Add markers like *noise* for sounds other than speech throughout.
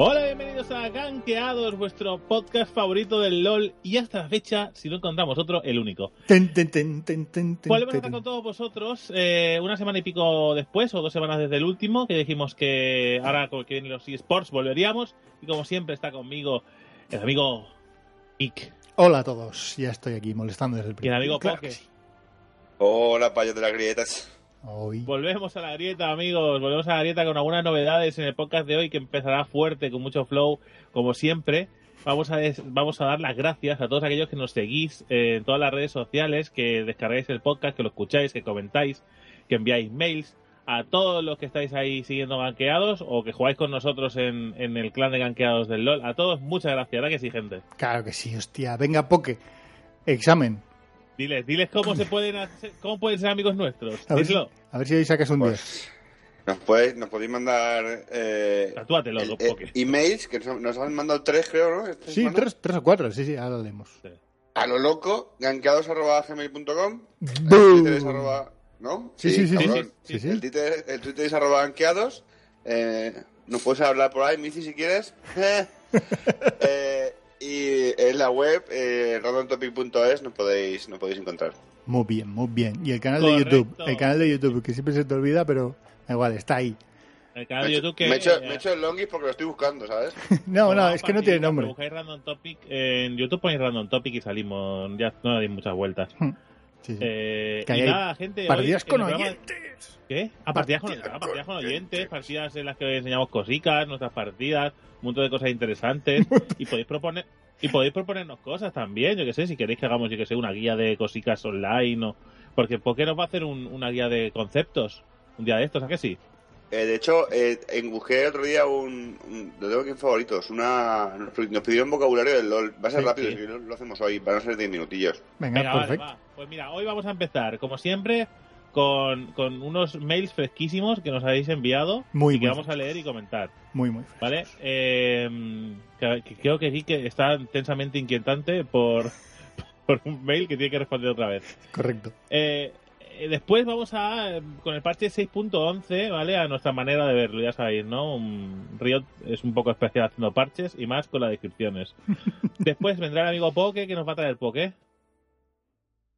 Hola, bienvenidos a Gankeados, vuestro podcast favorito del LOL y hasta la fecha, si no encontramos otro, el único. Ten, ten, ten, ten, ten, ten, Volvemos a estar con todos vosotros eh, una semana y pico después, o dos semanas desde el último, que dijimos que ahora como que vienen los eSports volveríamos. Y como siempre está conmigo el amigo Ick Hola a todos, ya estoy aquí molestando desde el y el principio. amigo Claro Poke. que sí. Hola, payos de las grietas. Hoy. Volvemos a la grieta, amigos. Volvemos a la grieta con algunas novedades en el podcast de hoy que empezará fuerte, con mucho flow, como siempre. Vamos a, des- vamos a dar las gracias a todos aquellos que nos seguís eh, en todas las redes sociales, que descargáis el podcast, que lo escucháis, que comentáis, que enviáis mails. A todos los que estáis ahí siguiendo ganqueados o que jugáis con nosotros en, en el clan de ganqueados del LOL. A todos, muchas gracias. ¿Verdad que sí, gente? Claro que sí, hostia. Venga, Poke. Examen. Diles, diles cómo se pueden hacer- cómo pueden ser amigos nuestros. A ver, si, a ver si hoy sacas un 10. Pues, nos, podéis, nos podéis mandar eh, Tatúatelo, el- los eh, emails, que nos, nos han mandado tres, creo, ¿no? Esta Sí, tres, tres o cuatro, sí, sí, ahora lo leemos. A lo loco, ganqueados.gmail.com. El Twitter es arroba... ¿No? Sí, sí, sí, sí, sí, sí. El, Twitter, el Twitter es arroba ganqueados. Eh, nos puedes hablar por ahí, Mici, si quieres. *laughs* Eh, y en la web, eh, randomtopic.es, nos podéis, nos podéis encontrar. Muy bien, muy bien. Y el canal de. YouTube, el canal de YouTube, que siempre se te olvida, pero da igual, está ahí. El canal de me, hecho- YouTube que... me he hecho, eh, hecho el longis porque lo estoy buscando, ¿sabes? *laughs* No, no, es que no tiene nombre. buscáis Random Topic, eh, en YouTube ponéis Random Topic y salimos, ya no dais muchas vueltas. Sí, sí. Eh, Que y hay nada, gente. hoy Partidas en con oyentes. ¿Qué? Ah, partidas con, Partidas ah, partidas oyentes. partidas en las que enseñamos cositas, nuestras partidas, un montón de cosas interesantes. *laughs* y podéis proponer y podéis proponernos cosas también, yo que sé, si queréis que hagamos, yo que sé, una guía de cositas online o... Porque ¿por qué nos va a hacer un- una guía de conceptos? Un día de estos, ¿a que sí? Eh, de hecho, eh, en- busqué el otro día un, un- Lo tengo aquí en favoritos. Una, nos nos pidieron vocabulario del LOL. Va a ser Sí, rápido, sí. si lo, lo hacemos hoy. Van a ser 10 minutillos. Venga, Venga, vale, perfecto. va. Pues mira, hoy vamos a empezar, como siempre, con, con unos mails fresquísimos que nos habéis enviado Muy, y que muy vamos a leer y comentar. Muy, muy fresco. ¿Vale? Eh, que- que creo que sí que está intensamente inquietante por, *laughs* por un mail que tiene que responder otra vez. Correcto. Eh, después vamos a, eh, con el parche 6.11, ¿vale? A nuestra manera de verlo, ya sabéis, ¿no? Un Riot es un poco especial haciendo parches y más con las descripciones. *laughs* después vendrá el amigo Poke que nos va a traer Poke.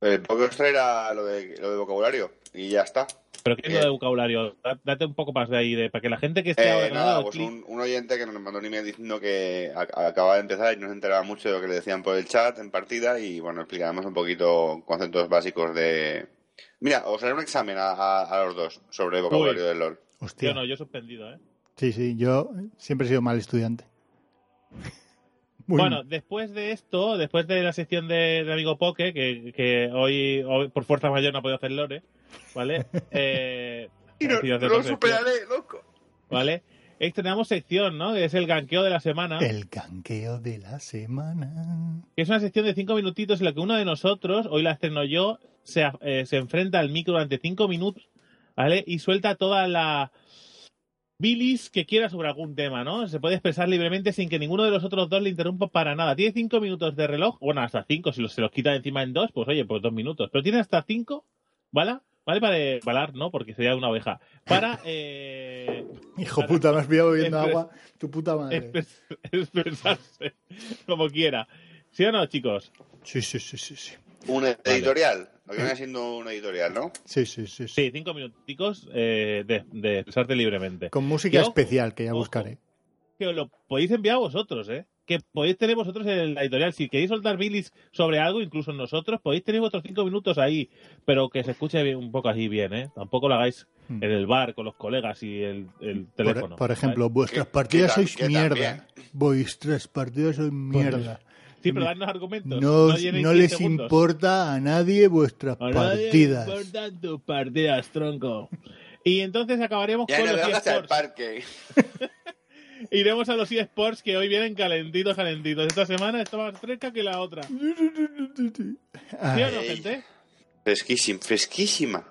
El poco extra era lo de, lo de vocabulario. Y ya está. ¿Pero qué es lo de vocabulario? Da- Date un poco más de ahí, de, para que la gente que esté Eh, ahora nada, pues un, un oyente que nos mandó un email diciendo que a- acaba de empezar y no se enteraba mucho de lo que le decían por el chat en partida. Y bueno, explicamos un poquito conceptos básicos de. Mira, os haré un examen a, a- a los dos sobre vocabulario Uy. del LOL. Hostia. Yo no, yo he suspendido, ¿eh? Sí, sí, yo siempre he sido mal estudiante. *laughs* Muy bueno, después de esto, después de la sección de, de amigo Poke, que, que hoy, hoy por fuerza mayor no ha podido hacer Lore, ¿vale? *laughs* Eh, Y no, lo superaré, loco. ¿Vale? Estrenamos sección, ¿no? Que es el ganqueo de la semana. El canqueo de la semana. Que es una sección de cinco minutitos en la que uno de nosotros, hoy la estreno yo, se, eh, se enfrenta al micro durante cinco minutos, ¿vale? Y suelta toda la bilis que quiera sobre algún tema, ¿no? Se puede expresar libremente sin que ninguno de los otros dos le interrumpa para nada. Tiene cinco minutos de reloj, bueno, hasta cinco, si los- se los quita de encima en dos, pues oye, pues dos minutos. Pero tiene hasta cinco, ¿vale? Vale para eh, balar, ¿no? Porque sería una oveja. Para *laughs* eh, Hijo Para- puta, me has pillado bebiendo agua. Tu puta madre. expres- *laughs* expresarse como quiera. ¿Sí o no, chicos? Sí, sí, sí, sí, sí. Un editorial. Lo que viene siendo un editorial, ¿no? Sí, sí, sí, sí. Sí, cinco minuticos eh, de, de expresarte libremente. Con música Yo- especial que ya ojo. buscaré. Que os lo podéis enviar vosotros, ¿eh? Que podéis tener vosotros en la editorial. Si queréis soltar bilis sobre algo, incluso nosotros, podéis tener vuestros cinco minutos ahí, pero que se escuche bien- un poco así bien, ¿eh? Tampoco lo hagáis Hmm. en el bar con los colegas y el, el Por, teléfono. por ejemplo, vuestras Que- partidas sois mierda. Vuestras partidas sois mierda. Sí, pero dadnos argumentos. No, os- llenéis no 10 les segundos. importa a nadie vuestras A nadie le partidas. importan tus partidas, tronco. Y entonces acabaremos Ya con no los eSports. parque. *laughs* Iremos a los eSports que hoy vienen calentitos, calentitos. Esta semana está más fresca que la otra. *laughs* ¿Sí o no, gente? Fresquísima, fresquísima.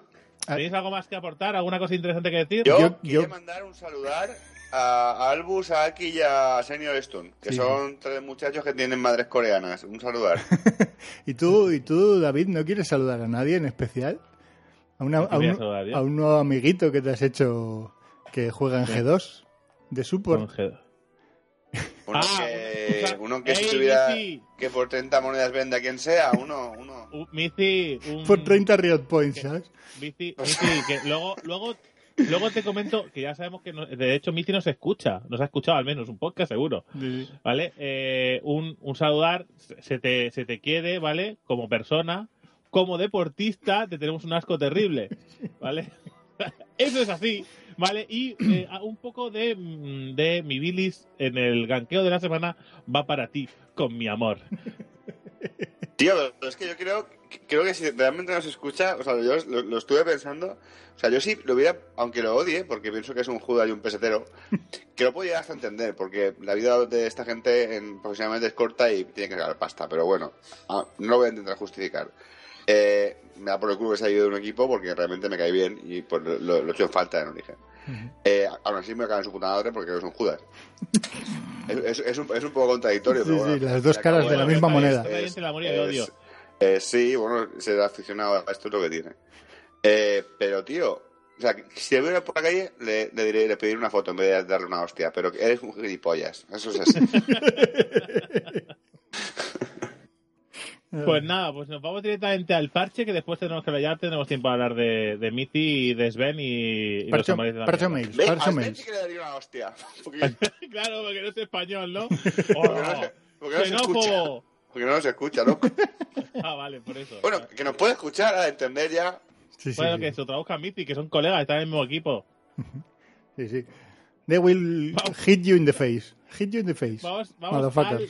¿Tenéis algo más que aportar? ¿Alguna cosa interesante que decir? Yo, Yo- quería yo- mandar un saludar a, Albus, a Aki y a Senior Stone, que Sí. son tres muchachos que tienen madres coreanas. Un saludar. *laughs* ¿Y tú, ¿Y tú, David, no quieres saludar a nadie en especial? ¿A, una- ¿A un, saludar a un nuevo amiguito que te has hecho que juega en Sí. G2 de Con support? G- Uno Ah, que, uno que si ey, tuviera Mici. que por 30 monedas vende a quien sea, uno, uno. Uh, Mici, un... Por 30 Riot Points, ¿sabes? Mici, Mici, que luego, luego, luego te comento que ya sabemos que no- de hecho Mici nos escucha, nos ha escuchado al menos un podcast seguro, ¿vale? Eh, un, un saludar, se te, se te quiere, ¿vale? Como persona, como deportista, te tenemos un asco terrible, ¿vale? *laughs* Eso es así, ¿vale? Y eh, un poco de, mm, de mi bilis en el ganqueo de la semana va para ti, con mi amor. Tío, es que yo creo, creo que si realmente nos escucha, o sea, yo lo, lo estuve pensando, o sea, yo sí lo hubiera, aunque lo odie, porque pienso que es un judas y un pesetero, *laughs* que lo puedo llegar hasta entender, porque la vida de esta gente en, profesionalmente es corta y tiene que ganar pasta, pero bueno, ah, no lo voy a intentar justificar. Eh, me da por el culo que se ha ido de un equipo porque realmente me cae bien y pues lo, lo, he hecho en falta en origen. Eh, aún así me cae en su puta madre porque es un Judas. *laughs* es, es- es un, es un poco contradictorio, Sí, pero bueno, sí, las dos caras de la es- misma moneda. amor y el odio. Eh, sí, bueno, ser aficionado a esto es lo que tiene. Eh, pero, tío, o sea, si le veo por la calle, le, le diré, le pediré una foto en vez de darle una hostia, pero que eres un gilipollas. Eso es así. *laughs* Pues nada, pues nos vamos directamente al parche, que después tenemos que ya tenemos tiempo a hablar de, de Mici y de Sven y, y los mierda. mails, Ve, parcho a Sven mails. sí que le daría una hostia. Porque, *laughs* claro, porque no es español, ¿no? *laughs* porque no, se, porque no se escucha. Porque no se escucha, ¿no? *laughs* Ah, vale, por eso. Bueno, que nos puede escuchar a entender ya. Sí, sí, bueno, sí. que se traduzca Mici, que son colegas, están en el mismo equipo. *laughs* Sí, sí. They will hit you in the face. Hit you in the face. Vamos, vamos, al,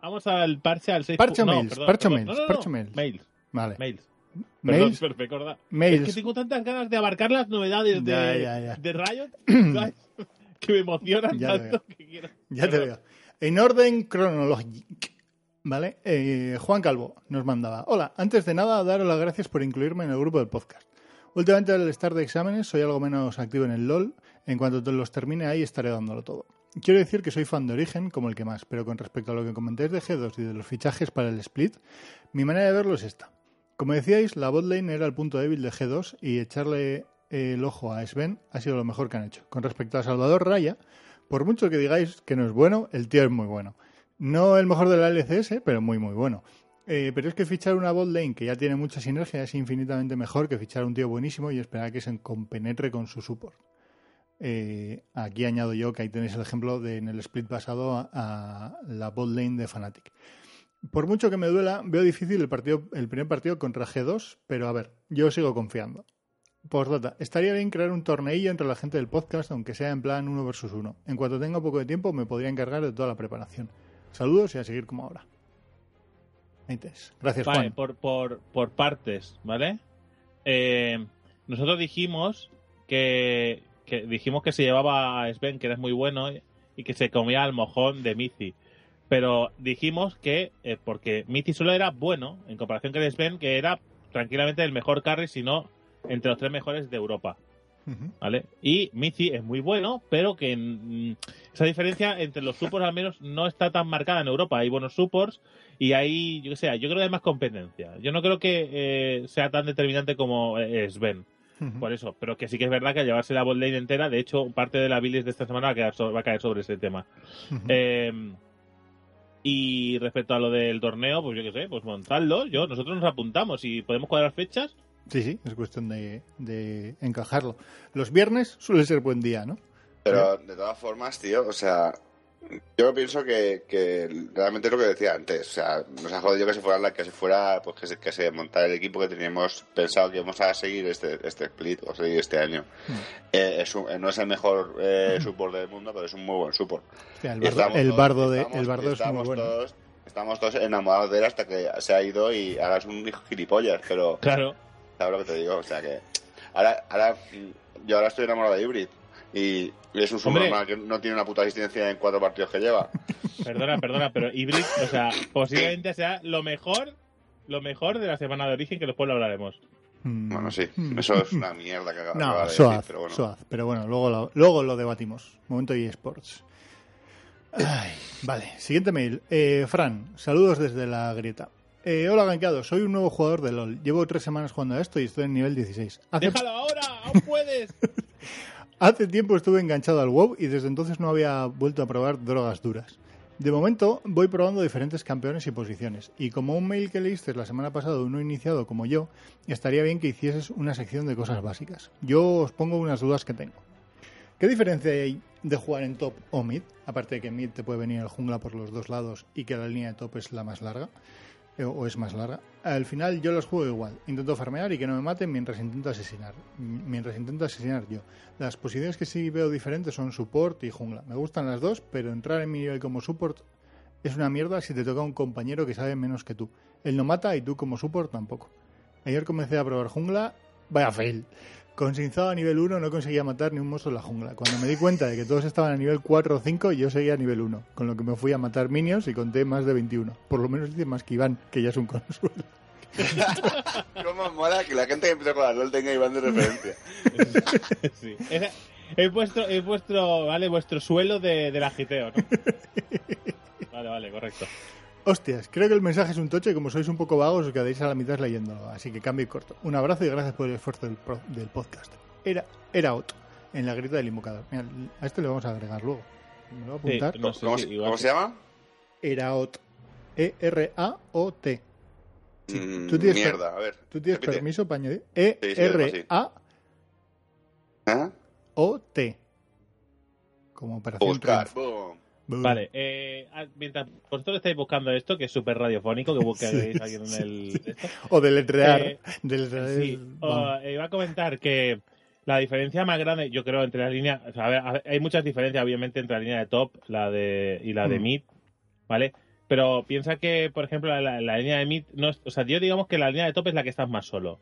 vamos al parche, al 6. Parcho no, mails, perdón, parcho perdón. mails, No, no, no. parcho mails. Mails, Vale. mails. Perdón, Mails. acorda- Mails. Es que tengo tantas ganas de abarcar las novedades de, Ya, ya, ya. de Riot *clears throat* ¿sabes? *laughs* que me emocionan tanto que quiero. Ya te veo. En orden cronológico. ¿Vale? Eh, Juan Calvo nos mandaba. Hola, antes de nada, daros las gracias por incluirme en el grupo del podcast. Últimamente al estar de exámenes soy algo menos activo en el LOL. En cuanto los termine ahí estaré dándolo todo. Quiero decir que soy fan de Origen como el que más, pero con respecto a lo que comentáis de G2 y de los fichajes para el split, mi manera de verlo es esta. Como decíais, la botlane era el punto débil de G2 y echarle el ojo a Sven ha sido lo mejor que han hecho. Con respecto a Salvador Raya, por mucho que digáis que no es bueno, el tío es muy bueno. No el mejor de la LCS, pero muy, muy bueno. Eh, pero es que fichar una bot lane que ya tiene mucha sinergia es infinitamente mejor que fichar un tío buenísimo y esperar que se compenetre con su support. Eh, aquí añado yo que ahí tenéis el ejemplo de en el split pasado a, la bot lane de Fnatic. Por mucho que me duela, veo difícil el, partido, el primer partido contra G2, pero a ver, yo sigo confiando. Postdata, estaría bien crear un torneillo entre la gente del podcast, aunque sea en plan uno versus uno. En cuanto tenga poco de tiempo, me podría encargar de toda la preparación. Saludos y a seguir como ahora. Gracias, Vale, Juan. por, por, por partes, ¿vale? Eh, nosotros dijimos que, que dijimos que se llevaba a Sven, que era muy bueno, y que se comía al mojón de Mizi. Pero dijimos que, eh, porque Mizi solo era bueno, en comparación con Sven, que era tranquilamente el mejor carry, si no entre los tres mejores de Europa. ¿Vale? Y Mizi es muy bueno, pero que mm, esa diferencia entre los supports al menos no está tan marcada en Europa. Hay buenos supports y hay, yo que sé, yo creo que hay más competencia. Yo no creo que eh, sea tan determinante como eh, Sven, por eso. Pero que sí que es verdad que al llevarse la botlane entera, de hecho, parte de la bilis de esta semana va a, quedar so- va a caer sobre ese tema. Eh, y respecto a lo del torneo, pues yo qué sé, pues montadlo. Yo, nosotros nos apuntamos y podemos cuadrar fechas. Sí, sí, es cuestión de, de encajarlo. Los viernes suele ser buen día, ¿no? Pero de todas formas, tío, o sea, yo pienso que, que realmente es lo que decía antes. O sea, nos ha jodido que se fuera la que se fuera, pues que se, que se montara el equipo que teníamos pensado que íbamos a seguir este, este split o seguir este año. Mm. Eh, es un- eh, no es el mejor eh, support del mundo, pero es un muy buen support. Hostia, el bardo, estamos el todos- bardo, de, estamos- el bardo es muy bueno. Todos, estamos todos enamorados de él hasta que se ha ido y es un hijo gilipollas, pero Claro. ¿Sabes lo que te digo? O sea que ahora, ahora yo ahora estoy enamorado de Hybrid y, y es un subnormal que no tiene una puta asistencia en cuatro partidos que lleva. Perdona, perdona, pero Hybrid, o sea, *laughs* posiblemente sea lo mejor, lo mejor de la semana de origen, que después lo hablaremos. Mm. Bueno, sí, Mm. eso es una mierda que acaba No, de Soaz, decir, pero bueno. Soaz. Pero bueno, luego lo, luego lo debatimos. Momento de eSports. Ay, vale, siguiente mail. Eh, Fran, saludos desde la grieta. Eh, hola, ganqueado. Soy un nuevo jugador de LOL. Llevo tres semanas jugando a esto y estoy en nivel 16. Hace, ¡Déjalo ahora! ¡Aún puedes! *laughs* hace tiempo estuve enganchado al WoW y desde entonces no había vuelto a probar drogas duras. De momento voy probando diferentes campeones y posiciones, y como un mail que leíste la semana pasada de uno iniciado como yo, estaría bien que hicieses una sección de cosas básicas. Yo os pongo unas dudas que tengo. ¿Qué diferencia hay de jugar en top o mid? Aparte de que mid te puede venir el jungla por los dos lados y que la línea de top es la más larga, o es más larga. Al final yo los juego igual. Intento farmear y que no me maten mientras intento asesinar. Mientras intento asesinar yo. Las posiciones que sí veo diferentes son support y jungla. Me gustan las dos, pero entrar en mi nivel como support es una mierda si te toca un compañero que sabe menos que tú. Él no mata y tú como support tampoco. Ayer comencé a probar jungla, vaya fail. Con Sinzado a nivel 1 no conseguía matar ni un monstruo en la jungla. Cuando me di cuenta de que todos estaban a nivel 4 o 5, yo seguía a nivel 1. Con lo que me fui a matar minions y conté más de 21. Por lo menos hice más que Iván, que ya es un consuelo. *laughs* ¿Cómo mola que la gente que empezó con la LOL tenga Iván de referencia? *laughs* Sí. Es, es vuestro, es vuestro, vale, vuestro suelo de, del agiteo, ¿no? *laughs* Vale, vale, correcto. Hostias, creo que el mensaje es un tocho y como sois un poco vagos os quedáis a la mitad leyéndolo. Así que cambio y corto. Un abrazo y gracias por el esfuerzo del, pro- del podcast. Era, era Otto, en la grita del invocador. Mira, a este le vamos a agregar luego. Me lo voy a Sí, apuntar. no sé ¿Cómo, si se- igual cómo que- se llama? Eraot. E E-R-A-O-T. Sí, Mm, tú tienes mierda, a ver. ¿Tú tienes repite. permiso para añadir? E-R-A-O-T. ¿Eh? Como operación Buscar. Vale, eh, ah, mientras vosotros estáis buscando esto, que es súper radiofónico, que busquéis *laughs* Sí, aquí en el... sí. esto, O deletrear. Eh, deletrear Sí, el- o, vamos. eh, iba a comentar que la diferencia más grande, yo creo, entre las líneas, o sea, a ver, hay muchas diferencias, obviamente, entre la línea de top la de, y la de Mm. mid, ¿vale? Pero piensa que, por ejemplo, la, la- la línea de mid, no es- o sea, yo digamos que la línea de top es la que estás más solo,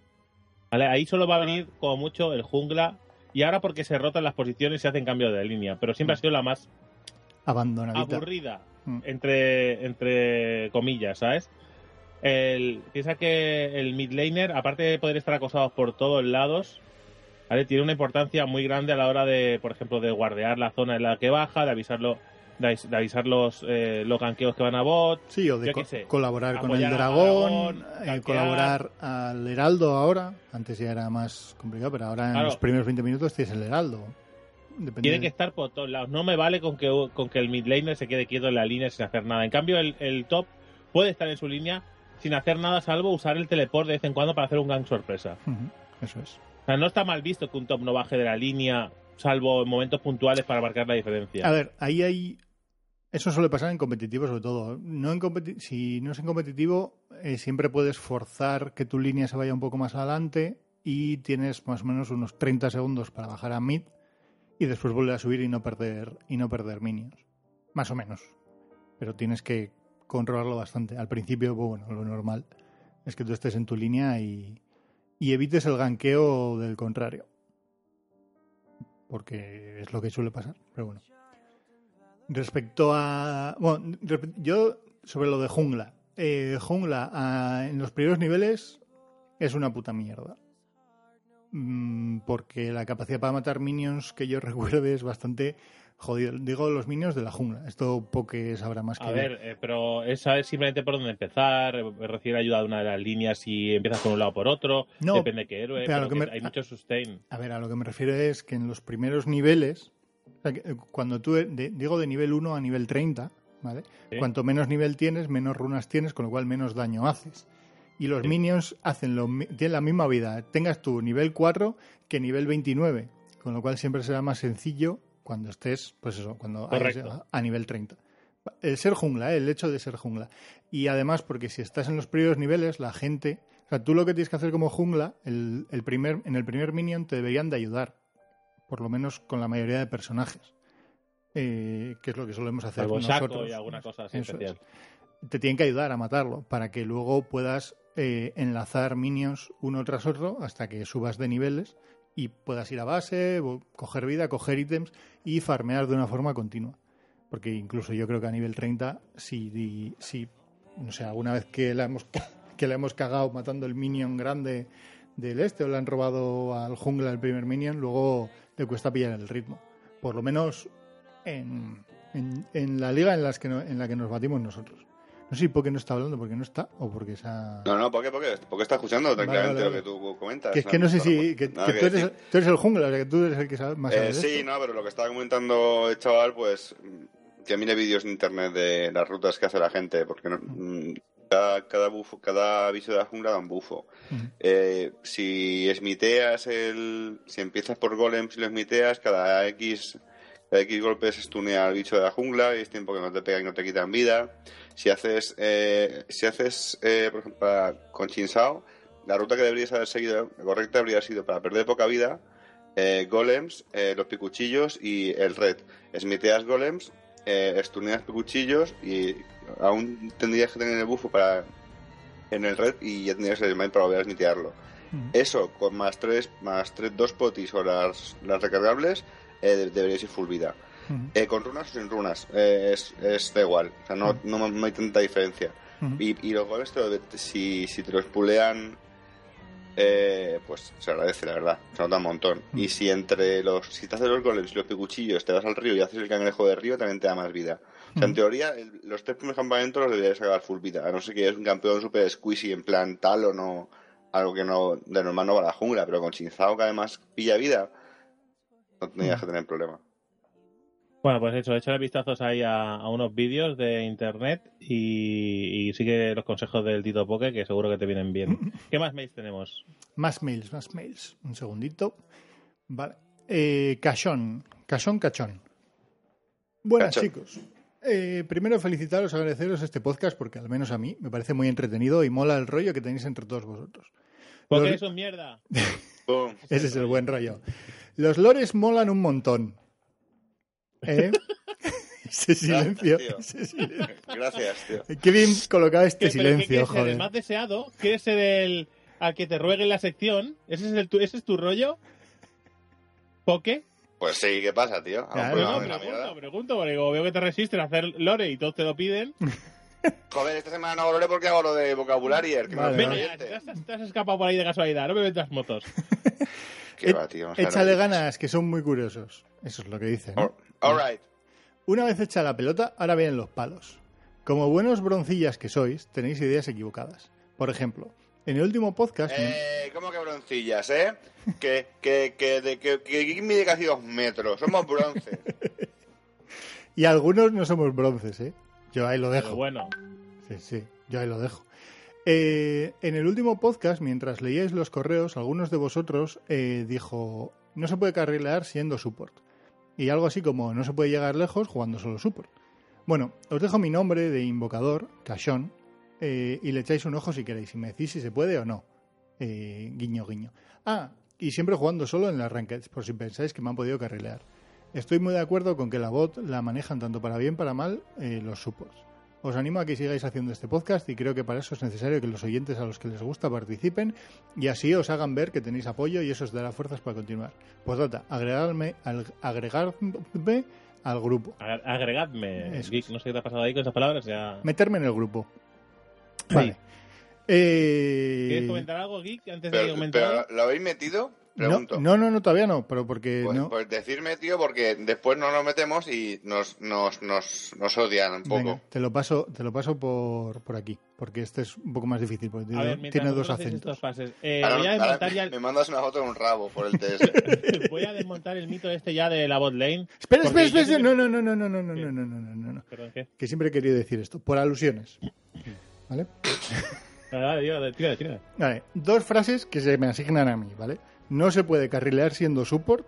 ¿vale? Ahí solo va a venir, como mucho, el jungla, y ahora porque se rotan las posiciones y se hacen cambios de línea, pero siempre ha Mm. sido la más Abandonadita. aburrida, Mm. entre, entre comillas, ¿sabes? El, piensa que el mid laner, aparte de poder estar acosados por todos lados, ¿vale? tiene una importancia muy grande a la hora de, por ejemplo, de guardear la zona en la que baja, de avisarlo, de, avis- de avisar los, eh, los ganqueos que van a bot. Sí, o de co- sé, colaborar con el dragón, Aragón, eh, colaborar al heraldo ahora. Antes ya era más complicado, pero ahora en Claro. los primeros 20 minutos tienes el heraldo. Depende Tiene que estar por todos lados. No me vale con que, con que el mid laner se quede quieto en la línea sin hacer nada. En cambio, el, el top puede estar en su línea sin hacer nada, salvo usar el teleport de vez en cuando para hacer un gang sorpresa. Eso es. O sea, no está mal visto que un top no baje de la línea, salvo en momentos puntuales para marcar la diferencia. A ver, ahí hay. Eso suele pasar en competitivo, sobre todo. No en competi- si no es en competitivo, eh, siempre puedes forzar que tu línea se vaya un poco más adelante y tienes más o menos unos 30 segundos para bajar a mid y después volver a subir y no perder y no perder minions. Más o menos. Pero tienes que controlarlo bastante. Al principio, bueno, lo normal es que tú estés en tu línea y, y evites el ganqueo del contrario. Porque es lo que suele pasar, pero bueno. Respecto a. Bueno, yo sobre lo de jungla. Eh, jungla ah, en los primeros niveles es una puta mierda. Mm, porque la capacidad para matar minions que yo *laughs* recuerde es bastante jodido. Digo los minions de la jungla. Esto Poke sabrá más que A ver, eh, pero es saber simplemente por dónde empezar, eh, recibir ayuda de una de las líneas si empiezas por un lado o por otro, No, depende de qué héroe, pero que me- hay mucho sustain. A ver, a lo que me refiero es que en los primeros niveles, o sea, que, eh, cuando tú, de- digo de nivel 1 a nivel 30, ¿vale? Sí. Cuanto menos nivel tienes, menos runas tienes, con lo cual menos daño haces. Y los Sí. minions hacen lo, tienen la misma vida, tengas tu nivel 4 que nivel 29, con lo cual siempre será más sencillo cuando estés, pues eso, cuando hayas a nivel 30. El ser jungla, ¿eh? el hecho de ser jungla. Y además, porque si estás en los primeros niveles, la gente. O sea, tú lo que tienes que hacer como jungla, el, el primer, en el primer minion te deberían de ayudar. Por lo menos con la mayoría de personajes. Eh, que es lo que solemos hacer Shaco nosotros. y alguna cosa así Eso es. especial. Te tienen que ayudar a matarlo para que luego puedas eh, enlazar minions uno tras otro hasta que subas de niveles y puedas ir a base, coger vida, coger ítems y farmear de una forma continua. Porque incluso yo creo que a nivel 30, si, si no sé, alguna vez que la hemos, que la hemos cagado matando el minion grande del este o le han robado al jungla el primer minion, luego le cuesta pillar el ritmo. Por lo menos en, en, en la liga en, las que no- en la que nos batimos nosotros. No sé por qué no está hablando, porque no está o porque se ha... No, no, ¿por qué? ¿Por qué? Porque está escuchando tranquilamente vale, vale. lo que tú comentas. Que es que no sé si... Que, tú, eres, decir. tú eres el jungla, o sea, que tú eres el que sabe más Eh, sí, esto. no, pero lo que estaba comentando el chaval, pues que mire vídeos en internet de las rutas que hace la gente, porque no- mm, cada, cada, bufo, cada bicho de la jungla da un bufo. Eh, si esmiteas el. Si empiezas por golems y lo esmiteas, cada X. X golpes stunea al bicho de la jungla y es tiempo que no te pegan y no te quitan vida. Si haces, eh, si haces eh, por ejemplo, para- con Chinsao, la ruta que deberías haber seguido, la correcta habría sido para perder poca vida, eh, golems, los picuchillos y el red. Esmiteas golems, eh, stuneas picuchillos y aún tendrías que tener el bufo para en el red y ya tendrías el mind para volver a esmitearlo. Ujú. Eso, con más tres, más tres, dos potis o las, las recargables, eh, de- deberíais ir full vida. Ujú. Eh, con runas o sin runas, eh, es, es da igual. O sea, no, Mm. no, no hay tanta diferencia. Ujú. Y, y los goles, te lo- si, si te los pulean, eh, pues se agradece, la verdad. Se nota un montón. Y si entre los, si te haces los golems y los picuchillos, te vas al río y haces el cangrejo de río, también te da más vida. O sea, en teoría, el- los tres primeros campamentos los deberías sacar full vida. A no ser que eres un campeón super squeezy en plan tal o no, algo que no, de normal no va a la jungla, pero con Chinzao que además pilla vida, no tendrías Mm. que tener problema. Bueno, pues eso, échale vistazos ahí a, a unos vídeos de internet y, y sigue los consejos del Tito Poke que seguro que te vienen bien. *laughs* ¿Qué más mails tenemos? Más mails, más mails. Un segundito. Vale. Eh, cachón. Cachón, cachón. Buenas, Cachón. chicos. Eh, primero felicitaros, agradeceros este podcast porque al menos a mí me parece muy entretenido y mola el rollo que tenéis entre todos vosotros. Porque Los- es un mierda. Pum. *laughs* Ese es el buen rollo. Los lores molan un montón. ¿Eh? *laughs* ese silencio. tío. ese silencio. Gracias, tío. Qué bien colocado este ¿Qué- silencio, quieres ser? joder. ¿El más deseado? ¿Quieres ser el al que te ruegue en la sección? ¿Ese es, el, tu, ese es tu rollo? ¿Poke? Pues sí, ¿qué pasa, tío? ¿Algún Claro. problema No, de la pregunto, pregunto, porque como veo que te resistes a hacer lore y todos te lo piden. *laughs* Joder, esta semana no hago lore porque hago lo de vocabulario. Que me Vale, lo Venga, ya, oyente. te has, te has escapado por ahí de casualidad, no me metas motos. *laughs* Va, tío. Échale ganas, que son muy curiosos. Eso es lo que dicen. ¿no? dices. All right. Una vez hecha la pelota, ahora vienen los palos. Como buenos broncillas que sois, tenéis ideas equivocadas. Por ejemplo, en el último podcast... Eh, ¿Cómo que broncillas, eh? *laughs* Que, que, que, de, que, que mide casi dos metros. Somos bronce. *laughs* Y algunos no somos bronces, ¿eh? Yo ahí lo Pero dejo. bueno, Sí, sí, yo ahí lo dejo. Eh, en el último podcast, mientras leíais los correos, algunos de vosotros eh, dijo, no se puede carrilear siendo support. Y algo así como, no se puede llegar lejos jugando solo support. Bueno, os dejo mi nombre de invocador, Cachón, eh, y le echáis un ojo si queréis, y me decís si se puede o no. Guiño, guiño. Ah, y siempre jugando solo en las rankeds, por si pensáis que me han podido carrilear. Estoy muy de acuerdo con que la bot la manejan tanto para bien para mal los supports. Os animo a que sigáis haciendo este podcast y creo que para eso es necesario que los oyentes a los que les gusta participen y así os hagan ver que tenéis apoyo y eso os dará fuerzas para continuar. Pues data, agregarme al, agregarme al grupo. ag- agregadme, Eso. No sé qué te ha pasado ahí con esas palabras. Ya... Meterme en el grupo. Sí. Vale. Eh, ¿Quieres comentar algo, Geek, antes de que Pero, pero algo? ¿lo habéis metido? No, Pregunto. no, no, no, todavía no, pero porque Pues, no. pues decirme, tío, porque después no nos metemos y nos, nos, nos, nos odian un poco. Venga, te lo paso, te lo paso por, por aquí, porque este es un poco más difícil, porque A tiene, ver, mientras tiene dos acentos. estos pases, eh, Ahora- voy a ahora desmontar ya el, Me mandas una foto de un rabo por el TS. *laughs* voy a desmontar el mito este ya de la bot lane. Espera, espera, espera, siempre- no, no, no, no, no, no, no, no, no, no, no, no, Perdón, ¿qué? que siempre he querido decir esto, por alusiones. ¿Vale? Dale, tírale, tírale, tírale. Vale, dos frases que se me asignan a mí, ¿vale? No se puede carrilear siendo support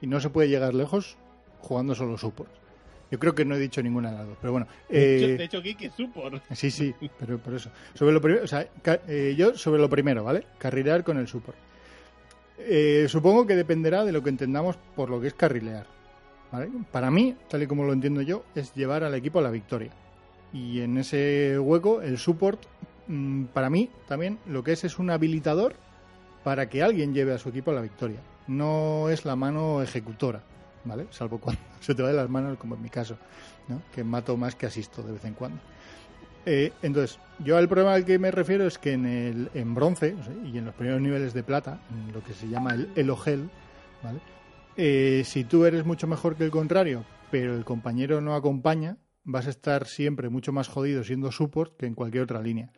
y no se puede llegar lejos jugando solo support. Yo creo que no he dicho ninguna de las dos, pero bueno. Eh, de hecho, es support. Sí, sí, pero por eso. Sobre lo primero, o sea, eh, yo sobre lo primero, ¿vale? Carrilear con el support. Eh, supongo que dependerá de lo que entendamos por lo que es carrilear. ¿vale? Para mí, tal y como lo entiendo yo, es llevar al equipo a la victoria. Y en ese hueco, el support, mm, para mí, también lo que es es un habilitador para que alguien lleve a su equipo a la victoria. No es la mano ejecutora, ¿vale? Salvo cuando *laughs* se te va de las manos, como en mi caso, ¿no? Que mato más que asisto de vez en cuando. Eh, entonces, yo al problema al que me refiero es que en, el, en bronce y en los primeros niveles de plata, lo que se llama el elogel, ¿vale? Eh, si tú eres mucho mejor que el contrario, pero el compañero no acompaña, vas a estar siempre mucho más jodido siendo support que en cualquier otra línea.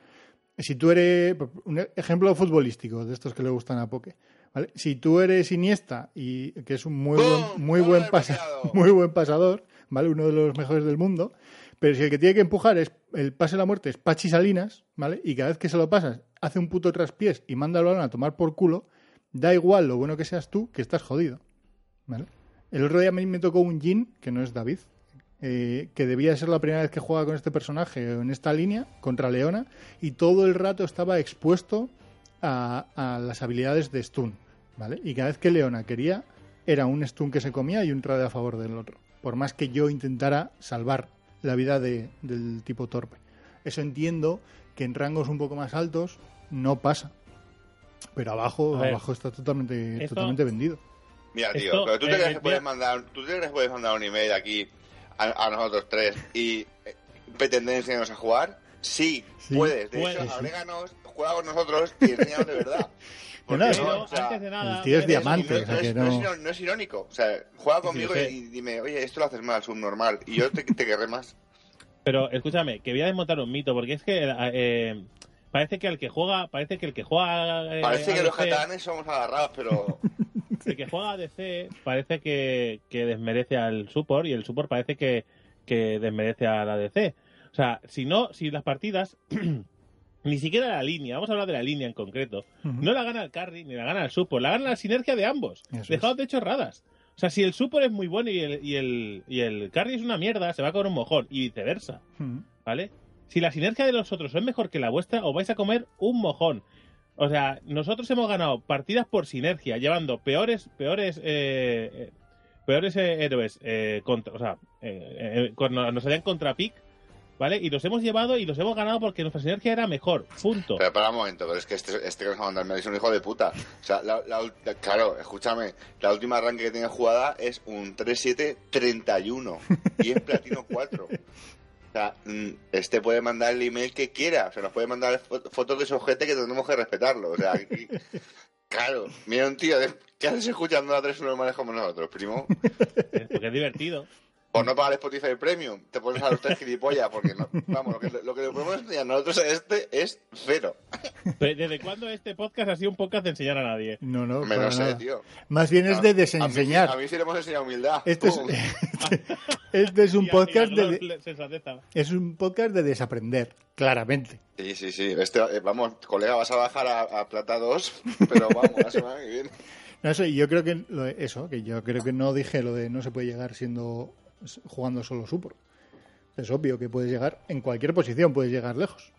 Si tú eres, un ejemplo futbolístico de estos que le gustan a Poke, ¿vale? Si tú eres Iniesta y que es un muy buen, muy ¡Gol buen pasa- *laughs* muy buen pasador, ¿vale? Uno de los mejores del mundo. Pero si el que tiene que empujar es el pase de la muerte es Pachi Salinas, ¿vale? Y cada vez que se lo pasas, hace un puto traspiés y manda al balón a tomar por culo, da igual lo bueno que seas tú, que estás jodido. ¿Vale? El otro día a mí me tocó un Jin, que no es David, eh, que debía ser la primera vez que juega con este personaje en esta línea, contra Leona, y todo el rato estaba expuesto a, a las habilidades de stun. ¿Vale? Y cada vez que Leona quería, era un stun que se comía y un trade a favor del otro. Por más que yo intentara salvar la vida de- del tipo torpe. Eso entiendo que en rangos un poco más altos no pasa. Pero abajo, ver, abajo está totalmente, esto- totalmente vendido. Mira, tío, Esto, pero tú te eh, crees que puedes mandar, tú te crees que puedes mandar un email aquí a, a nosotros tres y eh, pretender enseñarnos a jugar? Sí, Sí. puedes. De Puedes, hecho, sí. agréganos, juega con nosotros y enséñanos de verdad. *laughs* Porque No, no, no, o sea, antes de nada, el tío es eh, diamante. no, o sea no que es, no- es iro- no es irónico. O sea, juega conmigo lo sé. y dime, oye, esto lo haces mal, subnormal. Y yo te, te querré más. Pero escúchame, que voy a desmontar un mito, porque es que eh, parece que el que juega, parece que el que juega eh, Parece que los catalanes somos agarrados, pero *laughs* el que juega ADC parece que, que desmerece al support y el support parece que, que desmerece al ADC. O sea, si no, si las partidas *clears throat* ni siquiera la línea, vamos a hablar de la línea en concreto, no la gana el carry ni la gana el support, la gana la sinergia de ambos. Eso Dejaos de chorradas. O sea, si el support es muy bueno y el, y el, y el carry es una mierda, se va a comer un mojón y viceversa. ¿vale? Si la sinergia de los otros es mejor que la vuestra, os vais a comer un mojón. O sea, nosotros hemos ganado partidas por sinergia, llevando peores, peores, eh, eh, peores eh, héroes, eh, contra, o sea, eh, eh, cuando nos salían contra pick, ¿vale? Y los hemos llevado y los hemos ganado porque nuestra sinergia era mejor. Punto. Pero para un momento, pero es que este, este que nos va a mandar mail es un hijo de puta. O sea, la, la claro, escúchame, la última arranque que tiene jugada es un 3-7-31 y es platino 4. O sea, mm, este puede mandar el email que quiera, o sea, nos puede mandar fo- fotos de su ojete que tenemos que respetarlo. O sea, aquí- *laughs* claro, mira un tío, de- ¿qué haces escuchando a tres normales como nosotros, primo? *laughs* Porque es divertido. Por no pagar Spotify Premium, te pones a los tres gilipollas, porque no, vamos, lo que, lo que le podemos enseñar nosotros a este es cero. Pero, ¿Desde cuándo este podcast ha sido un podcast de enseñar a nadie? No, no, Me lo sé, nada. tío. Más bien es de A mí- desenseñar. A mí, sí le hemos enseñado humildad. Este es, *laughs* este es un podcast de, es un podcast de desaprender, claramente. Sí, sí, sí. Este, eh, vamos, colega, vas a bajar a, a plata 2, pero vamos, la semana que viene. *laughs* No, eso, y yo creo que lo eso, que yo creo que no dije lo de no se puede llegar siendo jugando solo support. Es obvio que puedes llegar en cualquier posición, puedes llegar lejos.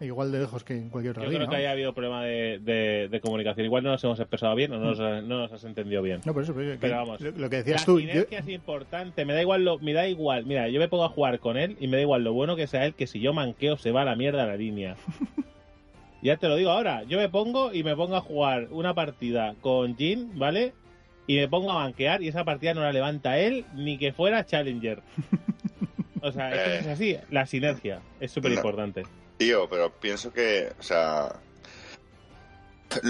Igual de lejos que en cualquier otra Yo línea. creo que ¿no? haya habido problema de, de- de comunicación. Igual no nos hemos expresado bien o no nos, no nos has entendido bien. No, por eso, pero, vamos, lo, lo que decías La tú, yo- es importante, me da igual lo, me da igual, mira, yo me pongo a jugar con él y me da igual lo bueno que sea él, que si yo manqueo se va a la mierda la línea. *laughs* ya te lo digo ahora, yo me pongo y me pongo a jugar una partida con Jin, ¿vale? Y me pongo a banquear y esa partida no la levanta él ni que fuera Challenger. O sea, es, que es así, la sinergia es súper importante. Tío, pero pienso que, o sea...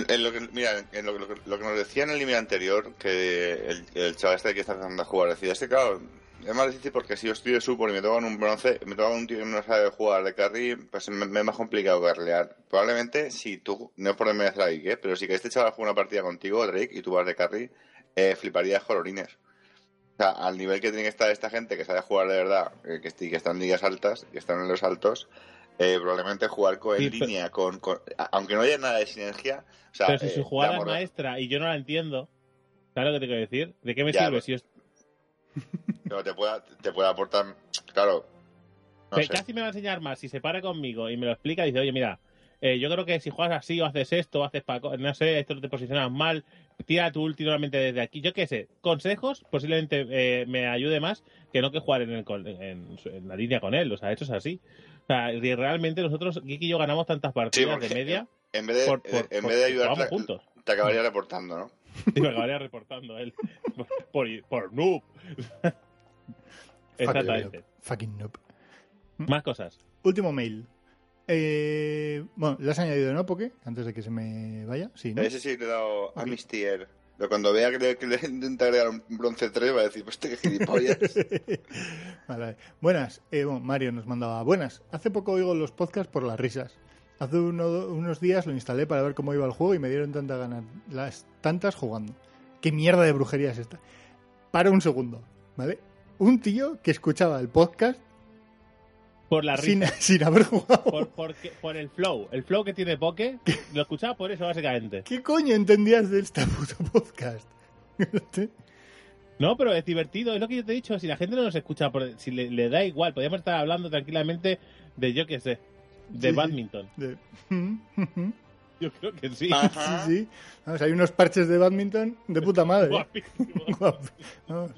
En lo que, mira, en lo, que- lo que nos decía en el email anterior, que el, el chaval este que está empezando a jugar, decía, este claro, es más difícil porque si yo estoy de support y me tocan un bronce, me tocan un tío que no sabe jugar de carry, pues me, me es más complicado carrear. Probablemente si tú, no es por desmerecer a Ike, ¿eh? pero si que este chaval juega una partida contigo, Drake, y tú vas de carry, eh, fliparía colorines. O sea, al nivel que tiene que estar esta gente que sabe jugar de verdad, eh, que, que están en ligas altas, que están en los altos, eh, probablemente jugar con, en línea, con, aunque no haya nada de sinergia, o sea, Pero si eh, su jugada es maestra y yo no la entiendo, ¿sabes lo que te quiero decir? ¿De qué me Ya, sirve si es *laughs* pero te pueda, te puede aportar, claro, no sé. casi me va a enseñar más. Si se para conmigo y me lo explica, dice, oye, mira, eh, yo creo que si juegas así o haces esto, o haces paco, no sé, esto te posicionas mal, tira tu ulti nuevamente desde aquí. Yo qué sé, consejos posiblemente eh, me ayude más que no que jugar en, el, en, en la línea con él. O sea, eso es así. O sea, y realmente nosotros, Kiki y yo, ganamos tantas partidas de media En vez de, por, por- eh, en por- vez de ayudarte, juntos. te acabaría reportando, ¿no? *laughs* Y me acabaría reportando él. *laughs* por, por noob. Exactamente. Fucking noob. Más cosas. Último mail. Eh, bueno, le has añadido, ¿no? Porque antes de que se me vaya. Sí, ¿no? Ese sí le he dado a Ok. mis tier. Pero cuando vea que le, que le *laughs* intenta agregar un bronce 3, va a decir, pues este gilipollas. *laughs* Vale, vale. Buenas. Eh, bueno, Mario nos mandaba. Buenas. Hace poco oigo los podcasts por las risas. Hace uno- unos días lo instalé para ver cómo iba el juego y me dieron tanta ganas. Las tantas jugando. ¿Qué mierda de brujería es esta? Para un segundo, ¿vale? un tío que escuchaba el podcast Por la sin, risa. sin haber jugado. Por, porque- por el flow. El flow que tiene Poke, lo escuchaba por eso, básicamente. ¿Qué coño entendías de este puto podcast? *laughs* No, pero es divertido, es lo que yo te he dicho. Si la gente no nos escucha, por- si le, le da igual, podríamos estar hablando tranquilamente de, yo qué sé, de Sí, badminton. De- *laughs* Yo creo que sí. Ajá. Sí, sí. Vamos, hay unos parches de badminton de puta madre. *laughs* Guapísimo. Guapo. Vamos.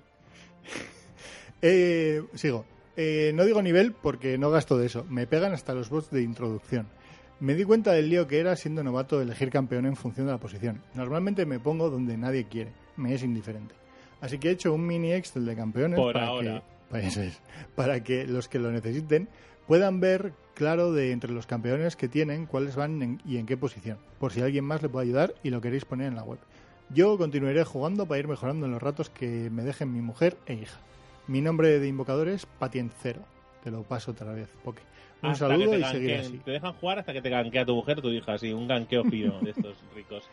Eh, sigo. Eh, no digo nivel porque no gasto de eso. Me pegan hasta los bots de introducción. Me di cuenta del lío que era siendo novato elegir campeón en función de la posición. Normalmente me pongo donde nadie quiere. Me es indiferente. Así que he hecho un mini Excel de campeones Por para, ahora. Que, para, *laughs* eso es, para que los que lo necesiten puedan ver claro de entre los campeones que tienen cuáles van en- y en qué posición. Por si alguien más le puede ayudar y lo queréis poner en la web. Yo continuaré jugando para ir mejorando en los ratos que me dejen mi mujer e hija. Mi nombre de invocador es Patiencero. Te lo paso otra vez, Poke. Un Hasta saludo y seguir así. Te dejan jugar hasta que te ganquea tu mujer, tu hija, así, un ganqueo fino de estos *laughs* ricos.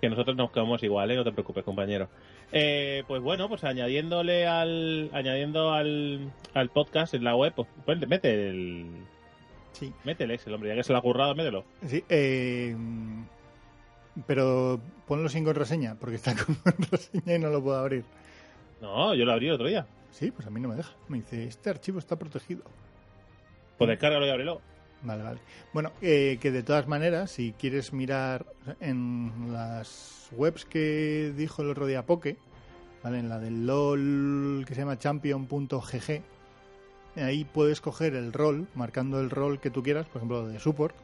Que nosotros nos quedamos igual, ¿eh? no te preocupes, compañero. Eh, pues bueno, pues añadiéndole al añadiendo al, al podcast en la web, pues, pues mete el Sí, mete el Excel, hombre, ya que se lo ha currado, mételo. sí. eh, pero ponlo sin contraseña, porque está *laughs* con contraseña y no lo puedo abrir. No, yo lo abrí el otro día. Sí, pues a mí no me deja. Me dice, este archivo está protegido. Pues descárgalo y ábrelo. Vale, vale. Bueno, eh, que de todas maneras, si quieres mirar en las webs que dijo el otro día Poke, ¿vale? En la del LOL que se llama champion.gg, ahí puedes coger el rol, marcando el rol que tú quieras, por ejemplo, de support,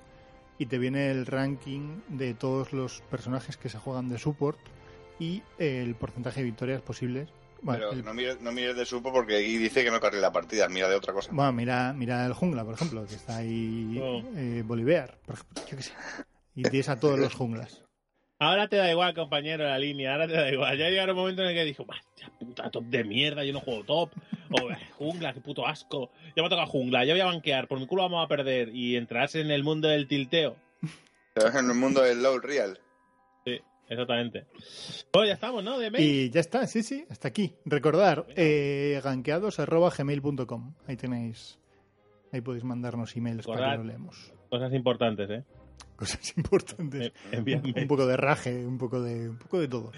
y te viene el ranking de todos los personajes que se juegan de support y el porcentaje de victorias posibles. Bueno, Pero el- no mires, no mires de supo porque ahí dice que no cargue la partida, mira de otra cosa. Bueno, mira, mira el jungla, por ejemplo, que está ahí Oh. eh, Bolivar, por ejemplo, yo qué sé. Y tienes a todos los junglas. Ahora te da igual, compañero, la línea, ahora te da igual. Ya llegará un momento en el que dijo, puta top de mierda, yo no juego top. O eh, jungla, qué puto asco. Ya me toca jungla, ya voy a banquear, por mi culo vamos a perder. Y entrarás en el mundo del tilteo. En el mundo del low real. Exactamente. Bueno, ya estamos, ¿no? De mail. Y ya está, sí, sí, hasta aquí. Recordar, eh, ganqueados.gmail.com. Ahí tenéis, ahí podéis mandarnos emails para que lo leemos. Cosas importantes, ¿eh? Cosas importantes. *laughs* Eh, envíadme. Un poco de raje, un poco de, un poco de todo.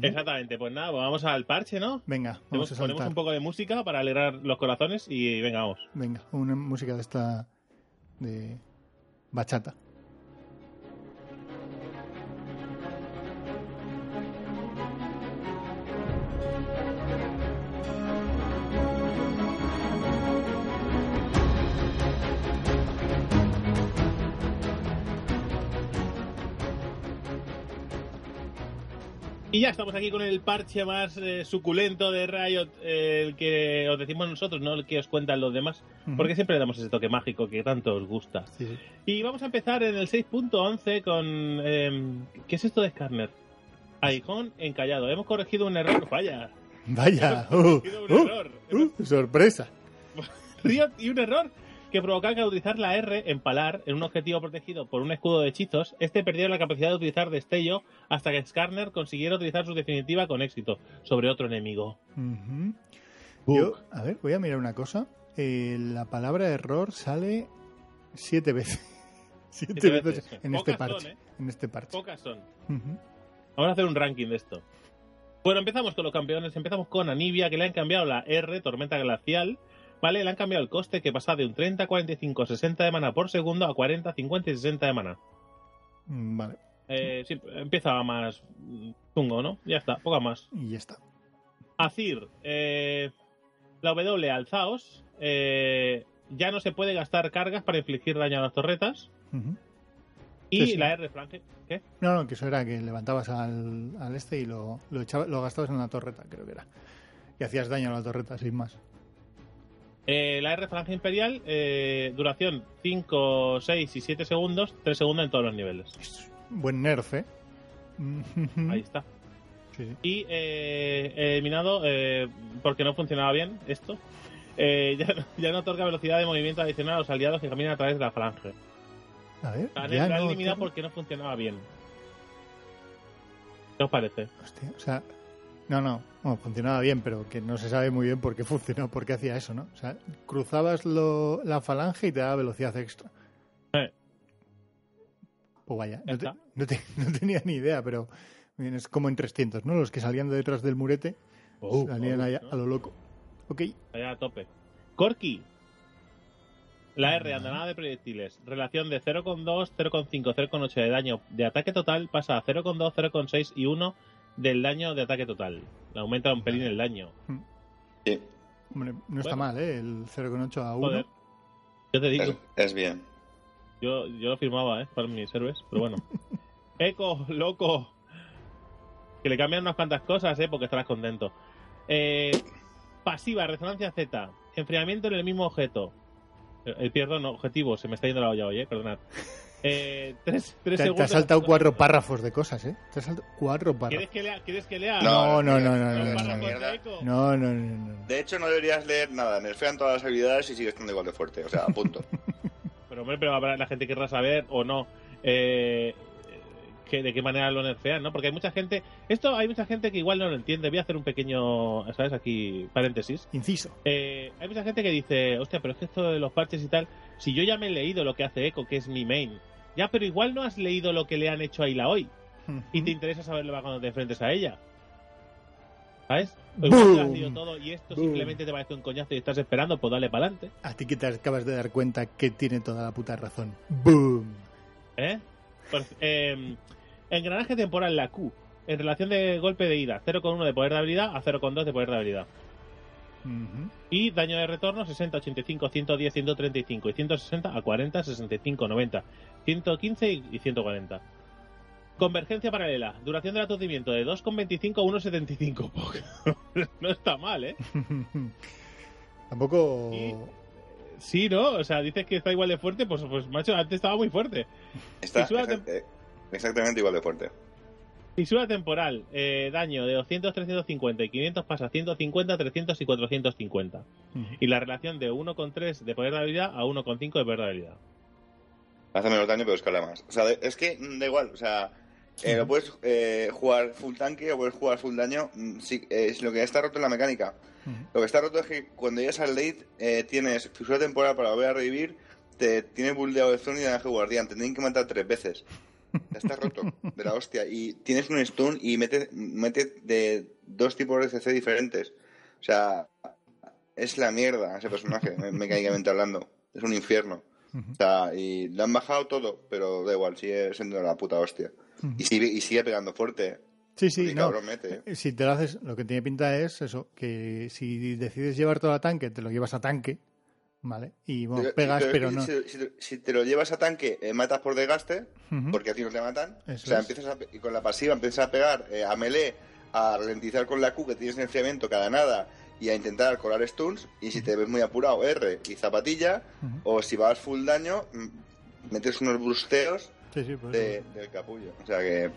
Exactamente, pues nada, pues vamos al parche, ¿no? Venga, vamos Ponemos, a ponemos saltar. un poco de música para alegrar los corazones y venga, vamos. Venga, una música de esta de bachata. Y ya estamos aquí con el parche más eh, suculento de Riot, eh, el que os decimos nosotros, no el que os cuentan los demás, porque siempre le damos ese toque mágico que tanto os gusta. Sí, sí. Y vamos a empezar en el 6.11 con... eh, ¿Qué es esto de Skarner? Aijón encallado. Hemos corregido un error. Vaya. Vaya, Hemos uh, un uh, error. uh, sorpresa. *laughs* Riot y un error que provocaba que al utilizar la R, empalar, en un objetivo protegido por un escudo de hechizos, este perdiera la capacidad de utilizar destello hasta que Skarner consiguiera utilizar su definitiva con éxito sobre otro enemigo. Yo, a ver, voy a mirar una cosa. Eh, la palabra error sale siete veces. *laughs* siete, Siete veces, veces. en Pocas este parche. son, ¿eh? En este parche. Pocas son. Vamos a hacer un ranking de esto. Bueno, empezamos con los campeones. Empezamos con Anivia, que le han cambiado la R, Tormenta Glacial. ¿Vale? Le han cambiado el coste, que pasa de un 30, 45, 60 de mana por segundo a 40, 50 y 60 de mana. Mm, Vale, Eh, sí, empieza más chungo, ¿no? Ya está, poca más. y ya está. Azir, eh, la W alzaos. eh, ya no se puede gastar cargas para infligir daño a las torretas. Y Sí, sí. la R flange. ¿Qué? No, no, que eso era que levantabas al, al este y lo, lo, echaba- lo gastabas en la torreta, creo que era. Y hacías daño a la torreta, sin más. Eh, la R falange imperial, eh, duración 5, 6 y 7 segundos, 3 segundos en todos los niveles. Es buen nerf, ¿eh? *laughs* Ahí está. Sí. Y eh, eliminado, eh, porque no funcionaba bien esto, eh, *laughs* ya, no- ya no otorga velocidad de movimiento adicional a los aliados que caminan a través de la falange. A ver, La ya la no eliminado porque no funcionaba bien. ¿Qué os parece? Hostia, o sea, No, no, bueno, funcionaba bien, pero que no se sabe muy bien por qué funcionó, por qué hacía eso, ¿no? O sea, cruzabas lo- la falange y te daba velocidad extra. Eh. Pues vaya, Ya no, te- está. no te- *laughs* no tenía ni idea, pero bien, es como en 300, ¿no? Los que salían de detrás del murete Uh, salían uh, ahí ¿no? a lo loco. Ok, Allá a tope. Corky. La R, andanada de proyectiles. Relación de 0,2, 0,5, 0,8 de daño de ataque total pasa a 0,2, 0,6 y 1 del daño de ataque total. Le aumenta un pelín el daño. Sí, hombre, no está mal, ¿eh? El 0,8 a 1. Joder. Yo te digo, es, es bien. yo, yo lo firmaba, ¿eh? Para mis héroes, pero bueno. *laughs* Eco, loco. Que le cambian unas cuantas cosas, ¿eh? Porque estarás contento. Eh, pasiva, resonancia Z. Enfriamiento en el mismo objeto. El, el pierdo no, objetivo. Se me está yendo la olla hoy, ¿eh? Perdonad. Eh, tres, tres Te, te segundos. has saltado cuatro párrafos de cosas, ¿eh? Te has saltado cuatro ¿Quieres párrafos. que lea? ¿Quieres que lea? No, no, no, no, no, no, párrafos no. No, no, no, no. De hecho, no deberías leer nada. Nerfean todas las habilidades y sigue estando igual de fuerte. O sea, a punto. Pero hombre, pero habrá la gente que querrá saber o no eh, que, de qué manera lo nerfean, ¿no? Porque hay mucha gente, esto hay mucha gente que igual no lo entiende. Voy a hacer un pequeño, ¿sabes? Aquí paréntesis. Inciso. Eh, hay mucha gente que dice, hostia, pero es que esto de los parches y tal, si yo ya me he leído lo que hace Echo, que es mi main, ya, pero igual no has leído lo que le han hecho a Ila hoy y te interesa saberlo cuando te enfrentes a ella. ¿Sabes? O igual te has leído todo y esto simplemente te parece un coñazo y estás esperando, pues dale para adelante. A ti que te acabas de dar cuenta que tiene toda la puta razón. ¡Boom! ¿Eh? Por- eh, engranaje temporal, la Q. En relación de golpe de ida, 0,1 de poder de habilidad a 0,2 de poder de habilidad. Ujú. Y daño de retorno 60, 85, 110, 135 y 160 a 40, 65, 90, 115 y y 140. Convergencia paralela. Duración del aturdimiento de 2,25 a 1,75. no está mal, ¿eh? *laughs* Tampoco. Y- Sí, ¿no? O sea, dices que está igual de fuerte, pues, pues macho, antes estaba muy fuerte. Está exact- eh, exactamente igual de fuerte. Fisura temporal, eh, daño de 200, 350 y 500 pasa a 150, 300 y 450. Ujú. Y la relación de 1,3 de poder de habilidad a 1,5 de poder de habilidad. Hace menos daño, pero escala más. O sea, de- es que mm, da igual. O sea, eh, lo puedes eh, jugar full tanque o puedes jugar full daño. mm, Sí, es lo que está roto es la mecánica. Lo que está roto es que cuando llegas al late eh, tienes fisura temporal para volver a revivir, te tienes buldeado de zona y de guardián. Te tienen que matar tres veces. Ya está roto de la hostia. Y tienes un stun y metes mete de dos tipos de CC diferentes. O sea, es la mierda ese personaje, me- mecánicamente hablando. Es un infierno. O sea, y le han bajado todo, pero da igual, sigue siendo la puta hostia. Y sigue, y sigue pegando fuerte. Sí, sí, Y no. mete. ¿eh? Si te lo haces, lo que tiene pinta es eso, que si decides llevar todo a tanque, te lo llevas a tanque, ¿vale? Y bueno, pegas, pero no. Si, si- si te lo llevas a tanque, eh, matas por desgaste, porque a ti no te matan. Eso o sea, es. empiezas a pe- y con la pasiva empiezas a pegar eh, a melee, a ralentizar con la Q que tienes enfriamiento cada nada y a intentar colar stuns. Y si te ves muy apurado, R y zapatilla. O si vas full daño, metes unos brusteos Sí, sí, pues de- del capullo. O sea que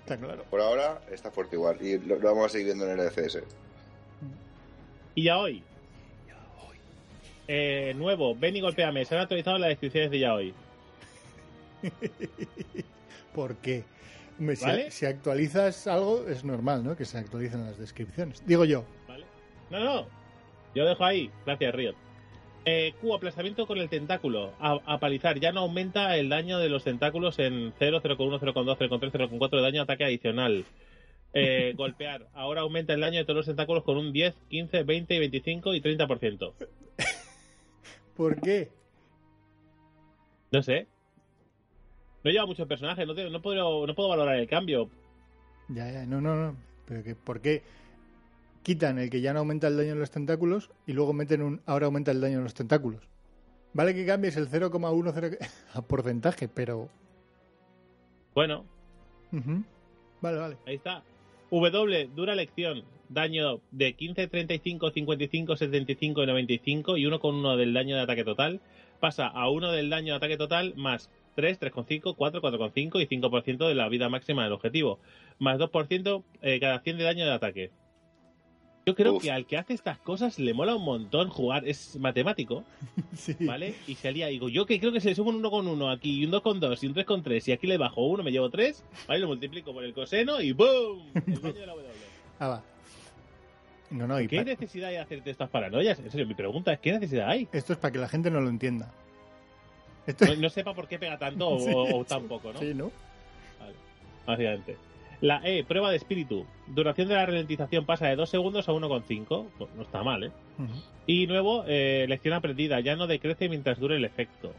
está claro. por ahora está fuerte igual. Y lo, lo vamos a seguir viendo en el LCS. Y ya hoy. Eh, nuevo, ven y golpeame. Se han actualizado las descripciones de ya hoy. *laughs* ¿Por qué? Hombre, ¿Vale? si actualizas algo, es normal, ¿no? Que se actualicen las descripciones. Digo yo. ¿Vale? No, no. Yo dejo ahí. Gracias, Riot. Eh, Q, aplastamiento con el tentáculo. A, a palizar. Ya no aumenta el daño de los tentáculos en 0, 0,1, 0,2, 0,3, 0,4 de daño ataque adicional. Eh, *laughs* golpear. Ahora aumenta el daño de todos los tentáculos con un 10, 15, 20, 25 y 30%. ¿Por qué? No sé. No lleva muchos personajes. No, te- no, puedo, no puedo valorar el cambio. Ya, ya, no, no, no. Pero que, ¿por qué quitan el que ya no aumenta el daño en los tentáculos y luego meten un ahora aumenta el daño en los tentáculos? Vale que cambies el 0,10 *laughs* a porcentaje, pero... Bueno. Vale, vale. Ahí está. W, dura lección. Daño de 15, 35, 55, 75 y 95 y 1,1 del daño de ataque total. Pasa a 1 del daño de ataque total más 3, 3,5, 4, 4,5 y 5% de la vida máxima del objetivo. Más 2% eh, cada 100 de daño de ataque. Yo creo Uf. que al que hace estas cosas le mola un montón jugar. Es matemático, *laughs* Sí. ¿vale? Y se alía. Digo, yo que creo que se le suma un 1 con 1 aquí y un 2 con 2 y un 3 con 3 y aquí le bajo uno, me llevo 3, ¿vale? Lo multiplico por el coseno y ¡boom! El *laughs* daño de la W. Ah, va. No, no, y ¿Qué necesidad hay de hacerte estas paranoias? En serio, mi pregunta es: ¿qué necesidad hay? esto es para que la gente no lo entienda. Esto... No, no sepa por qué pega tanto *laughs* o, Sí, o tan poco, ¿no? Sí, ¿no? Vale, básicamente. La E, prueba de espíritu. Duración de la ralentización pasa de 2 segundos a 1,5. Pues no está mal, ¿eh? Y nuevo, eh, lección aprendida. Ya no decrece mientras dure el efecto.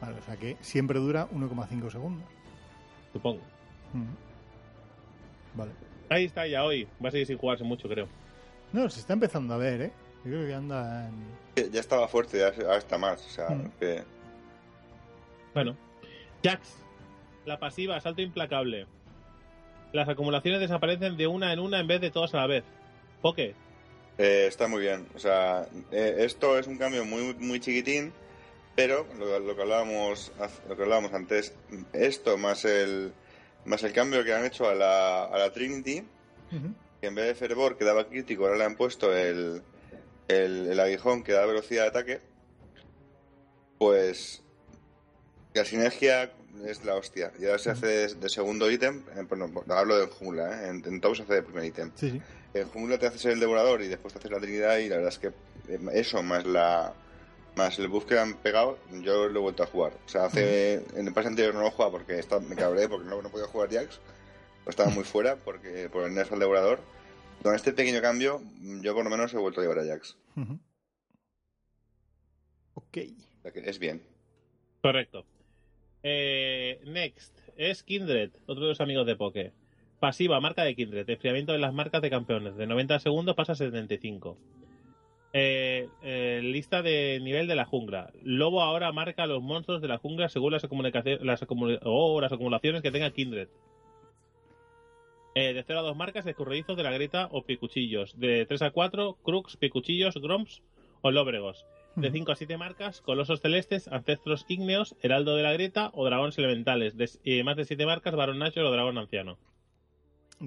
Vale, o sea que siempre dura 1,5 segundos. Supongo. Vale. Ahí está ya hoy. Va a seguir sin jugarse mucho, creo. No, se está empezando a ver, ¿eh? Yo creo que anda en... Ya estaba fuerte, ya ahora está más. O sea, Mm. que Bueno. Jax. La pasiva, salto implacable. Las acumulaciones desaparecen de una en una en vez de todas a la vez. Poke. Eh, está muy bien. O sea, eh, esto es un cambio muy muy chiquitín, pero lo, lo que hablábamos lo que hablábamos antes, esto más el más el cambio que han hecho a la, a la Trinity, que en vez de fervor que daba crítico, ahora le han puesto el, el, el aguijón que da velocidad de ataque, pues la sinergia es la hostia. Y ahora se hace de, de segundo ítem, eh, bueno, hablo de jungla, ¿eh? en, en top se hace de primer ítem. Sí, sí. En jungla te haces el devorador y después te haces la trinidad y la verdad es que eh, eso más la más el buff que le han pegado yo lo he vuelto a jugar o sea hace en el pase anterior no lo jugaba porque estaba, me cabré porque no, no podía jugar Jax o estaba muy fuera porque por el nerf al devorador con este pequeño cambio yo por lo menos he vuelto a llevar a Jax. Ok. o sea que es bien Correcto. Eh, next. Es Kindred, otro de los amigos de Poke. Pasiva, marca de Kindred. Enfriamiento de las marcas de campeones. De 90 segundos pasa a 75. Eh, eh, lista de nivel de la jungla. Lobo ahora marca a los monstruos de la jungla según las, las, acumula- oh, las acumulaciones que tenga Kindred. Eh, de 0 a 2 marcas, escurridizos de la grieta o picuchillos. De 3 a 4, crux, picuchillos, groms o lóbregos. De Ujú. 5 a 7 marcas, colosos celestes, ancestros ígneos, heraldo de la grieta o dragones elementales. De eh, más de 7 marcas, varón nacho o dragón anciano.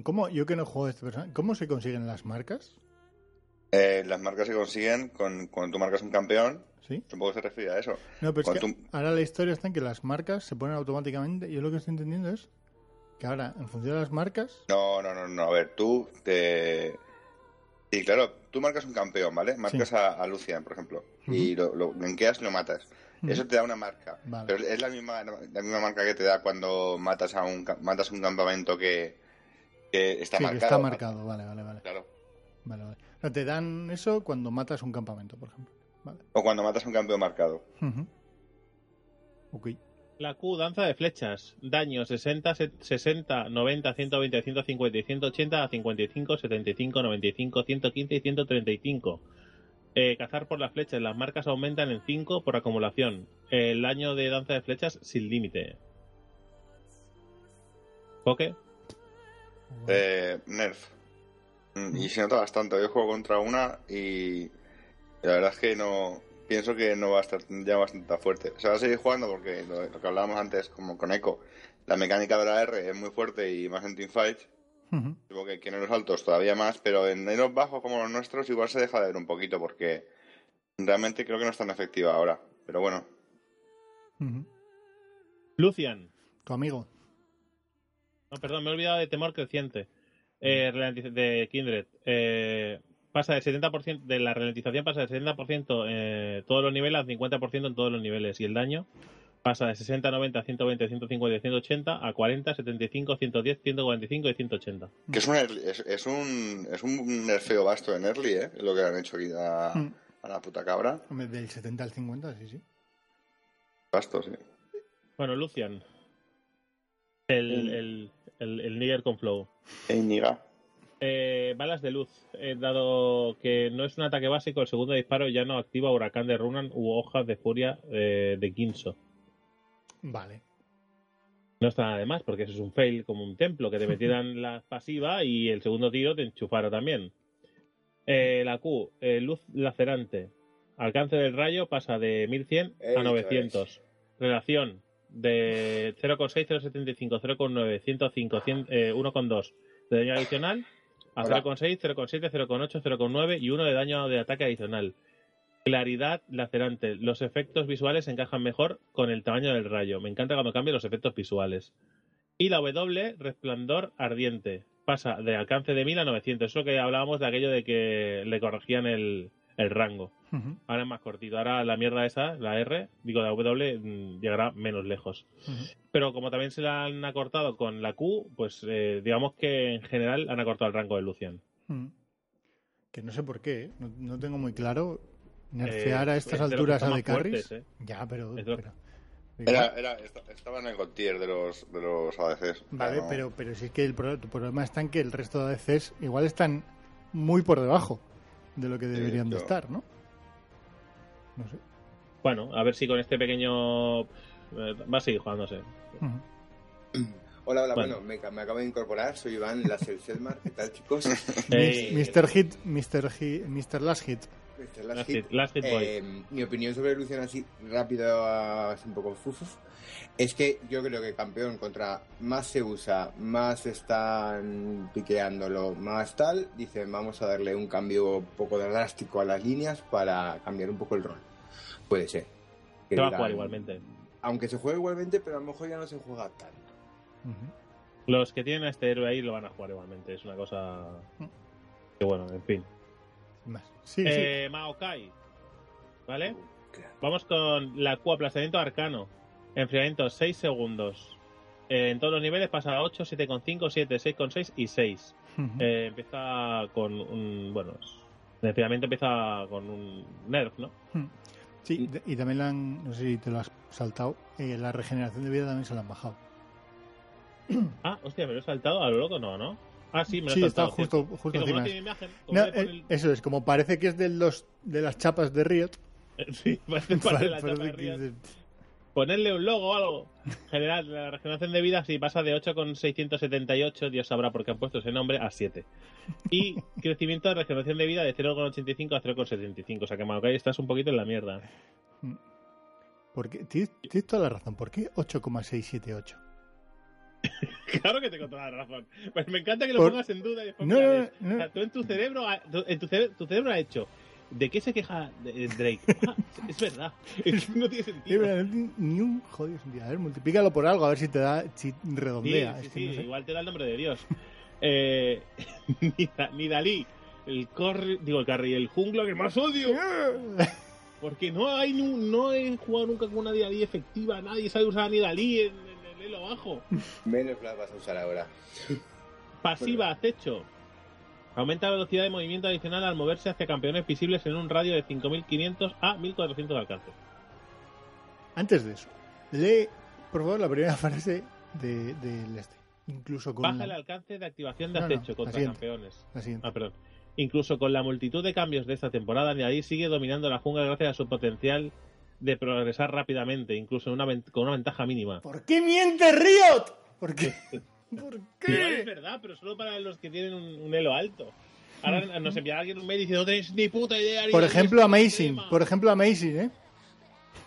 ¿Cómo, yo que no juego a este personaje, ¿cómo se consiguen las marcas? Eh, las marcas se consiguen con, cuando tú marcas un campeón ¿Sí? supongo que se refiere a eso No, pero es que tú- ahora la historia está en que las marcas se ponen automáticamente. Yo lo que estoy entendiendo es que ahora, en función de las marcas, No, no, no, no. A ver, tú te. Sí, claro, tú marcas un campeón, ¿vale? Marcas a, a Lucian, por ejemplo, y lo, lo gankeas y lo matas. Eso te da una marca. Vale. Pero es la misma, la misma marca que te da cuando matas a un, matas un campamento que, que está sí, que marcado. está marcado. Vale, vale, vale. Claro. vale, vale. No, te dan eso cuando matas un campamento, por ejemplo. Vale. O cuando matas un campeón marcado. Ujú. Ok. La Q, danza de flechas. Daño 60, se- 60, 90, 120, 150 y 180 a 55, 75, 95, 115 y 135. Eh, cazar por las flechas. Las marcas aumentan en 5 por acumulación. El daño de danza de flechas sin límite. ¿Poke? Eh, nerf. Y se nota bastante. Hoy juego contra una y la verdad es que no. Pienso que no va a estar ya bastante fuerte. O sea, va a seguir jugando porque lo, lo que hablábamos antes, como con Echo, la mecánica de la R es muy fuerte y más en teamfight. Ujú. Supongo que, que en los altos todavía más, pero en los bajos como los nuestros igual se deja de ver un poquito porque realmente creo que no es tan efectiva ahora. Pero bueno. Lucian. Tu amigo. No, perdón, me he olvidado de temor creciente. Eh, de Kindred. Eh, pasa del 70%, de la ralentización pasa del 70% en todos los niveles al 50% en todos los niveles. Y el daño pasa de 60, 90, 120, 150 y 180 a 40, 75, 110, 145 y 180. que es un, early- es, es un, es un nerfeo vasto en early, ¿eh? Lo que han hecho aquí a, Mm. a la puta cabra. Del 70 al 50, sí, sí. Vasto, sí. Bueno, Lucian. El, el, el, el nigger con flow. Ey, niga. Eh, balas de luz. Eh, dado que no es un ataque básico, el segundo disparo ya no activa huracán de Runan u hojas de furia eh, de Ginso. Vale. No está nada de más, porque eso es un fail como un templo, que te metieran *laughs* la pasiva y el segundo tiro te enchufara también. Eh, la Q, eh, luz lacerante. Alcance del rayo pasa de 1100 Eso a 900. Relación de 0,6, 0,75, 0,9, 105, 100, eh, 1,2 de daño adicional a Hola. 0,6, 0,7, 0,8, 0,9 y 1 de daño de ataque adicional. Claridad lacerante. Los efectos visuales encajan mejor con el tamaño del rayo. Me encanta cuando cambian los efectos visuales. Y la W, resplandor ardiente. pasa de alcance de 1000 a 900. Eso que hablábamos de aquello de que le corregían el, el rango. Ahora es más cortito. Ahora la mierda esa, la R, digo la W, mm, llegará menos lejos. Pero como también se la han acortado con la Q, pues eh, digamos que en general han acortado el rango de Lucian. Que no sé por qué, ¿eh? no, no tengo muy claro. Nerfear Eh, a estas es alturas a de carries. fuertes, ¿eh? Ya, pero. Era, era, esta- estaba en el contier de los, de los ADCs. Vale, no- pero, pero sí que el pro- tu problema está en que el resto de ADCs igual están muy por debajo de lo que deberían de yo- estar, ¿no? No sé. Bueno, a ver si con este pequeño... eh, va a seguir jugándose. Hola, hola, Bueno. bueno, me, ca- me acabo de incorporar, soy Iván Lassel Selmar, ¿qué tal chicos? *laughs* Ey, Mr. Hit, Mr. Hit, Mr. Last Hit. Mr. Last Last hit, Hit. last hit boy. Eh, mi opinión sobre Lucian así rápido, así un poco fufus, es que yo creo que campeón contra más se usa, más están piqueándolo, más tal, dicen vamos a darle un cambio un poco drástico a las líneas para cambiar un poco el rol. Puede ser. Que Se va a jugar igualmente. Aunque se juegue igualmente, pero a lo mejor ya no se juega tanto. Ujú. Los que tienen a este héroe ahí lo van a jugar igualmente. Es una cosa... Que bueno, en fin. Sí, sí. Eh, Maokai. ¿Vale? Vamos con la Q aplastamiento arcano. Enfriamiento 6 segundos. Eh, en todos los niveles pasa a 8, 7,5, 7, 6,6 y 6. Ujú. Eh, empieza con un. Bueno, el enfriamiento empieza con un nerf, ¿no? Sí, de- y también la han, no sé si te lo has saltado, eh, la regeneración de vida también se la han bajado. Ah, hostia, me lo he saltado a lo loco, no, ¿no? Ah, sí, me lo Sí, está justo, justo como encima. no tiene imagen, como No, eh, eso es, como parece que es de los de las chapas de Riot. *laughs* Sí, *laughs* parece parte de la parece chapa de Riot. Ponerle un logo o algo. En general, la regeneración de vida sí pasa de 8,678, Dios sabrá por qué han puesto ese nombre, a 7. Y *laughs* crecimiento de regeneración de vida de 0,85 a 0,75. O sea que Maokai estás un poquito en la mierda. ¿por qué? Tienes, tienes toda la razón. ¿Por qué 8,678? *laughs* Claro que tengo toda la razón. Pues me encanta que lo Por- pongas en duda. y No, no, no. O sea, tú en tu cerebro, en tu, cere- tu cerebro ha hecho. ¿De qué se queja Drake? *laughs* Ah, *laughs* es verdad. No tiene sentido. no ni un jodido sentido. A ver, multiplícalo por algo, a ver si te da, si redondea. sí, Es que sí, no sé. igual te da el nombre de Dios. Eh, ni, Da- ni Dalí, el corri, digo el carry, el jungla que más odio. Porque no hay no he jugado nunca con una Dalí efectiva, nadie sabe usar ni Dalí en, en el elo bajo. Menos la vas a usar ahora. Pasiva, acecho. Aumenta la velocidad de movimiento adicional al moverse hacia campeones visibles en un radio de 5500 a 1400 de alcance. Antes de eso, lee, por favor, la primera *laughs* frase de, del este. Incluso con Baja el alcance de activación de No, no, acecho la contra campeones. la siguiente. Ah, perdón. Incluso con la multitud de cambios de esta temporada, Nidalee sigue dominando la jungla gracias a su potencial de progresar rápidamente, incluso una con una ventaja mínima. ¿Por qué miente Riot? ¿Por qué? *laughs* ¿Por Igual es verdad, pero solo para los que tienen un, un elo alto. Ahora nos enviará alguien un mail diciendo no tenéis ni puta idea. ni Por ejemplo, Amazing. tema". Por ejemplo, Amazing, ¿eh?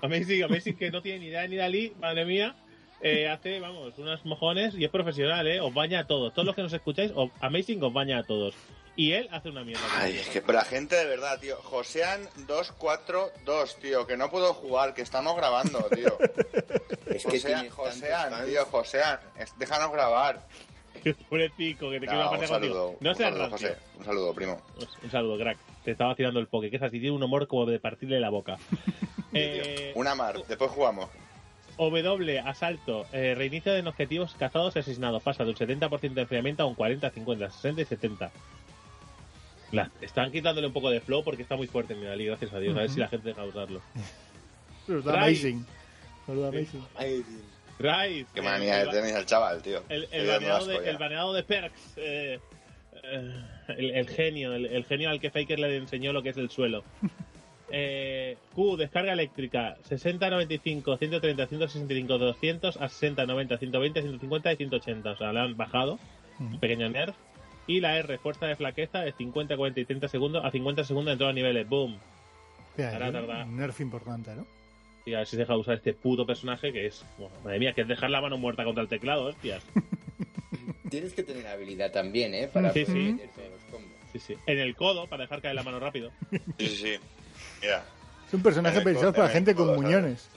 Amazing, Amazing que no tiene ni idea ni Dalí, madre mía. eh, hace, vamos, unas mojones y es profesional, ¿eh? Os baña a todos. Todos los que nos escucháis, os- Amazing os baña a todos. Y él hace una mierda. Ay, es que pero la gente de verdad, tío. Josean 242, tío, que no puedo jugar, que estamos grabando, tío. *laughs* Es que Josean, Josean, fans. tío, Josean. es- Déjanos grabar. *laughs* Pobrecito, que te queda No, parte un contigo. saludo. No un seas rancio. José. Un saludo, primo. Un saludo, crack. Te estaba tirando el poke, que es así, tiene un humor como de partirle la boca. *laughs* eh, Una mar, después jugamos. W, asalto, eh, reinicio de objetivos cazados y asesinados. Pasa de un 70% de enfriamiento a un 40, 50, 60 y 70. La- están quitándole un poco de flow porque está muy fuerte en Nidalee, gracias a Dios. A ver si la gente deja de usarlo. Pero está. Amazing. Solo Amazing. Rise. Qué manía el, tenéis al chaval, tío. el, el baneado asco de, el baneado de Perks. eh, eh, el, el genio, el, el genio al que Faker le enseñó lo que es el suelo. *laughs* Eh, Q, descarga eléctrica 60, 95, 130, 165, 200 a 60, 90, 120, 150 y 180. O sea, le han bajado un Ujú. pequeño nerf. Y la R, fuerza de flaqueza de 50, 40 y 30 segundos a 50 segundos en todos los niveles. Boom. ¿eh? tará. Un nerf importante, ¿no? Y a ver si se deja de usar este puto personaje que es. bueno, madre mía, que es dejar la mano muerta contra el teclado, hostias. *laughs* Tienes que tener habilidad también, ¿eh? Para Sí, poder sí. los combos. Sí, sí. En el codo, para dejar caer la mano rápido. Sí, sí, sí. Mira. Es un personaje pensado para gente con muñones.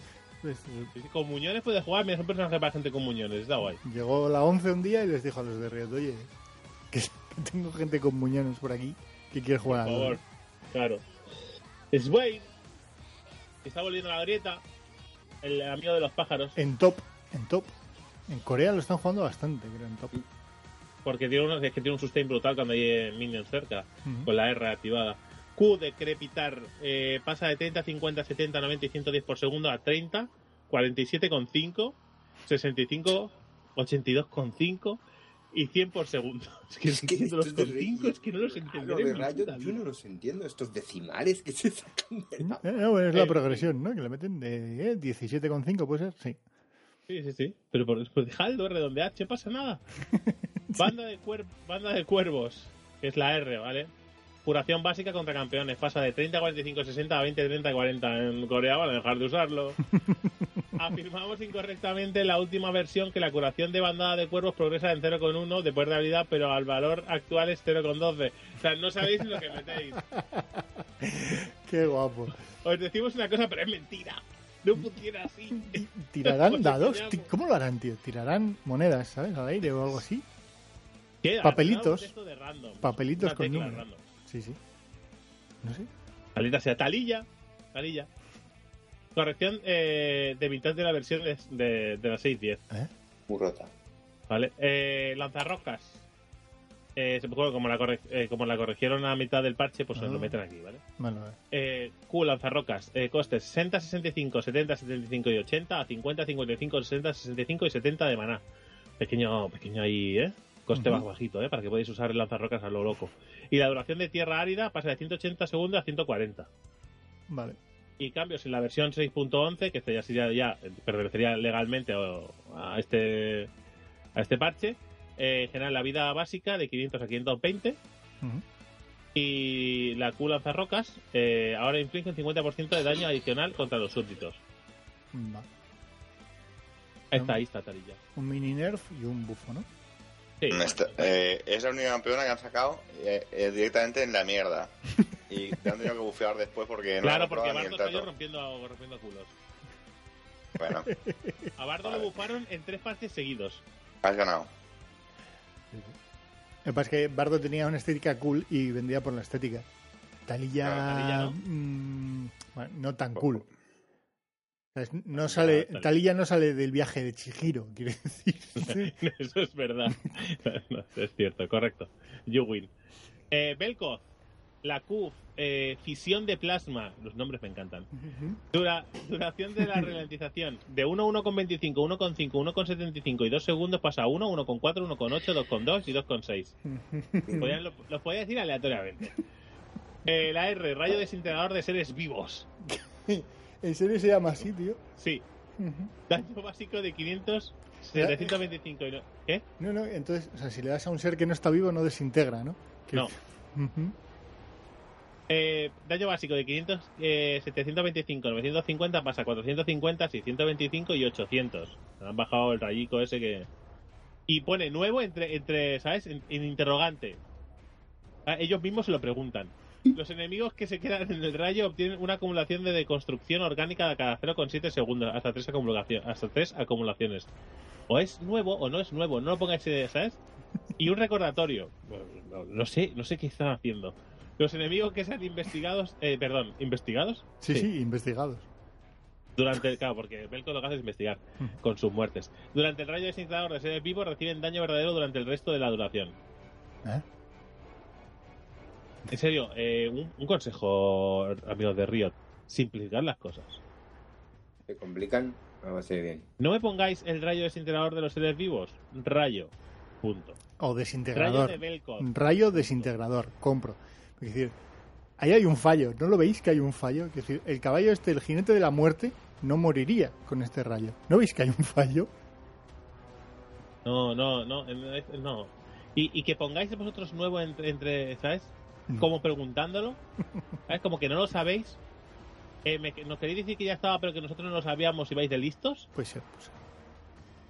Pues, Sí, sí, Con muñones puedes jugar, mira, es un personaje para gente con muñones, está guay. llegó la 11 un día y les dijo a los de Riot, oye, Que, que *laughs* tengo gente con muñones por aquí que quiere jugar Por favor. Claro. Swain, que está volviendo a la grieta. El amigo de los pájaros. En top, en top. En Corea lo están jugando bastante, creo, en top. Porque tiene, uno, es que tiene un sustain brutal cuando hay eh, minions cerca. Ujú. Con la R activada. Q de crepitar eh, pasa de 30, 50, 70, 90 y 110 por segundo a 30, 47,5, 65, 82,5 y 100 por segundo. *laughs* Es que, Es que entiendo los estos de con cinco, es que no los Lo entenderé. de en mi rayo, puta yo no los entiendo. Estos decimales que se sacan de la... Eh, no, es la Eh, progresión, ¿no? Que le meten de eh, 17,5, puede ser, sí. Sí, sí, sí. Pero por, por dejarlo redondear, ¿qué pasa nada? *laughs* Banda, de cuer- banda de cuervos, que es la R, ¿vale? Curación básica contra campeones. Pasa de 30, 45, 60 a 20, 30, 40. En Corea van a dejar de usarlo. *laughs* Afirmamos incorrectamente la última versión que la curación de bandada de cuervos progresa en 0,1 después de habilidad, pero al valor actual es 0,12. O sea, no sabéis lo que metéis. *laughs* Qué guapo. Os decimos una cosa, pero es mentira. No funciona así. Ti- ¿Tirarán Pues dados? ¿Cómo lo harán, tío? ¿Tirarán monedas, ¿sabes? Al aire o algo así? Queda, Papelitos. de random. Papelitos con números. random. Sí, sí. No sé. Maldita sea talilla. Talilla. Corrección eh, de mitad de la versión de, de, de la 6.10. ¿Eh? Muy rota. ¿Vale? Eh, lanzarrocas. Eh, se- como, la corre- eh, como la corrigieron a mitad del parche, pues se Ah. lo meten aquí, ¿vale? Bueno, ver. Eh, Q, lanzarrocas. Eh, costes 60, 65, 70, 75 y 80. A 50, 55, 60, 65 y 70 de maná. Pequeño, pequeño ahí, ¿eh? Coste más bajito, ¿eh? Para que podáis usar el lanzarrocas a lo loco. Y la duración de tierra árida pasa de 180 segundos a 140. Vale. y cambios en la versión 6.11 que este ya sería ya pertenecería legalmente a este a este parche eh, generan la vida básica de 500 a 520 Ujú. y la Q lanzarrocas eh, ahora inflige un 50% de daño adicional contra los súbditos Vale. ahí está, ahí está Tarilla Un mini nerf y un bufo, ¿no? Sí, Esta- eh, es la única campeona que han sacado eh, eh, directamente en la mierda. Y te han tenido que bufear después porque no claro han porque Bardo salió rompiendo, rompiendo culos Bueno, a Bardo Vale. lo bufaron en tres partes seguidos has ganado. Lo que pasa es que Bardo tenía una estética cool y vendía por la estética. Talilla, Claro, Talilla no. mm, bueno, no tan cool. No sale, Talilla. Talilla no sale del viaje de Chihiro, quiere decir. *laughs* Eso es verdad. *laughs* No, es cierto, correcto. You win. Eh, Belkoz, la Q, eh, fisión de plasma. Los nombres me encantan. Dura- duración de la ralentización de 1, 1,25, 1,5, 1,75 y 2 segundos pasa a 1, 1,4, 1,8, 2,2 y 2,6. Podían- Lo, lo podía decir aleatoriamente. Eh, la R, rayo desintegrador de seres vivos. *laughs* ¿En serio se llama así, tío? Sí. Daño básico de 500, 725 y no- ¿Qué? No, no, entonces, o sea, si le das a un ser que no está vivo, no desintegra, ¿no? Que- No. Eh, daño básico de 500, eh, 725, 950 pasa a 450, 625 y 800. Han bajado el rayico ese que... Y pone nuevo entre, entre ¿sabes? En, en interrogante. Ah, Ellos mismos se lo preguntan. Los enemigos que se quedan en el rayo obtienen una acumulación de deconstrucción orgánica de cada 0,7 segundos, hasta 3 acumulaciones, hasta tres acumulaciones. O es nuevo o no es nuevo, no lo pongáis, eh, ¿sabes? Y un recordatorio. No, no sé, no sé qué están haciendo. Los enemigos que sean investigados, eh, perdón, ¿investigados? Sí, sí, investigados. Durante, claro, porque Belko lo que hace es investigar Mm. con sus muertes. Durante el rayo desintegrador de seres vivos reciben daño verdadero durante el resto de la duración. ¿Eh? En serio, eh, un, un consejo, amigos de Riot, simplificar las cosas. Se complican, vamos a hacer bien. No me pongáis el rayo desintegrador de los seres vivos, rayo, punto. O Rayo desintegrador. de Belko. Rayo desintegrador, compro. Es decir, ahí hay un fallo. ¿No lo veis que hay un fallo? Es decir, el caballo este, el jinete de la muerte, no moriría con este rayo. ¿No veis que hay un fallo? No, no, no, no. Y, y que pongáis vosotros nuevo entre, entre ¿sabes? Como preguntándolo. ¿Sabes? Como que no lo sabéis. Eh, me- ¿Nos queréis decir que ya estaba, pero que nosotros no lo sabíamos y vais de listos? Puede ser, pues.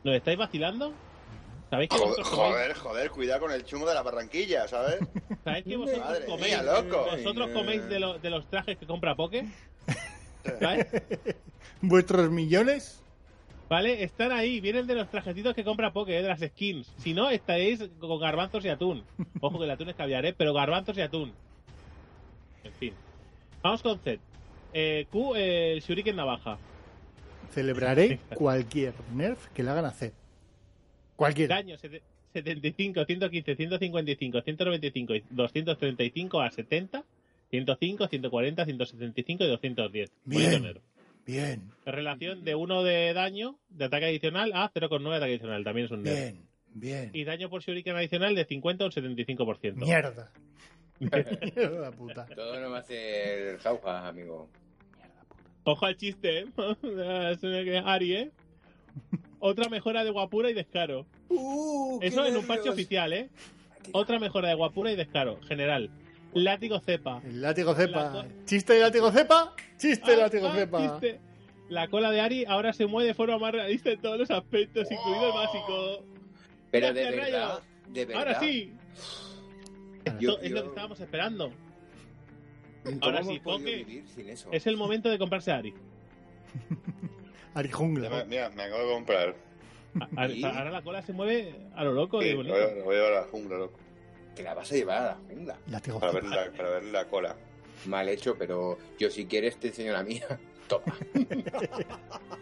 ¿Nos estáis vacilando? ¿Sabéis que Joder, joder, joder, cuidado con el chumo de la barranquilla, ¿sabes? ¿sabéis que vosotros Madre coméis, mía, loco. vosotros coméis de, lo- de los trajes que compra Poke? ¿Sabes? *laughs* ¿Vuestros millones? ¿Vale? Están ahí, vienen de los trajecitos que compra Poke, ¿eh? de las skins. Si no, estáis con garbanzos y atún. Ojo que el atún es caviar, ¿eh? Pero garbanzos y atún. En fin. Vamos con Z. Eh, Q, eh, el Shuriken Navaja. Celebraré cualquier nerf que le hagan hacer. Cualquiera. Daño sete- 75, 115, 155, 195 y 235 a 70. 105, 140, 175 y 210. Bien. Bien, Relación de 1 de daño de ataque adicional a 0,9 de ataque adicional. También es un nerf. bien, bien. Y daño por Shuriken adicional de 50 a un 75%. Mierda. *laughs* *laughs* Mierda puta. Todo no va a ser jauja, amigo. Ojo al chiste, ¿eh? *laughs* Es una que- Ari, ¿eh? Otra mejora de guapura y descaro. Uh, Eso en un parche oficial, ¿eh? Otra mejora de guapura y descaro. General. Látigo cepa. El látigo cepa. La ¿Chiste de látigo cepa? Chiste de Ah, látigo ah, cepa. chiste. La cola de Ari ahora se mueve de forma más realista en todos los aspectos, incluido el básico. Pero de verdad, Rayo. de verdad. Ahora sí. Yo- Esto es lo que estábamos esperando. ¿Cómo Ahora sí, Poke. Es el momento de comprarse a Ari. *laughs* Ari Ya me- Jungla. Mira, me acabo de comprar. A- a- ¿Y? Ahora la cola se mueve a lo loco Sí, bonito. voy, a- lo voy a llevar a la jungla, loco. Que la vas a llevar a la jungla. Para ver la, para ver la cola. Mal hecho, pero yo si quieres te enseño la mía. *laughs* Toma. *laughs*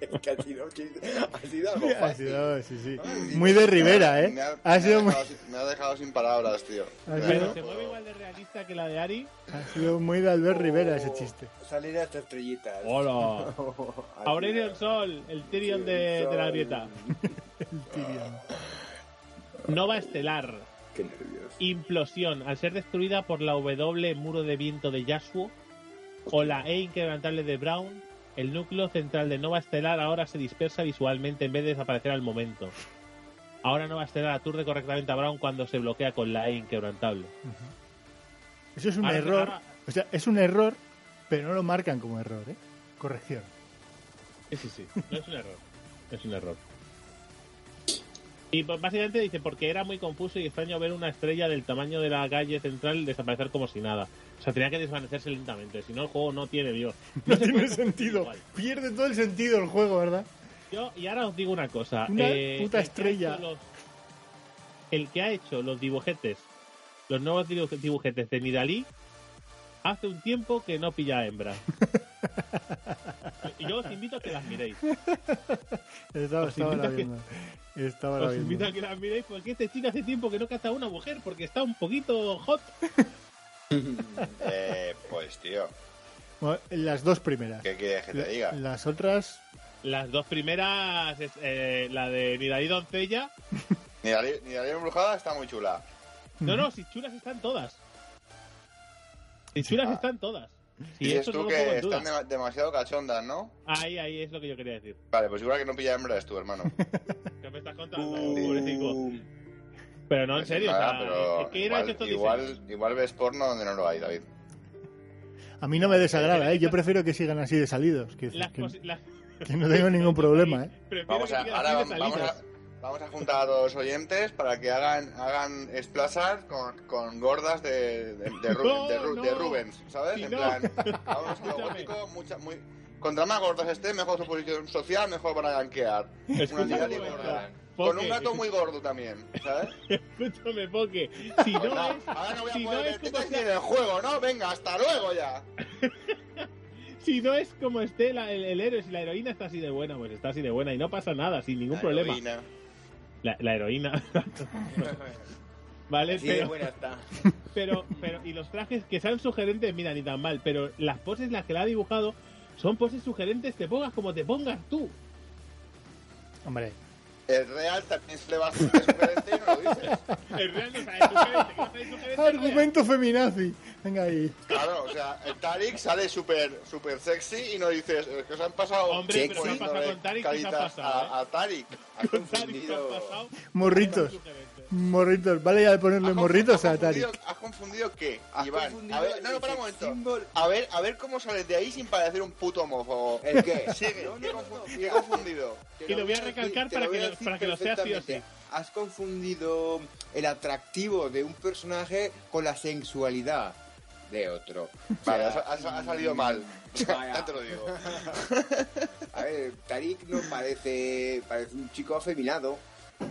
es que ha sido, ha sido algo Ha fácil. sido, sí, sí. Muy de Rivera, Me ¿eh? ha, Ha me sido ha muy, dejado, sin- me ha dejado sin palabras, tío. Ha Me Pero dejado- se mueve igual de realista que la de Ari. ha sido muy de Albert Rivera ese chiste. Salir a estas estrellitas. Hola. *laughs* Así Aurelion es. Sol, el Tyrion de, de la grieta. El Tyrion. Nova Estelar. Qué nervios. Implosión. Al ser destruida por la W muro de viento de Yasuo o la E inquebrantable de Brown, el núcleo central de Nova Estelar ahora se dispersa visualmente en vez de desaparecer al momento. Ahora Nova Estelar aturde correctamente a Brown cuando se bloquea con la E inquebrantable. Eso es un Ahora- error. ahora- O sea, es un error, pero no lo marcan como error, ¿eh? Corrección. Sí, sí, sí. No es un error. Es un error. Y pues, básicamente dice, porque era muy confuso y extraño ver una estrella del tamaño de la calle central desaparecer como si nada. O sea, tenía que desvanecerse lentamente, si no el juego no tiene Dios. *laughs* No tiene sentido. igual. Pierde todo el sentido el juego, ¿verdad? Yo, y ahora os digo una cosa. Una eh, puta que estrella. los- el que ha hecho los dibujetes, los nuevos dibu- dibujetes de Nidalí, hace un tiempo que no pilla hembra. *laughs* y yo os invito a que las miréis. Estaba, Os estaba la que- viendo. Estaba la Os invito a que las miréis porque este chico hace tiempo que no caza a una mujer porque está un poquito hot. *laughs* Eh, pues, tío, Bueno, las dos primeras. ¿qué quieres que te diga? Las otras, Las dos primeras, eh, la de Nidalí Doncella. *laughs* Ni la, li- ni la libra embrujada está muy chula. No, no, si chulas están todas. Si chulas Ah. están todas. Y Dices tú que están dema- demasiado cachondas, ¿no? Ahí, ahí es lo que yo quería decir. Vale, pues igual que no pilla hembra es tu hermano. *laughs* ¿Qué me estás contando? Uh, Pobrecito. Pero no, en Pues serio, nada, o sea, pero ¿qué igual, estos igual, igual ves porno donde no lo hay, David. a mí no me desagrada, *laughs* ¿eh? Yo prefiero que sigan así de salidos. Que, que- que no tengo ningún *laughs* problema, ¿eh? Prefiero Vamos a, ahora de vamos a. vamos a juntar a todos los oyentes para que hagan, hagan splashar con, con gordas de, de, de, Ru- No, de Ru- no. de Rubens, ¿sabes? Sí, en no. plan, *laughs* vamos a lo gótico, mucha, muy... Contra más gordas esté, mejor su posición social, mejor van a gorda. Poke, Con un gato muy gordo también, ¿sabes? *laughs* Escúchame, Poke. Si no Pues no, es, ahora no voy a si no es como sea- en el juego, ¿no? Venga, hasta luego ya. *laughs* si no es como esté la- el, el héroe, si la heroína está así de buena, pues está así de buena y no pasa nada, sin ningún La problema. heroína. La, la heroína. *laughs* vale, Así de pero, buena está. *laughs* pero, pero, y los trajes que sean sugerentes, mira, ni tan mal, pero las poses las que la ha dibujado son poses sugerentes, te pongas como te pongas tú. Hombre, El Real también se le va a hacer sugerente y no lo dices. El real no sabe sugerente, no *laughs* sabe argumento feminazi. Venga ahí. Claro, o sea, el Tarik sale súper super sexy y no dices eh, que os han pasado Hombre, pero ¿qué ha pasado poniéndole con Tarik? ¿Qué se ha pasado, a, a Tarik. Has confundido. pasado, Morritos. Morritos. Vale ya de ponerle ¿Has morritos a confundido- ¿Has confundido qué, Has Iván? confundido A ver, no, no, el para un momento. symbol. A ver, a ver cómo sales de ahí sin parecer un puto mofo. ¿El qué? *laughs* Sigue, No, no, ¿qué no, confundido? Y lo voy a recalcar para voy que a lo- decir para que lo sea sí o sí. Has confundido el atractivo de un personaje con la sensualidad. de otro. O *laughs* Vale, sea, ha, ha- ha salido mal. *laughs* Vaya. ya te lo digo. A ver, Tarik no parece, parece un chico afeminado,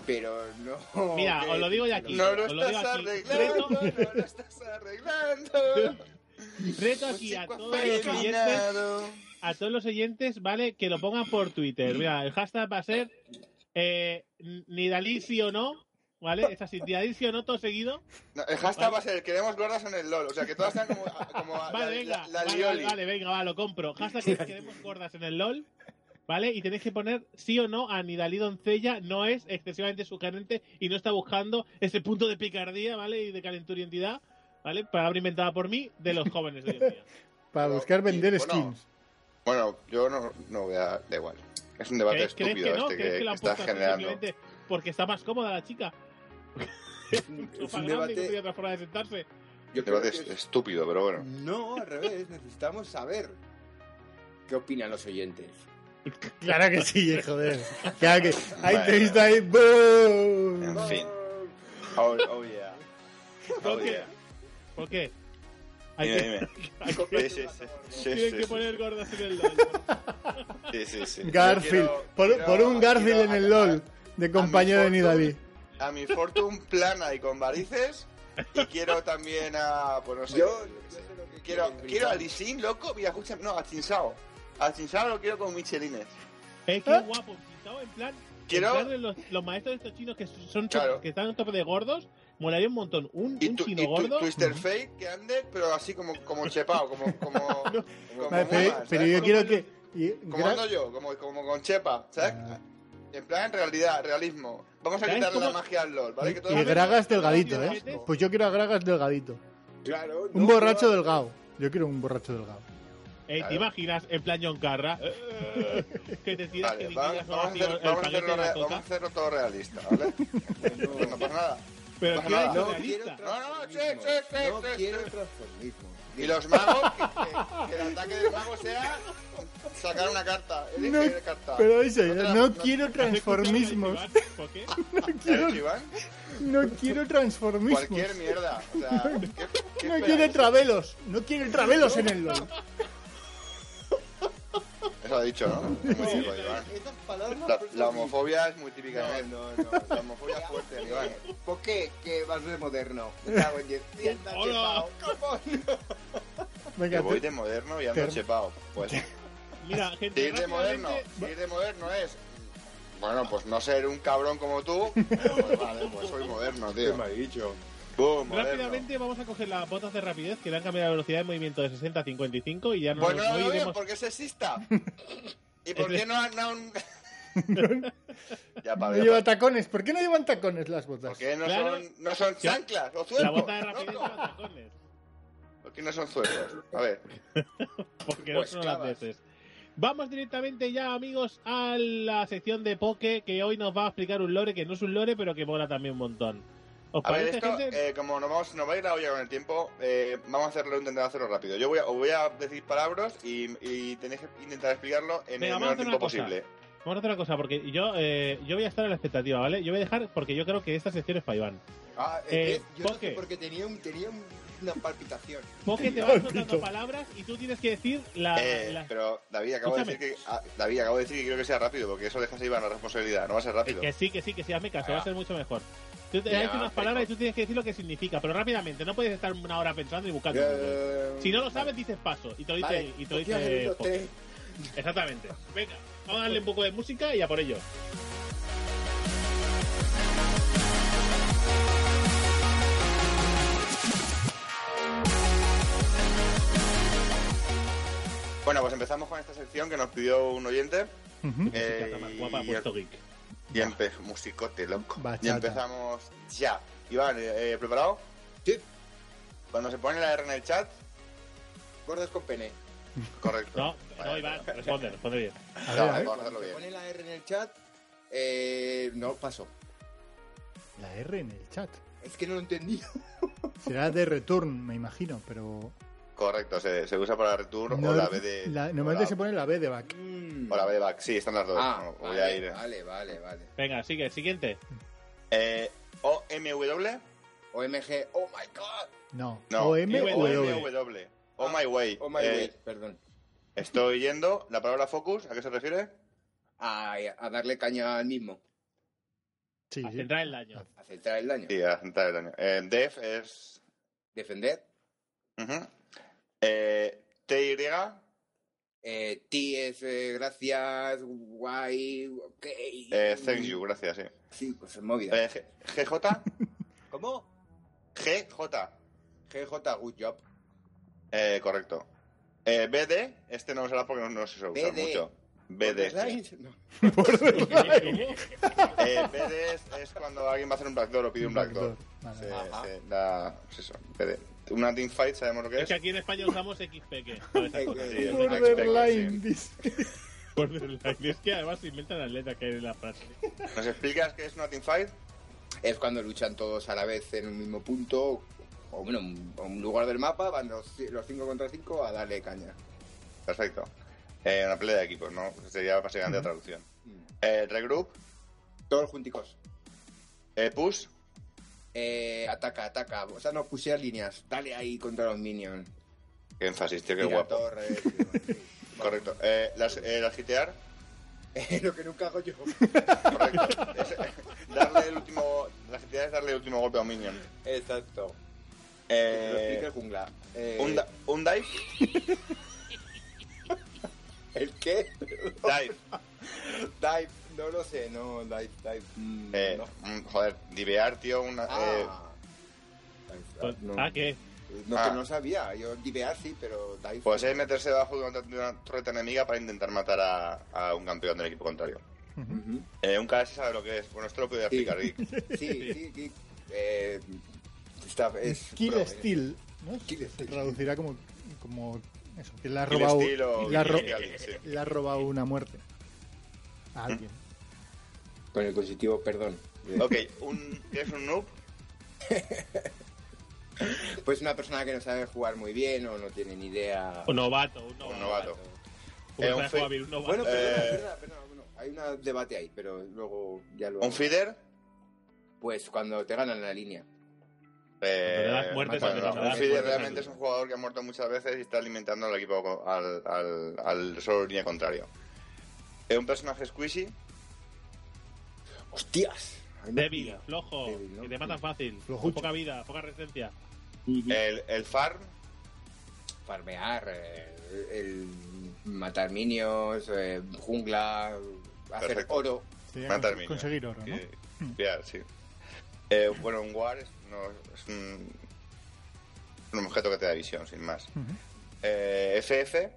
pero no... Mira, que- os lo digo ya aquí. No lo Os lo digo estás aquí. arreglando, no lo estás arreglando. *laughs* Reto aquí a todos los oyentes, a todos los oyentes, ¿vale? Que lo pongan por Twitter. Mira, el hashtag va a ser eh, Nidalí sí o no, ¿vale? Es así, Nidalí sí o no, todo seguido. No, el hashtag va a ser queremos gordas en el LOL. O sea, que todas sean como, como Vale, la, venga, la, la vale, vale, venga, va, lo compro. Hashtag que queremos gordas en el LOL, ¿vale? Y tenéis que poner sí o no a Nidalí Doncella, no es excesivamente sugerente y no está buscando ese punto de picardía, ¿vale? Y de calenturientidad, ¿vale? Palabra inventada por mí de los jóvenes de hoy en día. *laughs* Para buscar vender y, bueno, skins. Bueno, yo no, no voy a... Da igual. Es un debate ¿Crees, crees estúpido que no? este ¿Crees que, que que está generando. porque está más cómoda la chica? *laughs* Es un, *laughs* es y debate... tenía otra forma de sentarse. Yo creo debate es- estúpido, pero bueno. No, al revés, necesitamos saber qué opinan los oyentes. Claro que sí, joder. Claro que. Ahí Bueno. te ahí. ¡boom! En fin. Oh, oh yeah. Oh ¿Por qué? yeah. ¿Por qué? Hay Dime, que, dime. hay que- Sí, sí, sí. Sí, tienen sí, que sí. poner gordas en el LOL. Sí, sí, sí. *laughs* Garfield. Quiero- por, quiero- por un Garfield en el LOL. De compañero de. Nidalí. A mi Fortune plana y con varices. Y quiero también a. Pues no sé. Yo, yo qué yo sé. sé lo que Quiero, quiero a. Lisin, loco. Mira, escúchame. No, a Chinsao. A Chinsao lo quiero con Michelines. Es que ¿Eh? guapo, pintado en plan. Quiero- en plan los, los maestros de estos chinos que son Claro. que están en tope de gordos, molaría un montón. Un, Y, un tu, chino y tu- gordo. Twister Fate que ande, pero así como, como chepao, como. como, *laughs* como Vale, mola, pero, yo Como- quiero que. y- Como gra- ando yo, como, como con chepa, ¿sabes? Ah. En plan, en realidad, realismo. Vamos a ¿Sabes quitarle la cómo- magia al LOL, ¿vale? Que todo y Gragas delgadito, ¿Sabes ¿eh? Pues yo quiero a Gragas delgadito. Claro. Un no, borracho yo- delgado. Yo quiero un borracho delgado. Eh, Claro. ¿Te imaginas en plan John Carra? que te tiras Vale, que vamos, vamos a el hacer- vamos hacerlo, de la vamos a hacerlo todo realista, ¿vale? Pues no pasa nada. Pero pasa ¿qué ha nada. hecho No realista? quiero No, no, sí, sí, sí, No quiero transformismo. Y los magos, que, que- que el ataque del mago sea sacar una carta. No, carta. Pero dice, no no- quiero ¿Has escuchado transformismos. ¿Por qué? *laughs* ¿Sabes, Iván? No quiero transformismos. Cualquier mierda. O sea, ¿qué, qué No quiere travelos. No quiere travelos en el LOL. Eso ha dicho, ¿no? Muy chico, Iván. Esas palabras La, pues, la homofobia es muy típica en él. No, no, no. La homofobia es fuerte, Iván. ¿Por qué? Que vas de moderno. *laughs* Hola. Venga, Que voy te- de moderno y ando chepao. Pues Mira, gente, ir de moderno, ir de moderno es... Bueno, pues no ser un cabrón como tú. *laughs* Pues vale, pues soy moderno, ¿Qué tío. me ha dicho? Boom, moderno. Rápidamente vamos a coger las botas de rapidez que le han cambiado la velocidad de movimiento de 60 a 55 y ya no, Pues no no lo veo bien, iremos. porque es sexista. *laughs* ¿Y por qué no han... No han- *laughs* ya, No para, ya, lleva para. tacones. ¿Por qué no llevan tacones las botas? ¿Por qué no Claro. son, no son chanclas o La zuecos? bota de rapidez son tacones. ¿Por qué no son zuecos? A ver. *laughs* Porque Pues no son clavas. holandeses. Vamos directamente ya, amigos, a la sección de Poke, que hoy nos va a explicar un lore que no es un lore, pero que mola también un montón. ¿Os A ver, esto, gente? eh, como nos, vamos, nos va a ir la olla con el tiempo, eh, vamos a hacerlo, intentar hacerlo rápido. Yo voy a, os voy a decir palabras y, y tenéis que intentar explicarlo en Venga, el menor tiempo posible. Vamos a hacer una cosa, porque yo, eh, yo voy a estar en la expectativa, ¿vale? Yo voy a dejar, porque yo creo que esta sección es para Iván. Ah, Eh, eh, yo no ¿por qué? sé porque tenía, un, tenía un- una palpitación. Poke te *laughs* va Ay, soltando palabras y tú tienes que decir la... Eh, la- Pero David, acabo de decir que ah, David, acabo de decir que quiero que sea rápido, porque eso dejas a Iván la responsabilidad, no va a ser rápido. Que sí, que sí, que sí, hazme caso, va a ser mucho mejor. Tú te dices unas palabras y tú tienes que decir lo que significa, pero rápidamente, no puedes estar una hora pensando y buscando. Si no lo sabes, dices paso y te lo dice, Vale, y te lo dice. Exactamente. Venga, vamos a darle un poco de música y a por ello. Bueno, pues empezamos con esta sección que nos pidió un oyente. Ujú. eh, Música más guapa, y- puesto geek. Y empe musicote, loco. Bachata. Y empezamos ya. Iván, eh, ¿preparado? Sí. Cuando se pone la R en el chat, Gordas con pene. correcto. *laughs* No, no, Iván, responde, responde bien. A No, ver, a hacerlo Se pone la R en el chat. Eh, no, paso. La R en el chat. Es que no lo entendí. Será de return, me imagino, pero. Correcto, se, se usa para return no- o la B de. la- normalmente la- se pone la B de back. Mm. O la B de back, sí, están las dos. Ah, No, voy vale, a ir. vale, vale, vale. Venga, sigue, siguiente. Eh, OMW, OMG, oh my god. No, No, OMW. OMW. Oh my way. Oh my Eh, way, perdón. Estoy yendo. ¿La palabra focus a qué se refiere? A, a darle caña al mismo, Sí, A centrar el daño. a centrar el daño. Sí, a centrar el daño. Eh, def es. Defender. ujú. Eh, TY. Eh, T es eh, gracias, guay, ok. Eh, thank you, gracias, sí. Sí, pues es movida. Eh, G- GJ. *laughs* ¿Cómo? GJ. GJ, good job. Eh, correcto. Eh, BD, este no será porque no, no se usa BD. mucho. BD. *laughs* sí. Borderlines, no. Eh, BD es, cuando alguien va a hacer un backdoor o pide un backdoor. Vale. Se, Ajá. se da, pues eso, BD. Una teamfight, sabemos lo que Es es. que aquí en España usamos. Sí, Borderline. Borderline. Es que además se inventan las letras que hay en la frase. ¿Nos explicas qué es una teamfight? Es cuando luchan todos a la vez en un mismo punto, o bueno, un, un lugar del mapa, van los, los cinco contra cinco a darle caña. Perfecto. Eh, una pelea de equipos, ¿no? Sería básicamente la traducción. Eh, regroup, Todos junticos. eh, push, Eh, ataca, ataca. O sea, no pusear líneas. Dale ahí contra los minions. qué énfasis, tío, qué guapo. sí. *laughs* Correcto. Eh, las, eh, las hitear, Eh, Lo que nunca hago yo. correcto. Es, eh, darle el último, las hitear es darle el último golpe a un minion. Exacto. Te lo explique Eh, el jungla. Eh, un, un dive, *laughs* ¿El qué? *laughs* dive. dive. No lo sé, no, dive, dive. mm, Eh, no. mm, joder, divear, tío, una... eh, Ah. Dive, Pues, no. ¿Ah, qué? No, Ah. que no sabía. Yo divear sí, pero dive. pues es meterse debajo de una, de una torreta enemiga para intentar matar a, a un campeón del equipo contrario. Ujú. Eh, un KS sabe lo que es. Bueno, esto lo Sí. explicar, Rick. *laughs* Sí, sí, sí. Eh, está, es Kill eh. Steel, ¿no? Kill Se traducirá como, como eso, que le ha robado, le ha ro- Kill Alien, sí. le ha robado una muerte a alguien. Con el positivo, perdón. Ok, un, ¿qué es un noob? *laughs* Pues una persona que no sabe jugar muy bien o no tiene ni idea. Un novato, un novato. Un novato. ¿Cómo Eh, un novato. Bueno, perdona, Eh, perdona, perdona, bueno, hay un debate ahí, pero luego ya lo. ¿Un feeder? Pues cuando te ganan la línea. Eh, muertes, bueno, realmente sí. es un jugador que ha muerto muchas veces y está alimentando al equipo al, al, al solo línea contrario. Eh, un personaje squishy, ¡Hostias! Débil, flojo, Débil, ¿no? que te matan fácil. Flojucho. Poca vida, poca resistencia. el, el farm, Farmear, eh, el matar minions, eh, jungla, hacer Perfecto. oro. Sí, Matar cons- minions. conseguir oro, ¿no? que- ya, sí. Eh, bueno, un war es, no, es un, un objeto que te da visión, sin más. Eh, FF,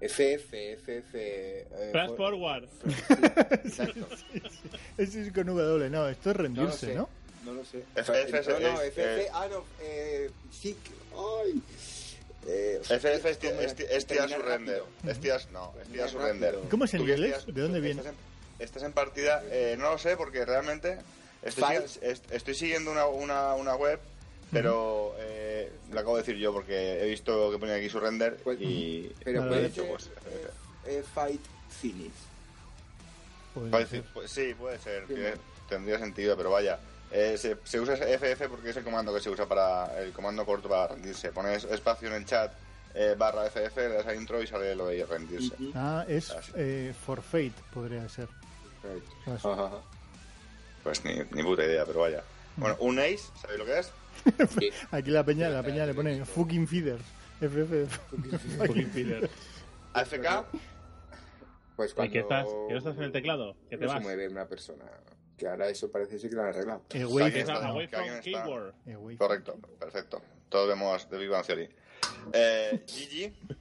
FF, FF. eh, Flash for- forward. Exacto. Ese es con W, no, esto es rendirse. ¿no? No lo sé. FF es- no, no, FF. eh, ah, no. Eh, Ay. Eh, FF es, tirar surrender. rápido. Es no, es tirar Terminar surrender. rápido. ¿Cómo es que inglés? ¿De dónde viene? Estás en, estás en partida, eh, no lo sé porque realmente estoy, Fight. sigui- est- estoy siguiendo una, una, una web, pero eh, lo acabo de decir yo porque he visto que ponía aquí su render Pues- y Pero vale. ser pues, eh, eh, Fight Finish. Pues sí, puede ser, Sí, tiene- ¿no? tendría sentido, pero vaya. eh, se, se usa ese FF porque es el comando que se usa para el comando corto para rendirse. Pones espacio en el chat eh, barra FF, le das a intro y sale lo de rendirse. Ah, es Ah, eh, forfeit, podría ser. Ajá. Pues ni, ni puta idea, pero vaya. Bueno, un ace, ¿sabéis lo que es? *laughs* Sí. Aquí la peña, la peña le pone fucking feeders. FF. Fucking feeder. AFK, Pues ¿Y cuando ¿Qué estás? ¿Que no estás en el teclado? ¿Que te no se vas? mueve una persona. Que ahora eso parece ser que lo han arreglado. Away from. Correcto, perfecto. Todos vemos de Big Bang Theory. Eh, GG.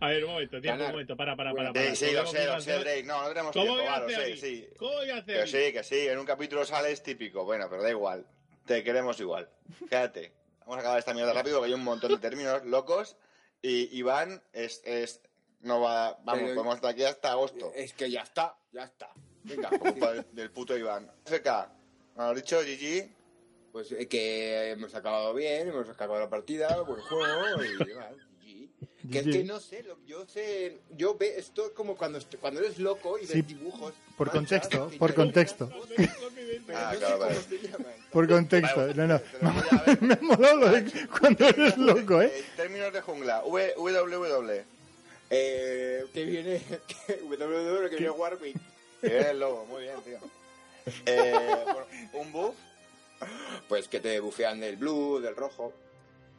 A ver, un momento, tiempo, Ganar. un momento, para, para, Bueno, para. Sí, para. sí, lo ¿Cómo sé, lo sé? Drake. No, no tenemos ¿Cómo tiempo, voy a hacer sí, ahí? sí. ¿Cómo voy a hacer Que ahí? sí, que sí, en un capítulo sales típico. Bueno, pero da igual. Te queremos igual. Quédate. Vamos a acabar esta mierda rápido, que hay un montón de términos locos. Y Iván es. es no va. Vamos, Pero- podemos estar aquí hasta agosto. Es que ya está, ya está. Venga, culpa del, del puto Iván. FK. ¿Me lo dicho, GG? pues eh, que hemos acabado bien, hemos acabado la partida, buen juego y demás. Que es que no sé, lo- yo sé, yo ve esto es como cuando, cuando eres loco y ves Sí, dibujos. por manchas, contexto, por te- contexto. Ah, claro, vale. por contexto. No, no. *laughs* Me ha molado lo de cuando eres loco, ¿eh? términos de jungla. WWW. Eh, que viene. Que, WW, que viene Warwick. Que viene el lobo, muy bien, tío. Eh, bueno, un buff. Pues que te bufean del blue, del rojo.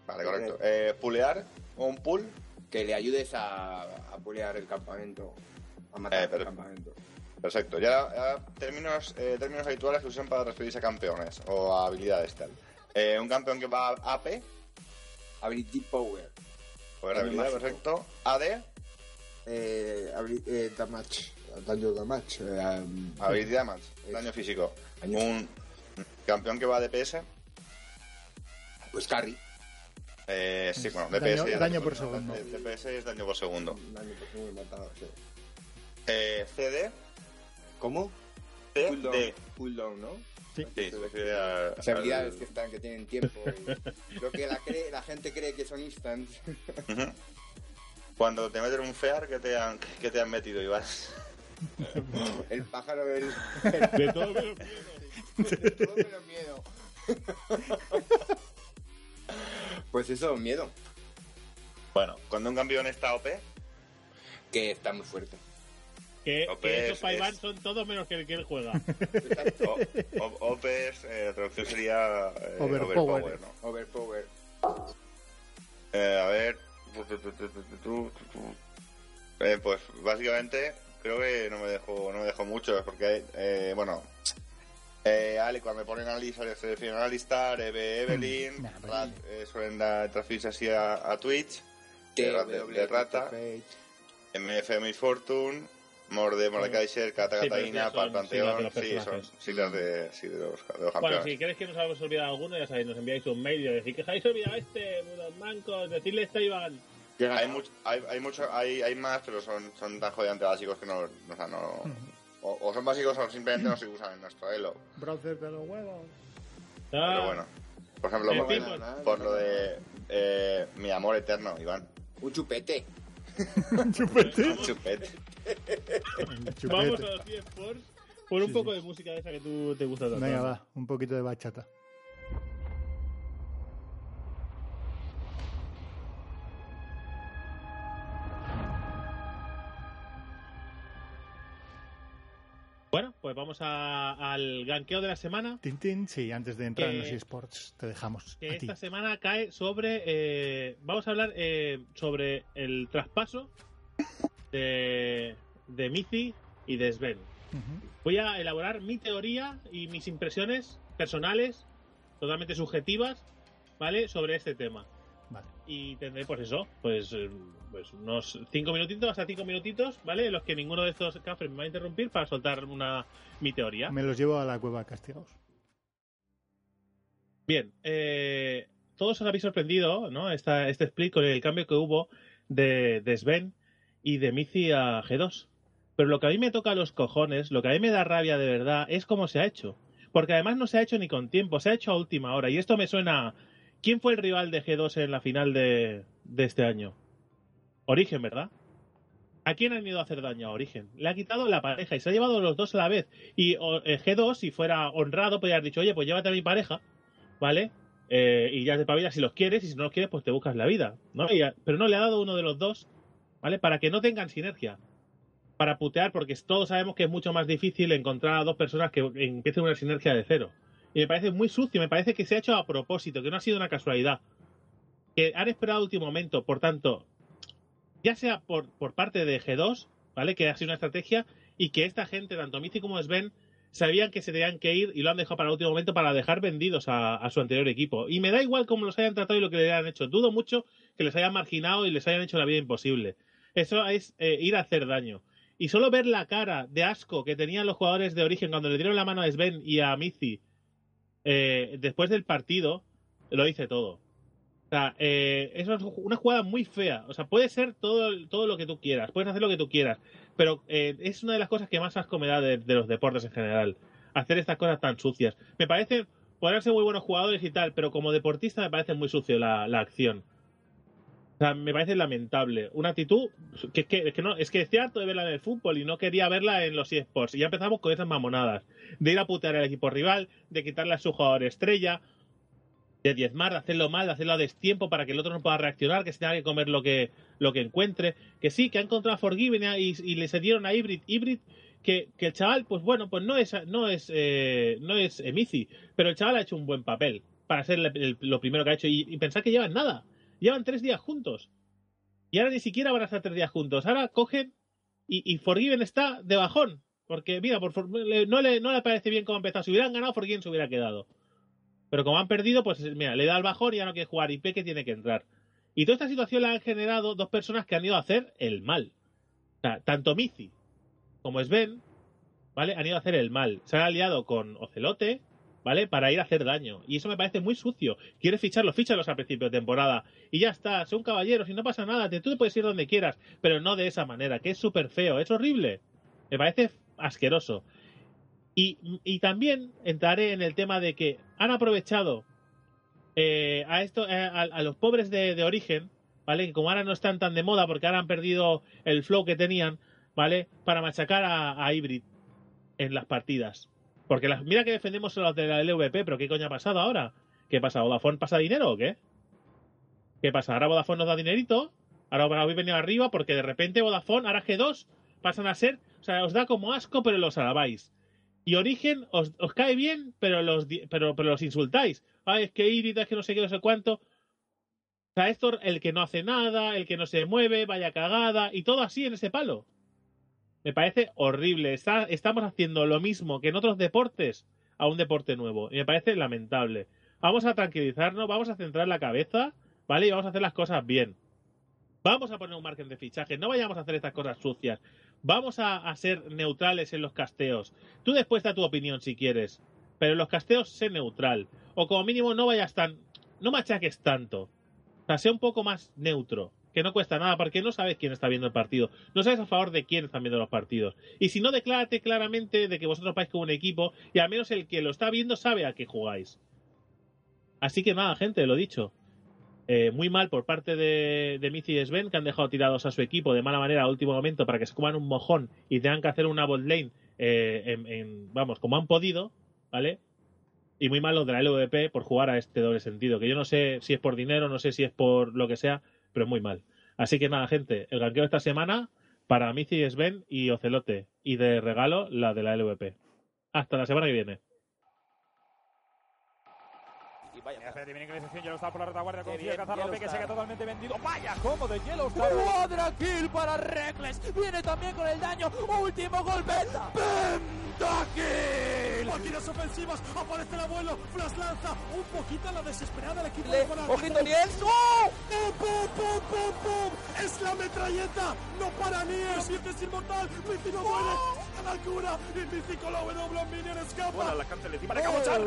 Vale, correcto. Eh, pulear. Un pull. Que le ayudes a, a pulear el campamento. A matar Eh, el campamento. Perfecto. Ya, ya términos, eh, términos habituales que usan para referirse a campeones o a habilidades tal. Eh, un campeón que va a AP. Ability Power. Poder habilidad, perfecto. AD. Eh, eh, damage. Daño damage. Eh, um, más. Eso. Daño físico. Daño Un campeón que va a DPS. pues carry. Eh, sí, bueno, Daño- DPS. daño lo por segundo. DPS es daño por segundo. Daño por segundo matado, sí. Eh, CD. ¿Cómo? CD. Cooldown, cooldown, ¿no? Sí, se refiere a- Las habilidades al- que están, que tienen tiempo. y *laughs* lo que la, cree- la gente cree que son instant. Ujú. Cuando te meten un fear, ¿qué te han, qué te han metido, Iván? *laughs* El pájaro del. De *laughs* todo menos de todo menos miedo. Pues eso, miedo. Bueno, cuando un campeón está OP, Que está muy fuerte. Que, que esos Paivan es- son todos menos que el que él juega. *laughs* o- o- OP es, eh, la traducción sería eh, Overpower. overpower, ¿no? Overpower. Eh, a ver. Eh, pues básicamente creo que no me dejo, no me dejo mucho, porque eh, bueno. Eh, Ali, cuando me ponen Ali, sale selecciona Alistar, Eve, Evelyn, Nah, pues Rat, eh, suelen dar transferirse así a, a Twitch, de, ra- de- de Rata, MF Miss Fortune, Morde, Mordekaiser, Kata Sí, Catalina, Par Panteón, los sí, son siglas de, sí, de, los, de los Bueno, si crees que nos hemos olvidado alguno, ya sabéis, nos enviáis un mail y decís que os habéis olvidado este, unos mancos, decirle esto a Iván. Hay, much- hay, hay, mucho, hay, hay más, pero son, son tan jodidamente básicos que no, o sea, no o, o son básicos o simplemente no se usan en nuestro elo. Browser de los huevos. Pero bueno, por ejemplo, por, fin, por- por lo de eh, mi amor eterno, Iván. Un chupete. *laughs* Chupete. Chupete. Chupete. Vamos a los 10 Sports por un Sí, poco sí. de música de esa que tú te gusta tanto. Venga, va, un poquito de bachata. Bueno, pues vamos a- al ganqueo de la semana. Tintín, sí, antes de entrar en los esports, te dejamos que a ti. esta semana cae sobre. eh, vamos a hablar eh, sobre el traspaso de, de y de Sven. Voy a elaborar mi teoría y mis impresiones personales, totalmente subjetivas, ¿vale? Sobre este tema. Vale. Y tendré, pues eso, pues, eh, pues unos cinco minutitos, hasta cinco minutitos, ¿vale? En los que ninguno de estos cafres me va a interrumpir para soltar una mi teoría. Me los llevo a la cueva castigados. Bien, eh, todos os habéis sorprendido, ¿no? Esta, este split con el cambio que hubo de, de Sven y de Mizi a G2. Pero lo que a mí me toca los cojones, lo que a mí me da rabia de verdad, es cómo se ha hecho. Porque además no se ha hecho ni con tiempo, se ha hecho a última hora. Y esto me suena. ¿Quién fue el rival de G2 en la final de, este año? Origen, ¿verdad? ¿A quién han ido a hacer daño a Origen? Le ha quitado la pareja y se ha llevado los dos a la vez. Y eh, G2, si fuera honrado, podría haber dicho, oye, pues llévate a mi pareja, ¿vale? Eh, y ya te pavilas si los quieres, y si no los quieres, pues te buscas la vida, ¿no? A- pero no le ha dado uno de los dos, ¿vale? Para que no tengan sinergia. Para putear, porque todos sabemos que es mucho más difícil encontrar a dos personas que empiecen una sinergia de cero. Y me parece muy sucio, me parece que se ha hecho a propósito, que no ha sido una casualidad. Que han esperado último momento, por tanto, ya sea por, por parte de G2, ¿vale? Que ha sido una estrategia, y que esta gente, tanto Mizi como Sven, sabían que se tenían que ir y lo han dejado para el último momento para dejar vendidos a, a su anterior equipo. Y me da igual cómo los hayan tratado y lo que le hayan hecho. Dudo mucho que les hayan marginado y les hayan hecho la vida imposible. Eso es eh, ir a hacer daño. Y solo ver la cara de asco que tenían los jugadores de origen cuando le dieron la mano a Sven y a Mizi eh, después del partido, lo dice todo. O sea, eh, es una jugada muy fea. O sea, puede ser todo, todo lo que tú quieras, puedes hacer lo que tú quieras, pero eh, es una de las cosas que más asco me da de, de los deportes en general. Hacer estas cosas tan sucias. Me parece, podrán ser muy buenos jugadores y tal, pero como deportista me parece muy sucio la, la acción. O sea, me parece lamentable. Una actitud que, que, que no, es que estoy harto de verla en el fútbol y no quería verla en los eSports. Y ya empezamos con esas mamonadas. De ir a putear al equipo rival, de quitarle a su jugador estrella, de diezmar, de hacerlo mal, de hacerlo a destiempo para que el otro no pueda reaccionar, que se tenga que comer lo que, lo que encuentre. Que sí, que ha encontrado a Forgiven y, y le cedieron a Hybrid. Hybrid que, que, el chaval, pues bueno, pues no es, no es, eh, no es Emici, pero el chaval ha hecho un buen papel para ser el, el, lo primero que ha hecho y, y pensar que llevan nada. Llevan tres días juntos. Y ahora ni siquiera van a estar tres días juntos. Ahora cogen y, Forgiven está de bajón. Porque, mira, por, no, le, no le parece bien cómo ha empezado. Si hubieran ganado, Forgiven se hubiera quedado. Pero como han perdido, pues mira, le da el bajón y ya no quiere jugar. Y Peque tiene que entrar. Y toda esta situación la han generado dos personas que han ido a hacer el mal. O sea, tanto Mizi como Sven, ¿vale? Han ido a hacer el mal. Se han aliado con Ocelote, ¿vale? Para ir a hacer daño. Y eso me parece muy sucio. Quieres ficharlos, fíchalos al principio de temporada. Y ya está, son caballeros y no pasa nada. Tú te puedes ir donde quieras, pero no de esa manera, que es súper feo, es horrible. Me parece asqueroso. Y, y, también entraré en el tema de que han aprovechado eh, a, esto, eh, a, los pobres de, de, origen, ¿vale? Que como ahora no están tan de moda porque ahora han perdido el flow que tenían, ¿vale? Para machacar a, a Hybrid en las partidas. Porque las, mira que defendemos a los de la LVP, pero ¿qué coño ha pasado ahora? ¿Qué pasa? ¿Vodafone pasa dinero o qué? ¿Qué pasa? Ahora Vodafone nos da dinerito, ahora habéis venido arriba porque de repente Vodafone, ahora G2, pasan a ser, o sea, os da como asco, pero los alabáis. Y Origen os, os cae bien, pero los, pero, pero los insultáis. Ay, es que Iris, es que no sé qué, no sé cuánto. O sea, esto, el que no hace nada, el que no se mueve, vaya cagada, y todo así en ese palo. Me parece horrible. Está, estamos haciendo lo mismo que en otros deportes a un deporte nuevo. Y me parece lamentable. Vamos a tranquilizarnos, vamos a centrar la cabeza, ¿vale? Y vamos a hacer las cosas bien. Vamos a poner un margen de fichaje. No vayamos a hacer estas cosas sucias. Vamos a, a ser neutrales en los casteos. Tú después da tu opinión si quieres. Pero en los casteos sé neutral. O como mínimo no vayas tan... No machaques tanto. O sea, sé un poco más neutro que no cuesta nada porque no sabes quién está viendo el partido, no sabes a favor de quién están viendo los partidos. Y si no, declárate claramente de que vosotros vais como un equipo y al menos el que lo está viendo sabe a qué jugáis. Así que nada, gente, lo dicho. Eh, muy mal por parte de, de Mizi y Sven, que han dejado tirados a su equipo de mala manera a último momento para que se coman un mojón y tengan que hacer una bot lane, eh, en, vamos, como han podido, ¿vale? Y muy mal los de la LVP por jugar a este doble sentido, que yo no sé si es por dinero, no sé si es por lo que sea, pero muy mal. Así que nada, gente, el ganqueo esta semana para Mici, Sven y Ocelote. Y de regalo, la de la LVP. Hasta la semana que viene. Y vaya, que ya lo está por la retaguardia, consigue cazar López que se queda totalmente vendido. Vaya, como de Yellowstar. Cuadra kill para Reckless. Viene también con el daño. Último golpe. Pentakill. Máquinas ofensivas. Aparece el abuelo. Flash lanza. Un poquito a la desesperada el equipo de. Ojito, Niel. ¡Oh! ¡Pum, pum, pum, pum, pum! ¡Es la metralleta! ¡No para Niel! ¡Siempre es inmortal! ¡Mici no muere! ¡A la cura! ¡Y Mici con la W Minion escapa! La de Cabochar.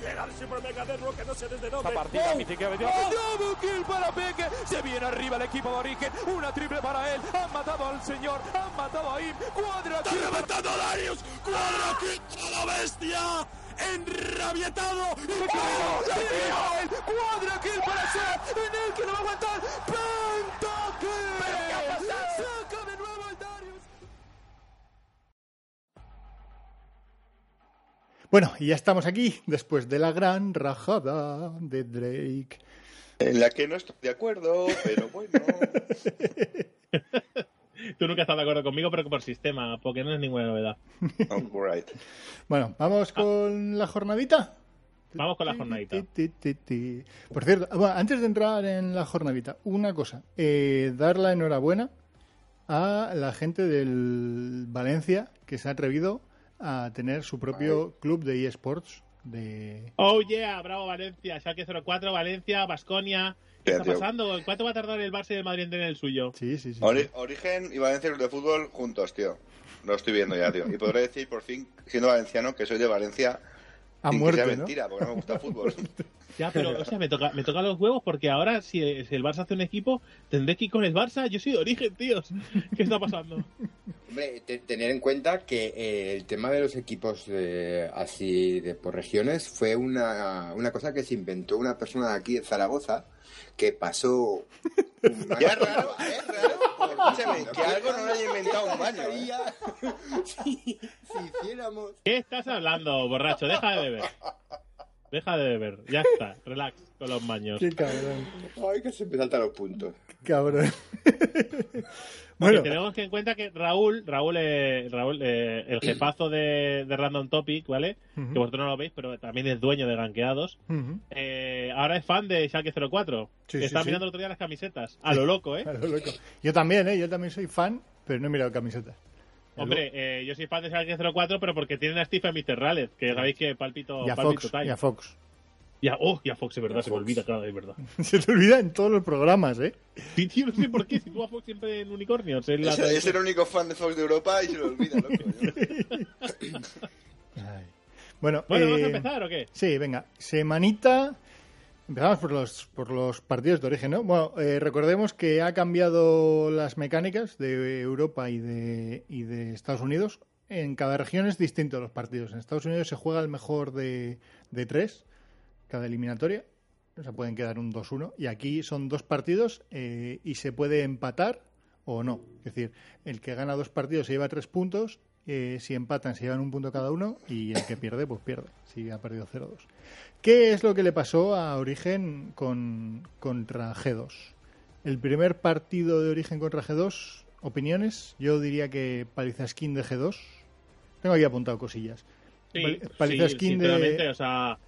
Llega el Super Mega Network que no sé desde dónde. Esta partida, ¡Oh! Mici que ha venido. Double kill para Peque. Se viene arriba el equipo de origen. Una triple para él. Han matado al señor. Han matado a Im. Cuadra ¡Está reventando a Darius! ¡Cuadra kill a la bestia! ¡Enrabietado! ¡Y ¡Oh! Cuadra kill para Seth. En el que no va a aguantar. Pentakill. Saca de nuevo el Bueno, y ya estamos aquí después de la gran rajada de Drake. En la que no estoy de acuerdo, pero bueno. *laughs* Tú nunca estás de acuerdo conmigo, pero por sistema, porque no es ninguna novedad. Alright. Bueno, vamos con la jornadita. Vamos con la jornadita. Por cierto, bueno, antes de entrar en la jornadita, una cosa. Eh, dar la enhorabuena a la gente del Valencia que se ha atrevido a tener su propio club de eSports. De... Oh yeah, bravo Valencia, Schalke 04, Valencia, Basconia. ¿Qué está pasando? ¿Cuánto va a tardar el Barça y el Madrid en tener el suyo? Sí, sí, sí. Ori- Origen y Valencia Club de Fútbol juntos, tío. Lo estoy viendo ya, tío. Y podré decir, por fin, siendo valenciano, que soy de Valencia. A sin que muerte, sea ¿no? mentira, porque no me gusta el fútbol. *laughs* Ya, pero, o sea, me toca, me toca los huevos porque ahora, si, si el Barça hace un equipo, tendré que ir con el Barça. Yo soy de origen, tíos. ¿Qué está pasando? Hombre, te- tener en cuenta que eh, el tema de los equipos eh, así de por regiones fue una, una cosa que se inventó una persona de aquí de Zaragoza que pasó un *laughs* Ya es raro, es raro. Escúchame, que algo no lo haya inventado un baño. ¿eh? *laughs* si, si hiciéramos ¿Qué estás hablando, borracho? Deja de beber. Deja de beber. Ya está. Relax con los baños. Qué cabrón. ay que se me saltan los puntos Cabrón. Tenemos que en cuenta que Raúl, Raúl, eh, Raúl eh, el jefazo de, de Random Topic, ¿vale? Que vosotros no lo veis, pero también es dueño de Ganqueados. Eh, ahora es fan de Schalke 04. Sí, que sí, está sí. mirando el otro día las camisetas. *laughs* A lo loco, ¿eh? A lo loco. Yo también, ¿eh? Yo también soy fan, pero no he mirado camisetas. Hombre, eh, yo soy fan de Schalke 04, pero porque tienen a Stephen Mr. Rales, que sabéis que palpito, Y a palpito Fox. Y a Fox. Y a- oh, y a Fox, es verdad, se me olvida, claro, es verdad. *laughs* Se te olvida en todos los programas, ¿eh? Sí, tío, no sé por qué, si tú a Fox siempre en unicornios. en la Es, es el único fan de Fox de Europa y se lo olvida, loco. *laughs* Ay. Bueno, Bueno, ¿vamos a eh, empezar o qué? Sí, venga. Semanita. Empezamos por los, por los partidos de origen, ¿no? Bueno, eh, recordemos que ha cambiado las mecánicas de Europa y de, y de Estados Unidos. En cada región es distinto los partidos. En Estados Unidos se juega el mejor de, de tres, cada eliminatoria. O sea, pueden quedar un 2-1. Y aquí son dos partidos eh, y se puede empatar o no. Es decir, el que gana dos partidos se lleva tres puntos. eh, si empatan, se llevan un punto cada uno. Y el que pierde, pues pierde. Si ha perdido 0-2. ¿Qué es lo que le pasó a Origen con, contra G2? El primer partido de Origen contra G2, opiniones, yo diría que paliza skin de G2. Tengo aquí apuntado cosillas. Sí, Pal- paliza sí, skin sinceramente, de... o sea,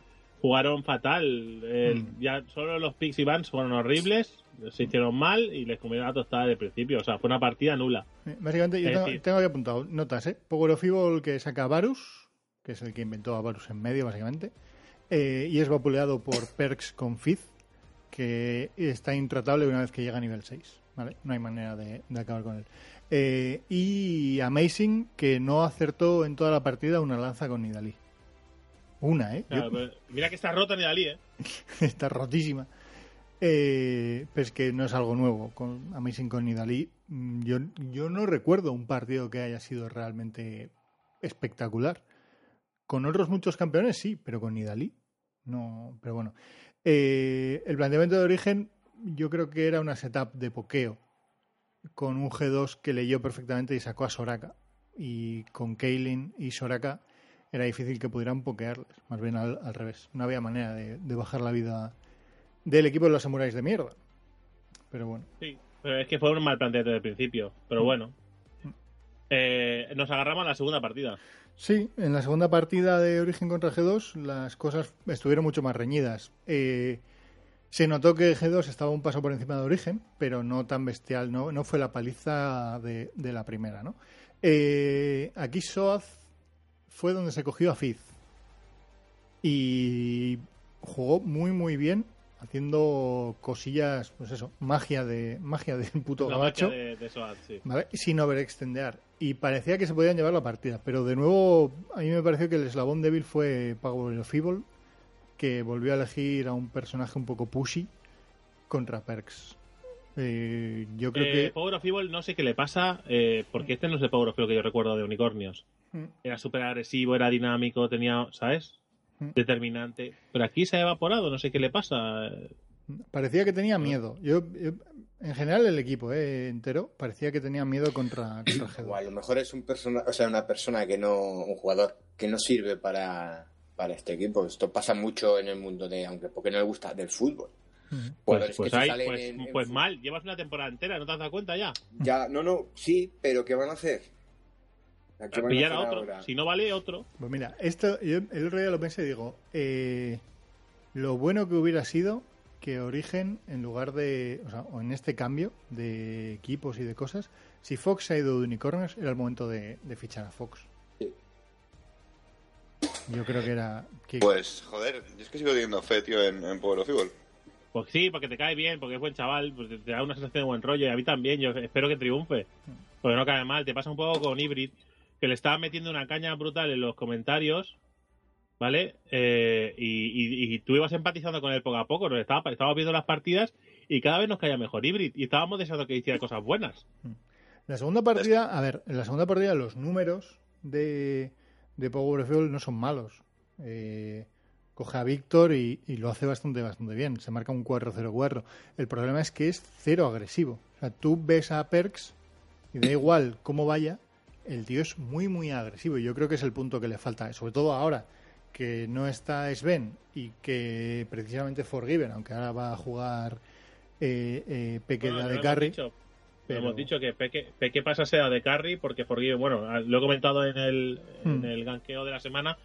jugaron fatal. El- Mm. Ya solo los picks y bans fueron horribles, se hicieron mal y les comieron la tostada de principio. O sea, fue una partida nula. Eh, Básicamente, yo tengo, tengo aquí apuntado notas, ¿eh? Power of Evil que saca Varus, que es el que inventó a Varus en medio, básicamente. Eh, y es vapuleado por *laughs* Perks con Fizz, que está intratable una vez que llega a nivel 6. ¿vale? No hay manera de, de acabar con él. Eh, y Amazing, que no acertó en toda la partida una lanza con Nidalí. Una, ¿eh? Yo- pues, mira que está rota ni Dalí, ¿eh? *laughs* está rotísima. Eh, pero es que no es algo nuevo. Con Amazing con Nidalí, mm, yo, yo no recuerdo un partido que haya sido realmente espectacular. Con otros muchos campeones sí, pero con Nidalí no. Pero bueno, Eh, el planteamiento de origen yo creo que era una setup de pokeo con un G2 que leyó perfectamente y sacó a Soraka. Y con Kaylin y Soraka era difícil que pudieran pokearles, más bien al, al revés. No había manera de, de bajar la vida del equipo de los samuráis de mierda. Pero bueno, Sí, pero es que fue un mal planteamiento desde el principio. Pero bueno. Eh, nos agarramos a la segunda partida. sí, en la segunda partida de Origen contra G2 las cosas estuvieron mucho más reñidas. Eh, se notó que G2 estaba un paso por encima de Origen, pero no tan bestial, no, no fue la paliza de, de la primera, ¿no? Eh, aquí Soaz fue donde se cogió a Fizz y jugó muy muy bien haciendo cosillas, pues eso, magia de magia del puto La gabacho. magia de, de sí. ¿vale? sin overextendear. Y parecía que se podían llevar la partida. Pero de nuevo, a mí me pareció que el eslabón débil fue Power of Evil, que volvió a elegir a un personaje un poco pushy contra Perks. Eh, yo creo Eh, que. Power of Evil no sé qué le pasa, eh, porque este no es el Power of Evil que yo recuerdo de Unicornios. Mm. Era súper agresivo, era dinámico, tenía, ¿sabes? Mm. Determinante. Pero aquí se ha evaporado, no sé qué le pasa. Parecía que tenía miedo. Yo, yo- en general, el equipo eh, entero parecía que tenía miedo contra, contra O a G2. lo mejor es un persona, o sea, una persona que no, un jugador que no sirve para, para este equipo. Esto pasa mucho en el mundo de, aunque porque no le gusta del fútbol. Mm. Pues, pues, pues, en- en pues mal, llevas una temporada entera, ¿no te has dado cuenta ya? Ya, no, no, sí, pero ¿qué van a hacer? ¿Qué van a Pillar a otro. ahora? Si no vale, otro. Pues mira, esto yo el otro día lo pensé y digo, eh, lo bueno que hubiera sido que Origen, en lugar de, o sea, o en este cambio de equipos y de cosas, si Fox se ha ido de Unicornios, era el momento de, de fichar a Fox. Sí. Yo creo que era... Que, Pues, joder, yo es que sigo teniendo fe, tío, en, en Power of Evil. Pues sí, porque te cae bien, porque es buen chaval, pues te da una sensación de buen rollo y a mí también, yo espero que triunfe. Porque no cae mal, te pasa un poco con Hybrid, que le estaba metiendo una caña brutal en los comentarios ¿vale? Eh, y, y- tú ibas empatizando con él poco a poco, nos estaba, estábamos viendo las partidas y cada vez nos caía mejor Hybrid y estábamos deseando que hiciera cosas buenas. La segunda partida, a ver, en la segunda partida los números de, de Power Fuel no son malos. Eh, coge a Víctor y, y lo hace bastante, bastante bien. Se marca un 4-0-4. El problema es que es cero agresivo. O sea, tú ves a Perks y da igual cómo vaya, el tío es muy, muy agresivo. Y Yo creo que es el punto que le falta, sobre todo ahora que no está Sven y que precisamente Forgiven, aunque ahora va a jugar eh, eh, Peque Bueno, de lo hemos carry. dicho, pero- hemos dicho que Peque, Peque pasa a ser de carry porque Forgiven, bueno, lo he comentado en el, en Hmm. el ganqueo de la semana,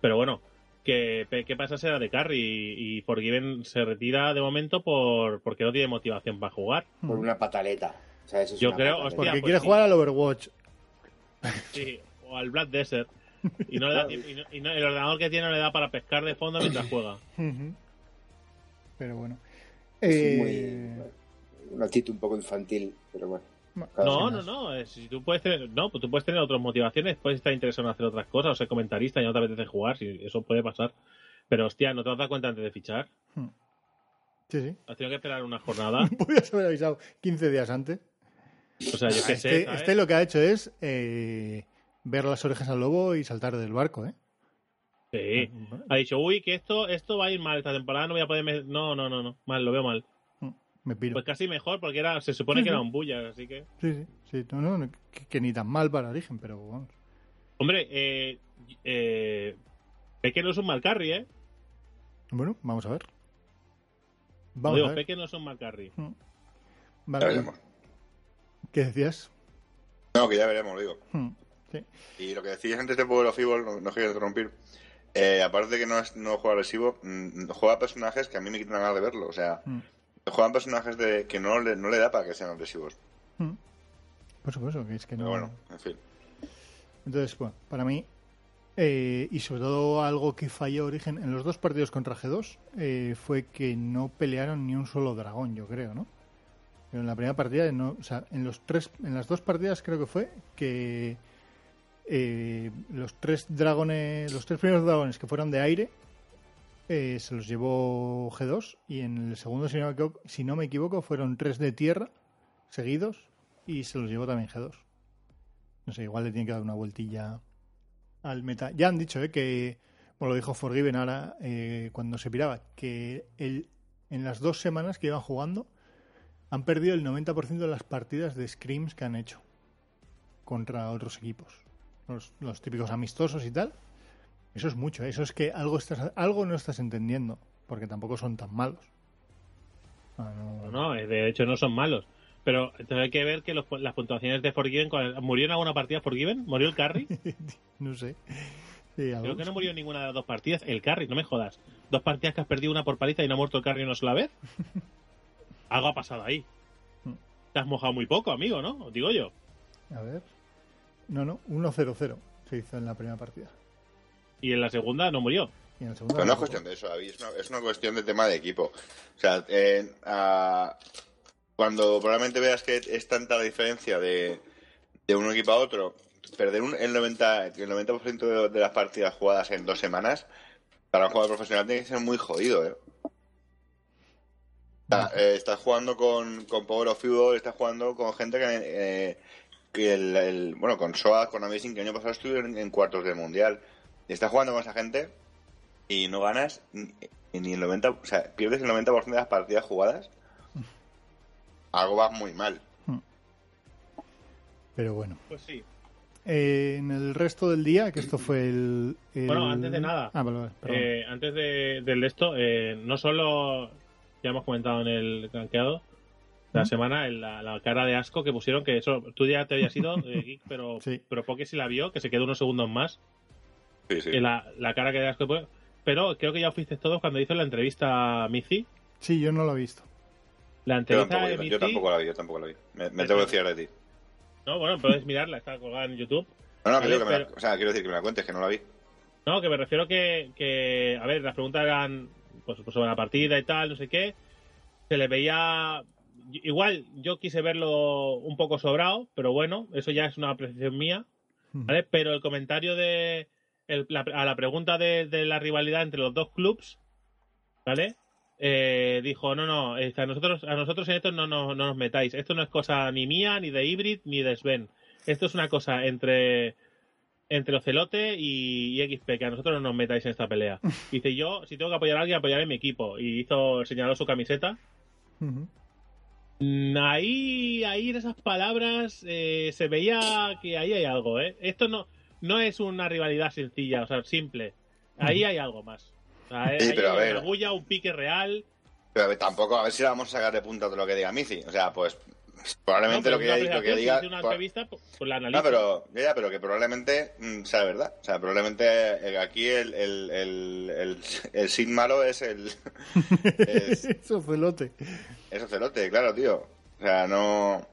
pero bueno, que Peque pasa a ser de carry y, y Forgiven se retira de momento por porque no tiene motivación para jugar. Por una pataleta. O sea, eso es Yo una creo, pataleta. hostia, Porque pues quiere sí. jugar al Overwatch. Sí, *laughs* o al Black Desert. Y, no le da tiempo- y no- y no- el ordenador que tiene no le da para pescar de fondo mientras juega. Pero bueno. Es Eh, muy- una actitud un poco infantil, pero bueno. No, no, no. eh, Si tú puedes tener, no, pues tú puedes tener otras motivaciones, puedes estar interesado en hacer otras cosas, o ser comentarista y no te apetece jugar, si eso puede pasar. Pero hostia, ¿no te has dado cuenta antes de fichar? sí, sí. Has tenido que esperar una jornada. *laughs* Podrías haber avisado 15 días antes. O sea, yo qué sé. Este, ¿sabes? este lo que ha hecho es eh, ver las orejas al lobo y saltar del barco, ¿eh? Sí. Ha dicho, uy, que esto, esto va a ir mal esta temporada, no voy a poder. me- No, no, no, no. Mal, lo veo mal. Me piro. Pues casi mejor, porque era, se supone Sí, que sí. era un bullas, así que. Sí, sí. sí. No, no, no, que, que ni tan mal para origen, pero vamos. Hombre, eh. eh Peque no es un mal carry, ¿eh? Bueno, vamos a ver. Vamos digo, a ver. Peque no es un mal carry. Ya Vale. ¿Qué decías? No, que ya veremos, lo digo. Hmm, Sí. Y lo que decías antes de Pueblo Fútbol, no, no quiero interrumpir. Eh, aparte de que no, es, no juega agresivo, mm, juega personajes que a mí me quitan ganas de verlo. O sea, Hmm, juegan personajes de, que no le, no le da para que sean agresivos. hmm. Por supuesto, que es que Pero no. bueno, en fin. Entonces, bueno, para mí, eh, y sobre todo algo que falló Origen en los dos partidos contra G2, eh, fue que no pelearon ni un solo dragón, yo creo, ¿no? Pero en la primera partida, no, o sea, en, los tres, en las dos partidas creo que fue que eh, los tres dragones, los tres primeros dragones que fueron de aire, eh, se los llevó G2 y en el segundo, si no, me equivoco, si no me equivoco, fueron tres de tierra seguidos y se los llevó también G2. No sé, igual le tiene que dar una vueltilla al meta. Ya han dicho, ¿eh? Que, bueno, lo dijo Forgiven ahora eh, cuando se piraba, que el, en las dos semanas que iban jugando han perdido el 90% de las partidas de scrims que han hecho contra otros equipos. Los, los típicos amistosos y tal. Eso es mucho, ¿eh? eso es que algo, estás, algo no estás entendiendo, porque tampoco son tan malos. Ah, no- No, eh, de hecho no son malos. Pero entonces hay que ver que los- las puntuaciones de Forgiven. ¿cuál- ¿Murió en alguna partida Forgiven? ¿Murió el carry? *laughs* no sé. Sí, Creo que no murió en ninguna de las dos partidas. El carry, no me jodas. Dos partidas que has perdido una por paliza y no ha muerto el carry una sola vez. Algo ha pasado ahí. Hmm. Te has mojado muy poco, amigo, ¿no? Os digo yo. A ver. No, no, 1-0-0 se hizo en la primera partida. Y en la segunda no murió. Y en la segunda Pero no es cuestión de eso, David, es una, es una cuestión de tema de equipo. O sea, eh, a- cuando probablemente veas que es tanta la diferencia de, de un equipo a otro, perder un- el 90%, el 90 de, de las partidas jugadas en dos semanas, para un jugador profesional tiene que ser muy jodido, ¿eh? Sea, eh, estás jugando con, con Power of Fútbol, estás jugando con gente que, eh, que el, el- bueno, con SOA, con Amazing, que el año pasado estuvieron en, en cuartos del Mundial. Y estás jugando con esa gente y no ganas ni, ni el 90, o sea, pierdes el 90% de las partidas jugadas. Algo va muy mal. Pero bueno. Pues sí. Eh, en el resto del día, que esto fue el. el- Bueno, antes de nada. Ah, vale, vale, perdón. Eh, antes de, del de esto, eh, no solo ya hemos comentado en el rankeado la semana el- la, la cara de asco que pusieron, que eso tú ya te habías ido, *laughs* eh, Geek, pero, Sí. pero Poké sí la vio, que se quedó unos segundos más. Sí, sí. la, la cara que de asco. Pero creo que ya fuiste todos cuando hizo la entrevista a Mizi. Sí, yo no lo he visto. La Yo entrevista tampoco, de yo, Mizi. yo tampoco la vi, yo tampoco la vi. Me, me tengo que fiar de ti. No, bueno, puedes mirarla, está colgada en YouTube. No, no, que que me la- o sea, quiero decir que me la cuentes, que no la vi. No, que me refiero que, que a ver, las preguntas eran pues, pues sobre la partida y tal, no sé qué. Se le veía. Igual yo quise verlo un poco sobrado, pero bueno, eso ya es una apreciación mía, ¿vale? Pero el comentario de el- la- a la pregunta de, de la rivalidad entre los dos clubs, ¿vale? Eh, dijo, no, no, a nosotros, a nosotros en esto no, no, no nos metáis. Esto no es cosa ni mía, ni de Hybrid, ni de Sven. Esto es una cosa entre entre Ocelote y, y XP, que a nosotros no nos metáis en esta pelea. *laughs* Dice, yo, si tengo que apoyar a alguien, apoyaré a mi equipo. Y hizo, señaló su camiseta. Mm, Ahí, ahí en esas palabras eh, se veía que ahí hay algo, ¿eh? Esto no, no es una rivalidad sencilla, o sea, simple. Ahí hay algo más. O sea, Sí, ahí pero a hay ver. una bulla, un pique real. Pero tampoco, a ver si la vamos a sacar de punta todo lo que diga Mici. O sea, pues probablemente No, lo que, lo diga. una entrevista, pues, la no, analizo. pero, ya, pero que probablemente mm, sea verdad. O sea, probablemente eh, aquí el, el, el, el, el sin malo es el. *laughs* es, Es Ocelote. es Ocelote, claro, tío. O sea, no.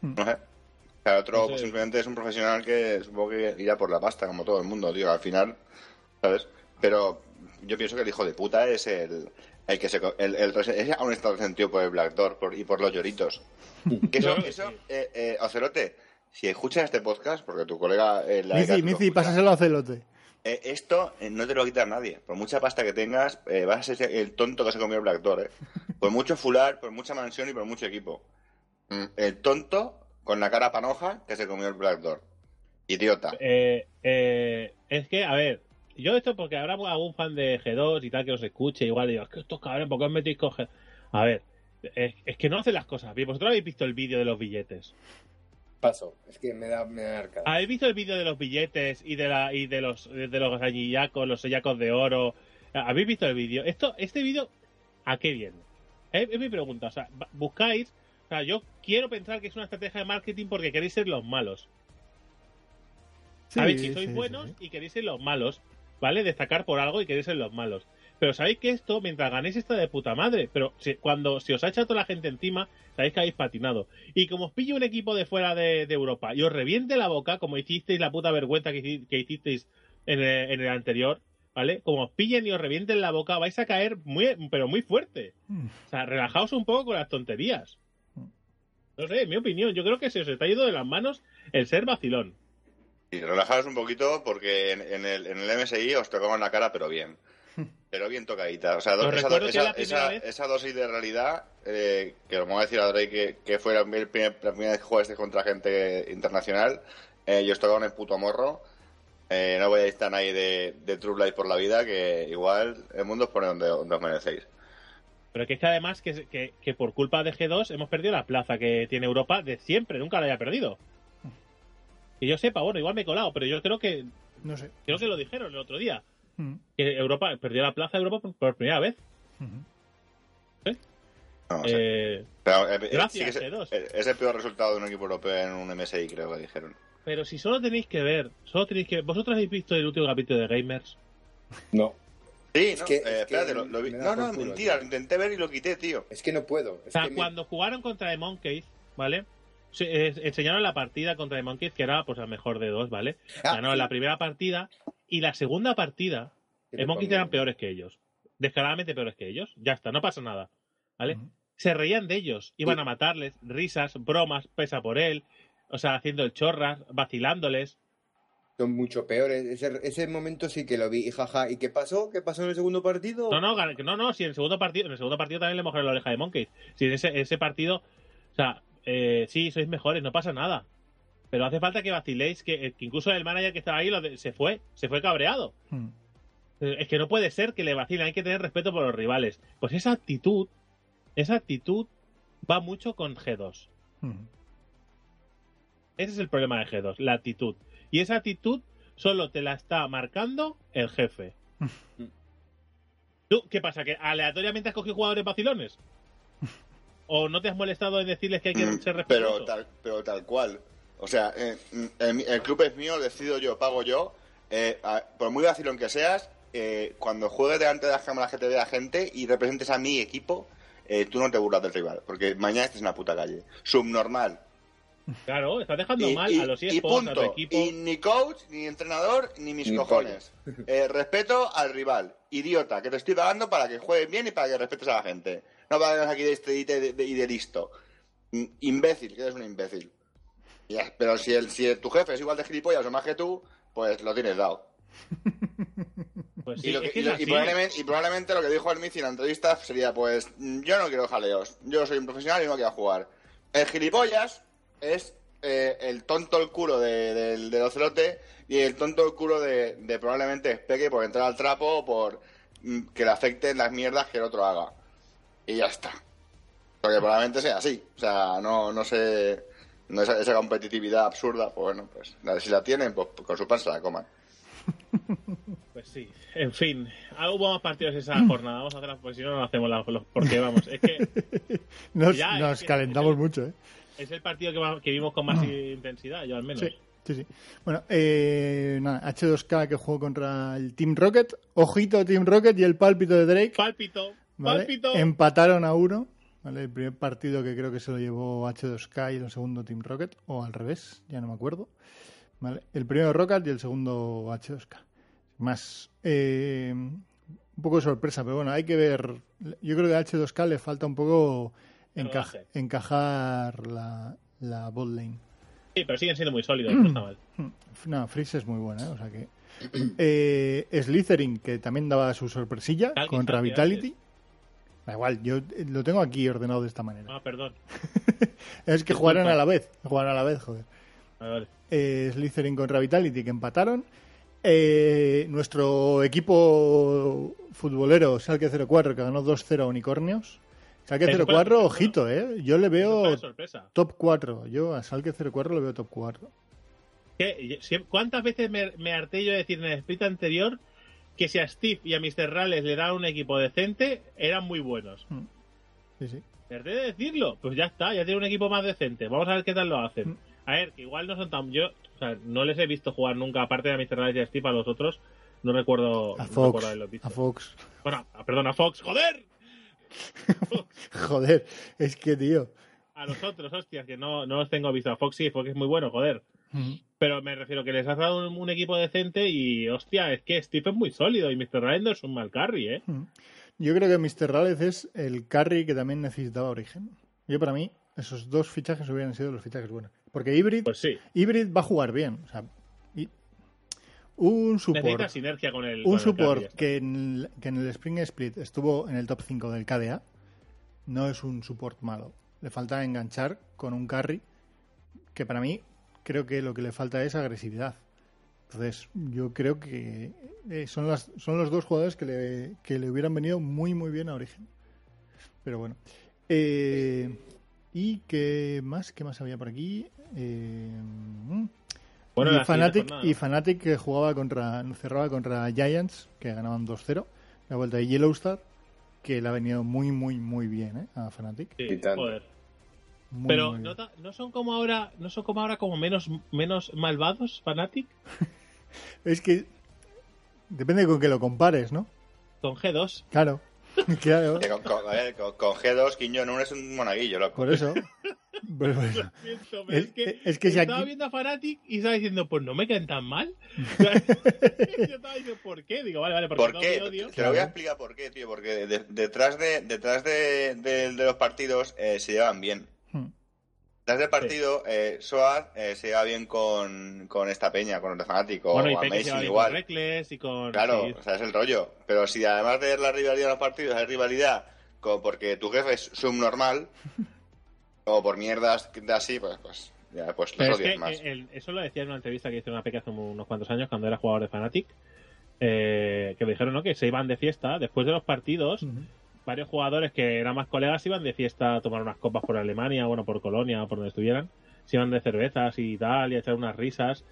No sé. O sea, otro No sé. pues, simplemente es un profesional que supongo que irá por la pasta, como todo el mundo, tío. Al final, ¿sabes? Pero yo pienso que el hijo de puta es el, el que se. El, el, ese aún está resentido por el Black Door por- y por los lloritos. *laughs* Que eso, eso eh, eh, Ocelote, si escuchas este podcast, porque tu colega. Eh, la Mici, Mici, escucha, pásaselo a Ocelote. eh, esto eh, no te lo quita nadie. Por mucha pasta que tengas, eh, vas a ser el tonto que se comió el Black Door, ¿eh? *laughs* Por mucho fular, por mucha mansión y por mucho equipo. Mm, El tonto con la cara panoja que se comió el Black Door. Idiota. Eh, eh, es que, a ver, yo esto porque habrá algún fan de G2 y tal que os escuche, igual digo, es que estos cabrones, ¿por qué os metéis con G2? A ver, es, es que no hacen las cosas bien. Vosotros habéis visto el vídeo de los billetes. Paso. Es que me da, me da arcada. ¿Habéis visto el vídeo de los billetes y de la y de los de los añillacos, los sellacos de oro? ¿Habéis visto el vídeo? Esto, este vídeo, ¿a qué viene? Es, es mi pregunta. O sea, buscáis. O sea, yo quiero pensar que es una estrategia de marketing porque queréis ser los malos. Sí, Sabéis que sois sí, buenos sí. y queréis ser los malos, ¿vale? Destacar por algo y queréis ser los malos. Pero sabéis que esto, mientras ganéis, está de puta madre. Pero si- cuando se os ha echado toda la gente encima, sabéis que habéis patinado. Y como os pille un equipo de fuera de, de Europa y os reviente la boca, como hicisteis la puta vergüenza que, hici- que hicisteis en el, en el anterior, ¿vale? Como os pillen y os revienten la boca, vais a caer muy, pero muy fuerte. Mm. O sea, relajaos un poco con las tonterías. No sé, en mi opinión, yo creo que se os está yendo de las manos el ser vacilón. Y relajaos un poquito porque en, en el, en el MSI os tocaban la cara, pero bien. *laughs* Pero bien tocadita. O sea, do- esa, dosis de realidad, eh, que como va a decir a Drake que, que fue la, primer- la primera vez que jugaste contra gente internacional, eh, y os tocaban el puto morro. Eh, no vayáis tan ahí de, de True Life por la vida, que igual el mundo os pone donde, donde os merecéis. Pero que es que además que, que, que por culpa de G2 hemos perdido la plaza que tiene Europa de siempre, nunca la haya perdido. Que yo sepa, bueno, igual me he colado, pero yo creo que No sé. creo que lo dijeron el otro día. Mm. Que Europa perdió la plaza de Europa por, por primera vez. No, sé. Eh, Pero, eh, eh, gracias, sí que es, G2. eh, es el peor resultado de un equipo europeo en un MSI, creo que dijeron. pero si solo tenéis que ver, solo tenéis que vosotros habéis visto el último capítulo de Gamers. No. Sí, no, que- eh, es que espérate, lo, lo vi- No, no, mentira, lo intenté ver y lo quité, tío. Es que no puedo. O sea, que me- cuando jugaron contra The Monkeys, ¿vale? Se- eh, enseñaron la partida contra The Monkeys, que era pues la mejor de dos, ¿vale? Ah, Ganaron sí. la primera partida y la segunda partida The Monkeys eran peores que ellos. Descaradamente peores que ellos. Ya está, no pasa nada. ¿Vale? Se reían de ellos. Iban a matarles. Risas, bromas, pesa por él. O sea, haciendo el chorras, vacilándoles. Son mucho peores. Ese, ese momento sí que lo vi. Y jaja. ¿Y qué pasó? ¿Qué pasó en el segundo partido? No, no, no, no, si en el segundo partido, en el segundo partido también le mojaron la oreja de Monkeys. Si en ese, ese partido, o sea, eh, sí, sois mejores, no pasa nada. Pero hace falta que vaciléis, que, eh, que incluso el manager que estaba ahí lo de- se fue, se fue cabreado. Mm. Eh, Es que no puede ser que le vacilen, hay que tener respeto por los rivales. Pues esa actitud, esa actitud va mucho con G2. Ujú. Ese es el problema de G2, la actitud. Y esa actitud solo te la está marcando el jefe. ¿Tú qué pasa? ¿Que aleatoriamente has cogido jugadores vacilones? ¿O no te has molestado en decirles que hay que Mm, ser pero, respetuosos? tal, pero tal cual. O sea, eh, el, el club es mío, decido yo, pago yo. Eh, a- por muy vacilón que seas, eh, cuando juegues delante de las cámaras que te vea gente y representes a mi equipo, eh, tú no te burlas del rival, porque mañana estás en una puta calle. Subnormal. Claro, estás dejando Y, mal y- a los y eSports, a tu punto. equipo. Y ni coach, ni entrenador, ni mis Ni cojones. *laughs* Eh, respeto al rival. Idiota, que te estoy pagando para que juegues bien y para que respetes a la gente. No vengas aquí de este y de, de- y de listo. Imbécil, que eres un imbécil. Ya, pero si, el, si tu jefe es igual de gilipollas o más que tú, pues lo tienes dado. *laughs* Pues Y, lo que- y lo- probablemente, y probablemente lo que dijo el Mici en la entrevista sería, pues, yo no quiero jaleos, yo soy un profesional y no quiero jugar. El gilipollas es eh, el tonto el culo de, del, del ocelote y el tonto el culo de, de probablemente Speque por entrar al trapo o por mm, que le afecten las mierdas que el otro haga. Y ya está. Porque probablemente sea así. O sea, no, no sé... No esa, esa competitividad absurda, pues bueno, pues la- si la tienen, pues con su pan se la coman. *laughs* Pues sí, en fin, hubo más partidos esa jornada, vamos a hacerlas, pues si no, no hacemos la- los... Porque vamos, es que *laughs* Nos, Ya, es nos que- calentamos mucho, ¿eh? es el partido que, que vimos con más intensidad, yo al menos. Sí, sí, sí. Bueno, eh, nada, H2K que jugó contra el Team Rocket. Ojito Team Rocket y el pálpito de Drake. Pálpito, Empataron a uno. ¿vale? El primer partido que creo que se lo llevó H2K y el segundo Team Rocket. O al revés, ya no me acuerdo. ¿vale? El primero Rocket y el segundo H2K. Más. eh, un poco de sorpresa, pero bueno, hay que ver. Yo creo que a H2K le falta un poco enca- encajar la, la bot lane. Sí, pero siguen siendo muy sólidos, no está mal. *clears throat* No, Freeze es muy buena, ¿eh? o sea que. *clears throat* Eh, Slytherin, que también daba su sorpresilla contra Vitality. Da igual, yo eh, lo tengo aquí ordenado de esta manera. Ah, perdón. *laughs* es que jugaron a la vez, jugaron a la vez, joder. Vale, vale. Eh, Slytherin contra Vitality, que empataron. Eh, nuestro equipo futbolero, Salque 04, que ganó 2-0 a Unicornios. Salque Eso fue 04, la- ojito, ¿eh? Yo le veo top 4. Yo a Salque 04 le veo top 4. ¿Qué? ¿Cuántas veces me, me harté yo de decir en el split anterior que si a Steve y a Mr. Rales le daban un equipo decente, eran muy buenos? Sí, sí. Me harté de decirlo. Pues ya está, ya tiene un equipo más decente. Vamos a ver qué tal lo hacen. Mm. A ver, que igual no son tan... Yo, o sea, no les he visto jugar nunca, aparte de a Mr. Rales y a Steve, a los otros. No recuerdo... A no Fox. visto. A Fox. Bueno, perdón, a Fox. ¡Joder! *laughs* Joder, es que, tío. A los otros, hostias, que no, no los tengo visto. A Fox sí, Fox es muy bueno, joder. Pero me refiero que les has dado un, un equipo decente y, hostia, es que Steve es muy sólido y Mr. Ryan no es un mal carry, ¿eh? Yo creo que Mr. Rales es el carry que también necesitaba Origen. Yo, para mí, esos dos fichajes hubieran sido los fichajes buenos. Porque Hybrid, Pues sí. Hybrid va a jugar bien. O sea, y- un Necesita support, sinergia con el. con un el support que en, que en el Spring Split estuvo en el top 5 del KDA, no es un support malo. Le falta enganchar con un carry que para mí creo que lo que le falta es agresividad. Entonces, yo creo que eh, son, las, son los dos jugadores que le, que le hubieran venido muy, muy bien a Origen. Pero bueno. Eh, ¿Y qué más? ¿Qué más había por aquí? Eh, mm. Bueno, y, jornada. y Fnatic que jugaba contra, cerraba contra Giants, que ganaban 2-0. La vuelta de Yellowstar, que le ha venido muy, muy, muy bien ¿eh? a Fnatic. Sí, joder. Muy, Pero muy no, no son como ahora, no son como ahora como menos, menos malvados, Fanatic, *laughs* Es que depende con que lo compares, ¿no? con G2. Claro. *laughs* claro. Con, con- a ver, con- con G2, Quiñón uno es un monaguillo, loco. Por eso. *laughs* Siento, pero Es- es, que, es que si estaba aquí- viendo a Fanatic y estaba diciendo, pues no me caen tan mal. Yo estaba diciendo, ¿por qué? Digo, vale, vale, porque ¿Por no qué? me odio. Te lo voy a explicar por qué, tío. Porque de- detrás de detrás de, de- de los partidos eh, se llevan bien. Detrás del partido, eh, Soaz eh, se lleva bien con, con esta peña, con el fanático, Bueno, y Peque Amazing igual. con Reckless y con... Claro, sí. o sea, es el rollo. Pero si además de la rivalidad de los partidos hay rivalidad con, porque tu jefe es subnormal, *laughs* o por mierdas de así, pues, pues, ya, pues los es odias que más. el- eso lo decía en una entrevista que hizo una peca hace unos cuantos años cuando era jugador de Fnatic. eh, que le dijeron ¿no? que se iban de fiesta después de los partidos. Varios jugadores que eran más colegas iban de fiesta a tomar unas copas por Alemania, bueno, por Colonia o por donde estuvieran. Se iban de cervezas y tal, y a echar unas risas.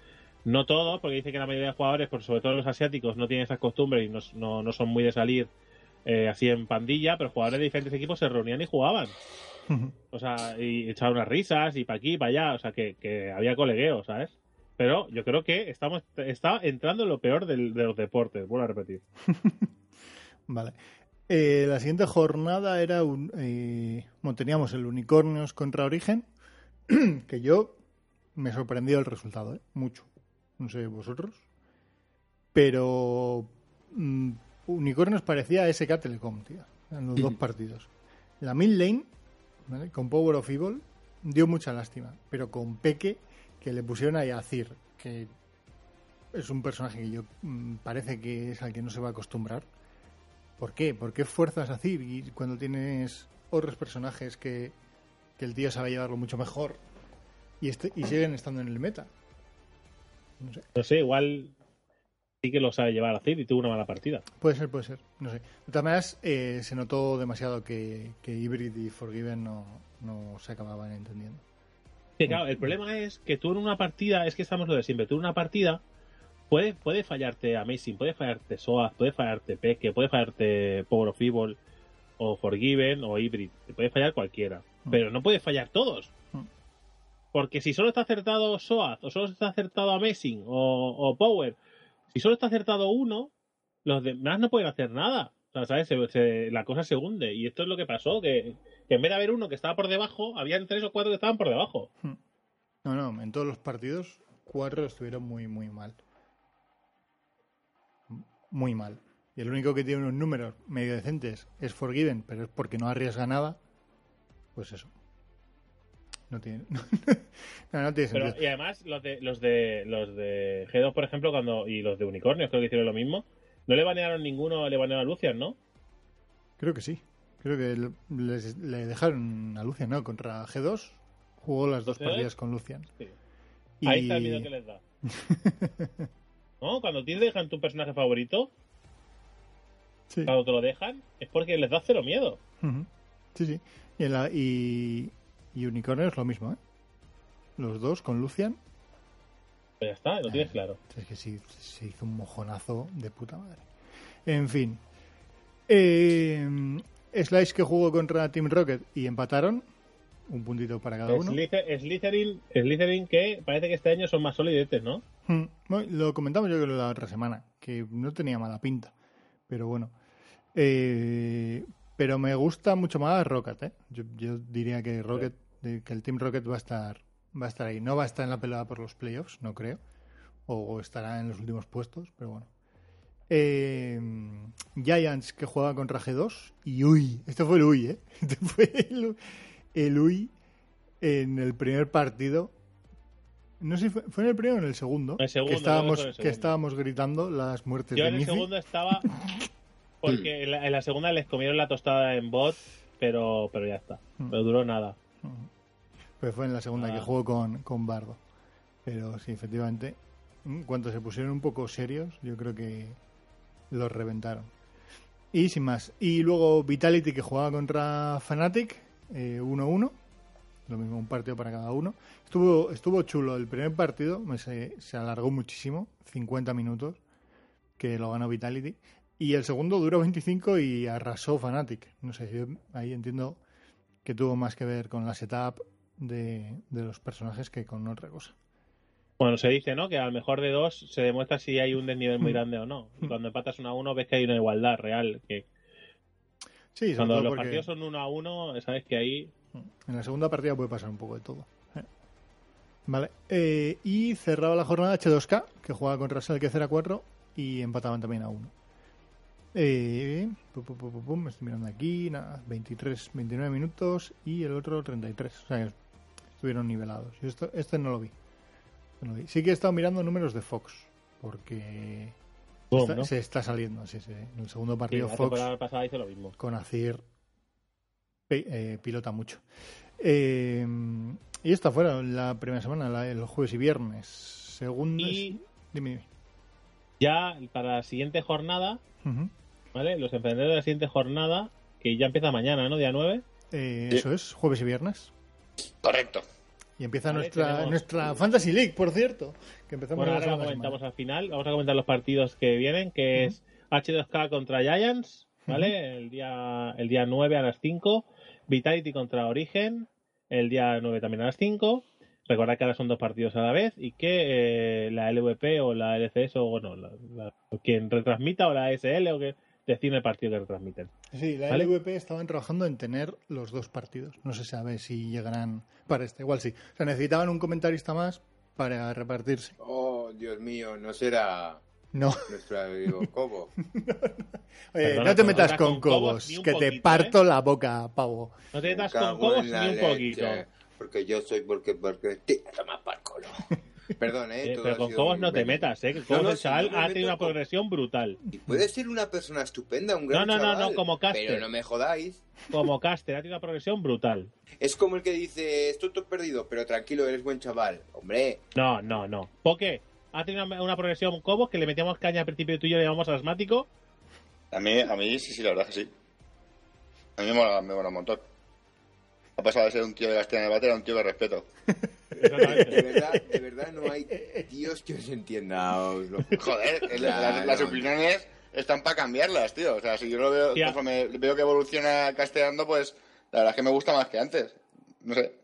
No todos, porque dice que la mayoría de jugadores, por sobre todo los asiáticos, no tienen esas costumbres y no, no, no son muy de salir eh, así en pandilla, pero jugadores de diferentes equipos se reunían y jugaban. O sea, y echaban unas risas y para aquí, para allá. O sea, que, que había colegueo, ¿sabes? Pero yo creo que estamos está entrando en lo peor del- de los deportes, vuelvo a repetir. *laughs* Vale. Eh, la siguiente jornada era un. eh, bueno, teníamos el Unicornios contra Origen, *clears throat* que yo me sorprendió el resultado, ¿eh? mucho. No sé vosotros. Pero. mm, Unicornios parecía SK Telecom, tío, en los dos partidos. La mid lane, ¿vale? con Power of Evil, dio mucha lástima. Pero con Peque, que le pusieron ahí a Cir, que es un personaje que yo mm, parece que es al que no se va a acostumbrar. ¿Por qué? ¿Por qué fuerzas a Cir y cuando tienes otros personajes que, que el tío sabe llevarlo mucho mejor y, este, y siguen estando en el meta? No sé. No sé, igual sí que lo sabe llevar a Cid y tuvo una mala partida. Puede ser, puede ser. No sé. De todas maneras, eh, se notó demasiado que, que Hybrid y Forgiven no, no se acababan entendiendo. Que, claro, el problema es que tú en una partida, es que estamos lo de siempre, tú en una partida puede, puede fallarte Amazing, puede fallarte SOAS, puede fallarte Peque, puede fallarte Power of Evil, o Forgiven, o Hybrid, te puede fallar cualquiera, Mm. pero no puede fallar todos. Mm. Porque si solo está acertado SOAS, o solo está acertado Amazing, o, o Power, si solo está acertado uno, los demás no pueden hacer nada. O sea, ¿sabes? Se- se- la cosa se hunde. Y esto es lo que pasó, que, que en vez de haber uno que estaba por debajo, habían tres o cuatro que estaban por debajo. No, no, en todos los partidos, cuatro estuvieron muy, muy mal. Muy mal. Y el único que tiene unos números medio decentes es Forgiven, pero es porque no arriesga nada. Pues eso. No tiene, *laughs* no, no tiene Pero, sentido. y además, los de, los de los de G2, por ejemplo, cuando y los de Unicornios, creo que hicieron lo mismo. No le banearon ninguno, le banearon a Lucian, ¿no? Creo que sí. Creo que le, les- le dejaron a Lucian, ¿no? Contra G2 jugó las dos ¿Sí? partidas con Lucian. Sí. Y- Ahí está el miedo que les da. *laughs* ¿No? Cuando te dejan tu personaje favorito, Sí. cuando te lo dejan, es porque les da cero miedo. Sí, sí. Y, la- y, y Unicornio es lo mismo, ¿eh? Los dos con Lucian. Pues ya está, lo tienes claro. Es que sí, se hizo un mojonazo de puta madre. En fin. Eh, Slice que jugó contra Team Rocket y empataron. Un puntito para cada uno. Slytherin, Slytherin que parece que este año son más sólidetes, ¿no? Mm, bueno, Lo comentamos yo creo la otra semana, que no tenía mala pinta. Pero bueno. Eh, pero me gusta mucho más Rocket, ¿eh? Yo, diría que Rocket, que el Team Rocket va a estar va a estar ahí. No va a estar en la pelea por los playoffs, no creo. O estará en los últimos puestos, pero bueno. Eh, Giants que juega contra G2 y uy, este fue el uy, ¿eh? *laughs* Este fue el, el uy en el primer partido. No sé fue, fue en el primero o en el segundo. En el segundo, que estábamos, que estábamos gritando las muertes Yo de en el Miffy. segundo estaba *laughs* porque en la, en la segunda les comieron la tostada en bot, pero pero ya está. Mm. No duró nada. Pues fue en la segunda Ah. que jugó con, con Bardo. Pero sí, efectivamente, en cuanto se pusieron un poco serios, yo creo que los reventaron. Y sin más. Y luego Vitality que jugaba contra Fnatic, eh, 1-1. Lo mismo, un partido para cada uno. Estuvo, estuvo chulo. El primer partido se, se alargó muchísimo, 50 minutos, que lo ganó Vitality. Y el segundo duró 25 y arrasó Fnatic. No sé, yo ahí entiendo que tuvo más que ver con la setup de, de los personajes que con otra cosa. Bueno, se dice, ¿no? Que al mejor de dos se demuestra si hay un desnivel muy Mm. grande o no. Y Mm. cuando empatas uno a uno ves que hay una igualdad real. Que Sí, cuando los porque partidos son uno a uno, sabes que ahí en la segunda partida puede pasar un poco de todo. Eh. Vale. Eh, y cerraba la jornada H2K, que jugaba contra Selke 0-4 y empataban también a 1. Eh, pum, pum, pum, pum, pum, me estoy mirando aquí, nada, 23, 29 minutos y el otro 33. O sea que estuvieron nivelados. Y esto, este no lo vi. No lo vi. Sí que he estado mirando números de Fox, porque Boom, está- ¿no? se está saliendo. Sí, sí. En el segundo Sí, partido la Fox temporada pasada hizo lo mismo. con Azir pi- eh, pilota mucho. Eh, y esta fueron la primera semana, la- el jueves y viernes. Segunda. Y- Dime, dime. Ya para la siguiente jornada. ¿vale? Los emprendedores de la siguiente jornada, que ya empieza mañana, ¿no? Día 9. Eh, Sí. Eso es, jueves y viernes. Correcto. Y empieza Vale, nuestra, tenemos- nuestra Fantasy League, por cierto. Que empezamos Bueno, la ahora segunda comentamos semana. al final. Vamos a comentar los partidos que vienen, que es H2K contra Giants, ¿vale? El día el día 9 a las 5. Vitality contra Origen, el día 9 también a las 5. Recordad que ahora son dos partidos a la vez y que eh, la LVP o la LCS o bueno, la- la- quien retransmita o la SL o que decide el partido que retransmiten. Sí, la ¿Vale? LVP estaban trabajando en tener los dos partidos. No se sabe si llegarán para este. Igual sí. O sea, necesitaban un comentarista más para repartirse. Oh, Dios mío, no será No. nuestro amigo Cobo. *laughs* Oye, Perdona, no te no metas con con Cobos que te parto la boca, pavo. No te metas Me con cobos ni un leche, poquito. Porque yo soy porque porque te tomas por culo. *laughs* Perdón, ¿eh? Eh, pero con sido Cobos no te metas, ¿eh? Que No, Cobos no, si chaval no me ha tenido una con- progresión brutal. Y puede ser una persona estupenda, un gran No, no, no, chaval, no, como caster. Pero no me jodáis. Como caster, ha tenido una progresión brutal. Es como el que dice, estoy todo perdido, pero tranquilo, eres buen chaval. Hombre, No, no, no. ¿Por qué? Ha tenido una, una progresión Cobos que le metíamos caña al principio tú y yo le llamamos asmático. A mí, a mí sí, sí, la verdad que sí. A mí me mola, me mola un montón. Ha pasado de ser un tío de Castilla en el bate a un tío que respeto. de verdad, de verdad no hay Dios que os entienda. os lo juro. Joder, las, opiniones están para cambiarlas, tío. O sea, si yo lo veo, conforme veo que evoluciona casteando, pues la verdad es que me gusta más que antes. No sé.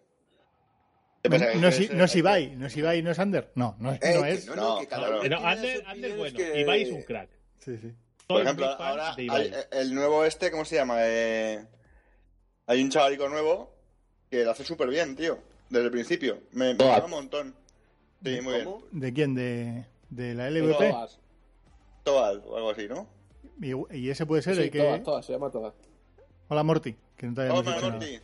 No, ¿Que si, es- no es Ibai, no es Ibai, no es Ander. No, no, es- Eh, no es. no, No, no, Ander, Ander bueno. que- Ibai es un crack. Sí, sí. Por ejemplo, ahora hay- el nuevo este, ¿cómo se llama? Eh, hay un chavalico nuevo que lo hace súper bien, tío. Desde el principio. Me, me un montón. Sí, muy bien. ¿Cómo? ¿De quién? ¿De, de la LVP? Todas. Toad o algo así, ¿no? Y, y ese puede ser Sí, el que. todas, todas, se llama todas. Hola Morty, que no te habíamos Hola. Morty.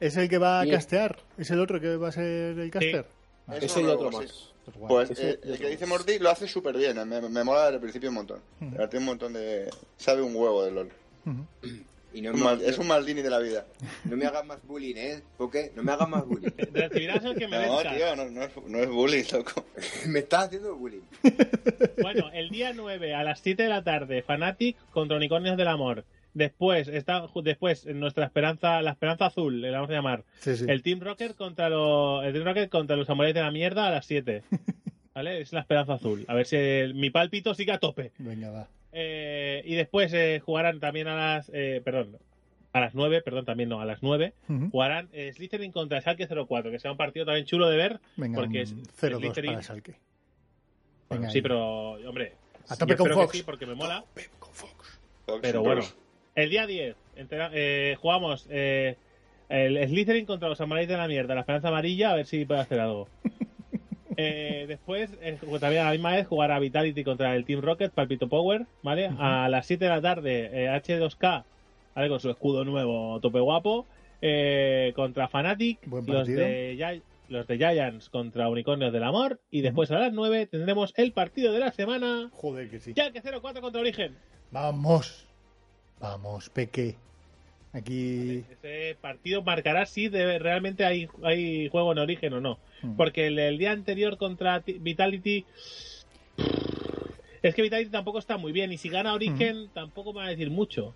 ¿Es el que va a castear? ¿Es el otro que va a ser el caster? Ah, Eso Ese y no, otro más. pues. Pues eh, el que dice. Morty lo hace súper bien. eh, Me, me mola desde el principio un montón. Verdad, Tiene un montón de. Sabe un huevo de LOL. Y no Un me, mal- es un Maldini de la vida. no me hagas más bullying, ¿eh? ¿Por qué? No me hagas más bullying. *laughs* Recibirás el que No, merezcas. tío, no, no es, no es bullying, loco. *laughs* me estás haciendo bullying. *laughs* Bueno, el día 9 a las 7 de la tarde, Fanatic contra Unicornios del Amor. Después, está, después nuestra esperanza, la esperanza azul, le vamos a llamar. Sí, sí. El Team Rocket contra los, el Team Rocket contra los samuráis de la mierda a las 7. *laughs* ¿Vale? Es la esperanza azul. A ver si el- mi pálpito sigue a tope. Venga, va. Eh, y después eh, jugarán también a las, eh, perdón, a las 9, perdón, también no, a las 9. Ujú. Jugarán eh, Slytherin contra Schalke 04, que será un partido también chulo de ver. Venga, porque es 0-2 Slytherin- para Salke. Bueno, Venga, sí, ahí. pero, hombre, A tope con Fox. sí, porque me mola. Con Fox. Pero bueno, el día 10 entera- eh, jugamos eh, el Slytherin contra los samuráis de la mierda, la esperanza amarilla, a ver si puede hacer algo. *laughs* Eh, después, eh, también a la misma vez, jugar a Vitality contra el Team Rocket, Palpito Power, ¿vale? A las 7 de la tarde, eh, H2K, ¿vale? Con su escudo nuevo, tope guapo, eh, contra Fnatic, los de, los de Giants contra Unicornios del Amor, y después a las 9 tendremos el partido de la semana, Joder, que sí. Schalke 04 contra Origen. Vamos. Vamos, Peque. Aquí. Ese partido marcará si de- realmente hay, hay juego en origen o no. Hmm. Porque el, el día anterior contra Vitality. Es que Vitality tampoco está muy bien. Y si gana Origen, tampoco me va a decir mucho.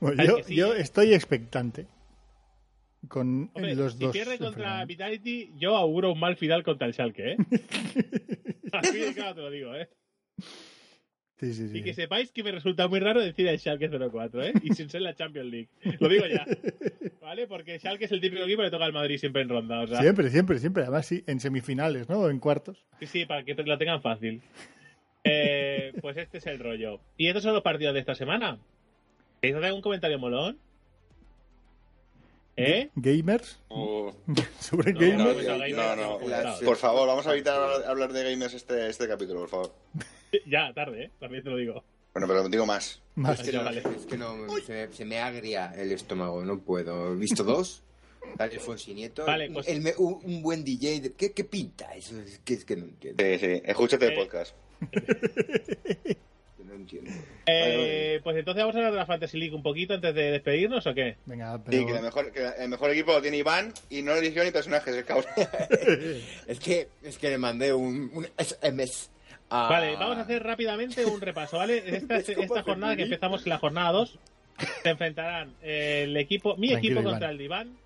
Bueno, yo, ¿eh? estoy expectante. Con Hombre, los si dos. pierde contra. Vitality, yo auguro un mal final contra el Schalke, ¿eh? Así de claro te lo digo, ¿eh? Sí, sí, sí. Y que sepáis que me resulta muy raro decir el Schalke 04, ¿eh? Y sin ser la Champions League. Lo digo ya. *laughs* ¿Vale? Porque Schalke es el típico equipo que le toca al Madrid siempre en ronda. O sea, Siempre, siempre, siempre. Además, sí, en semifinales, ¿no? O en cuartos. Sí, sí, para que lo tengan fácil. Eh, pues este es el rollo. Y estos son los partidos de esta semana. ¿Queréis hacer algún comentario molón? ¿Eh? Gamers. Uh, *laughs* Sobre No, gamers. no, no. Por favor, vamos a evitar hablar- de gamers este, este capítulo, por favor. Ya, tarde, ¿eh? También te lo digo. Bueno, pero digo más. Más. Es que vale. es que no se, me, se me agria el estómago, no puedo. He visto dos. Dale Fonsi Nieto. Vale, pues- El me- un, un buen DJ. de- ¿qué, ¿Qué pinta? Eso es que, es que no entiendo. Sí, sí, escúchate el Eh, podcast. *laughs* no entiendo. Eh, pues entonces vamos a hablar de la Fantasy League un poquito antes de despedirnos o qué? Venga, Sí, que, la pero. mejor, que el mejor equipo lo tiene Iván y no eligió ni personajes, el cabrón. *laughs* Es que, es que le mandé un, un SMS. a- Vale, vamos a hacer rápidamente un repaso, ¿vale? *laughs* Esta, esta jornada que empezamos en la jornada 2 se enfrentarán el equipo, mi Tranquilo, equipo Iván. contra el Diván,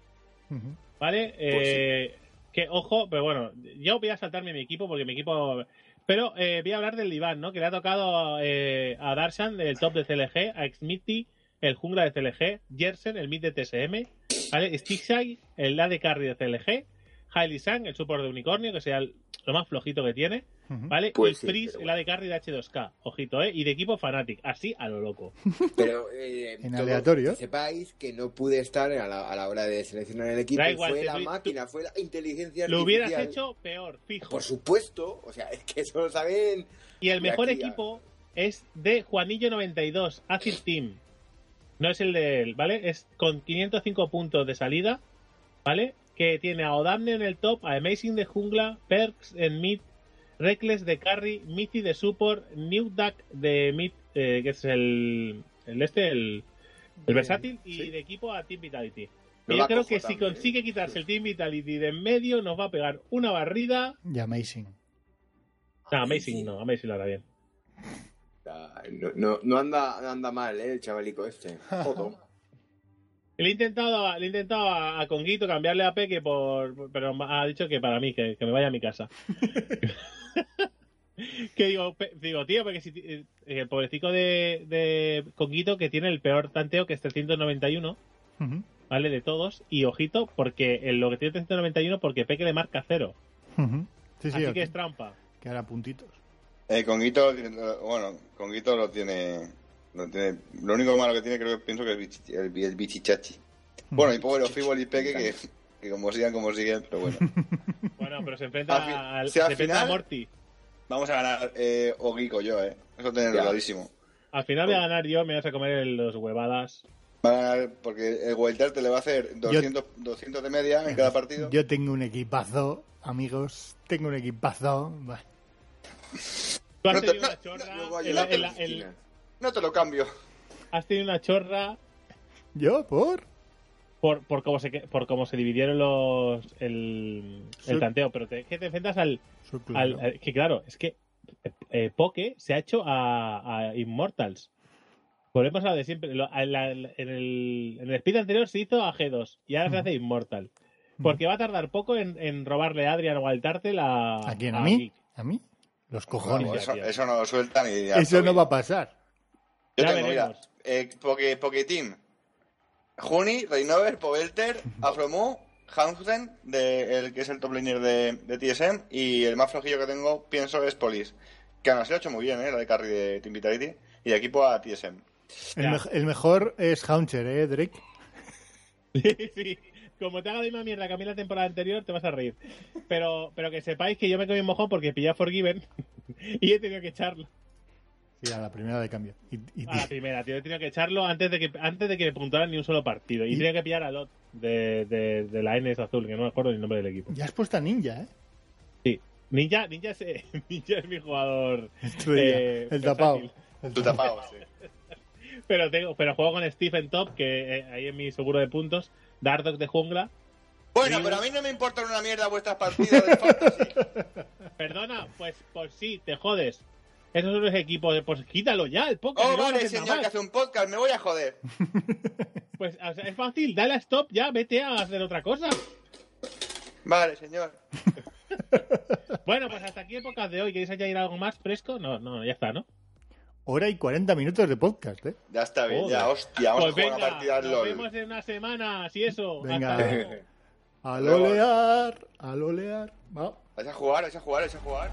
Ujú. ¿Vale? Eh, Que, ojo, pero bueno, yo voy a saltarme mi equipo porque mi equipo. Pero eh, voy a hablar del Iván, ¿no? Que le ha tocado eh, a Darshan, el top de CLG, a Xmitty, el jungla de CLG, Jersen, el mid de TSM, ¿vale? Stixai, el AD carry de CLG, Hailey Sang, el support de unicornio, que sea lo más flojito que tiene. ¿Vale? Pues y sí, Freeze, el AD carry de H2K, ojito, ¿eh? Y de equipo Fnatic, así a lo loco. *laughs* Pero eh, En aleatorio. que sepáis que no pude estar a la, a la hora de seleccionar el equipo. Igual, fue la máquina, fue la inteligencia Lo hubieras artificial. hecho peor, fijo. Por supuesto, o sea, es que eso lo saben. Y el mejor aquí ya- equipo es de Juanillo92, Acid Team. No es el de él, ¿vale? Es con 505 puntos de salida, ¿vale? que tiene a Odamne en el top, a Amazing de jungla, Perks en mid, Reckless de carry, Mithy de support, New Duck de mid, eh, que es el, el este, el, el versátil, y sí. de equipo a Team Vitality. Y yo creo que si también. consigue quitarse el Team Vitality de en medio, nos va a pegar una barrida. Y Amazing. No, Amazing no, Amazing lo hará bien. No, no, no anda, anda mal, ¿eh? El chavalico este. *laughs* Le he intentado, le he intentado a, a Conguito cambiarle a Peque por, pero ha dicho que para mí, que, que me vaya a mi casa. *laughs* *laughs* que digo, pe- digo, tío, porque si eh, el pobrecito de, de Conguito que tiene el peor tanteo que es 391, Ujú, ¿vale? De todos. Y ojito, porque en lo que tiene 391, porque Peque le marca cero. ujú. Sí, sí, Así que es trampa. que hará puntitos. Eh, Conguito, bueno, Conguito lo tiene, lo tiene. Lo único malo que tiene, creo que pienso que es el, bichi- el, el bichichachi. Bueno, y pobre Fibol y Peque, que, que como sigan, como siguen, pero bueno. *laughs* Bueno, pero se enfrenta, Al fin- al, si al se enfrenta a final- Morty. Vamos a ganar eh, Ogico yo, eh. Eso tenerlo Ya. clarísimo. Al final voy a ganar yo, me vas a comer los huevadas. Va a ganar porque el Welter te le va a hacer 200, 200 de media en cada partido. Yo tengo un equipazo, amigos. Tengo un equipazo. Tú has No te- tenido no, una chorra. no, no, no No te lo cambio. has tenido una chorra ¿Yo? ¿Por? Por, por cómo se que- por cómo se dividieron los el, el tanteo, pero te, que te enfrentas al, al- claro. al- que claro, es que eh, Poke se ha hecho a, a Immortals. Volvemos a lo de siempre. Lo- a la- en, el, en el speed anterior se hizo a G2 y ahora se hace Immortal. Porque va a tardar poco en, en robarle a Adrian o al Tártel a. ¿A quién? ¿A mí? Geek. ¿A mí? Los cojones. Vamos, eso, eso no lo sueltan y Eso no bien. va a pasar. Yo Ya tengo, mira, veremos. eh, Poke, Poketeam, Juni, Reinover, Pobelter, Afromu, Hansen, de, el que es el top laner de, de TSM, y el más flojillo que tengo, pienso, es Polis. Que aún así lo ha hecho muy bien, ¿eh? La de carry de Team Vitality, y de equipo a TSM. El, mejor es Hauncher, ¿eh, Drake? *laughs* sí, como te haga la misma mierda que a mí la temporada anterior, te vas a reír. Pero, pero que sepáis que yo me comí un mojón porque pillé a Forgiven *laughs* y he tenido que echarlo. Sí, a la primera de cambio. Y, y- A la primera, tío. He tenido que echarlo antes de que antes de que me puntuaran ni un solo partido. Y, Y- tenía que pillar a Lot de, de, de la NS Azul, que no me acuerdo ni el nombre del equipo. ya has puesto a Ninja, ¿eh? Sí. Ninja, Ninja, es, eh, *laughs* Ninja es mi jugador. Eh, el tapado. versátil. El tapado. sí. *laughs* Pero, tengo, pero juego con Stephen Top, que eh, ahí en mi seguro de puntos. Dardock de jungla. Bueno, pero a mí no me importan una mierda vuestras partidas de fantasy. *laughs* Perdona, pues, pues sí, te jodes. Esos son los equipos. Pues quítalo ya, el poco. Oh, vale, señor, que hace un podcast, me voy a joder. *laughs* Pues o sea, es fácil, dale a stop ya, vete a hacer otra cosa. Vale, señor. *laughs* Bueno, pues hasta aquí el podcast de hoy. ¿Queréis añadir algo más fresco? No, no, ya está, ¿no? Hora y 40 minutos de podcast, ¿eh? Ya está bien, Joder. ya, hostia, vamos Pues a jugar venga, al nos LOL. vemos en una semana, si eso. Venga. Hasta luego. *laughs* Al olear, al olear. Va. ¿Vais a jugar? ¿Vais a jugar? ¿Vais a jugar?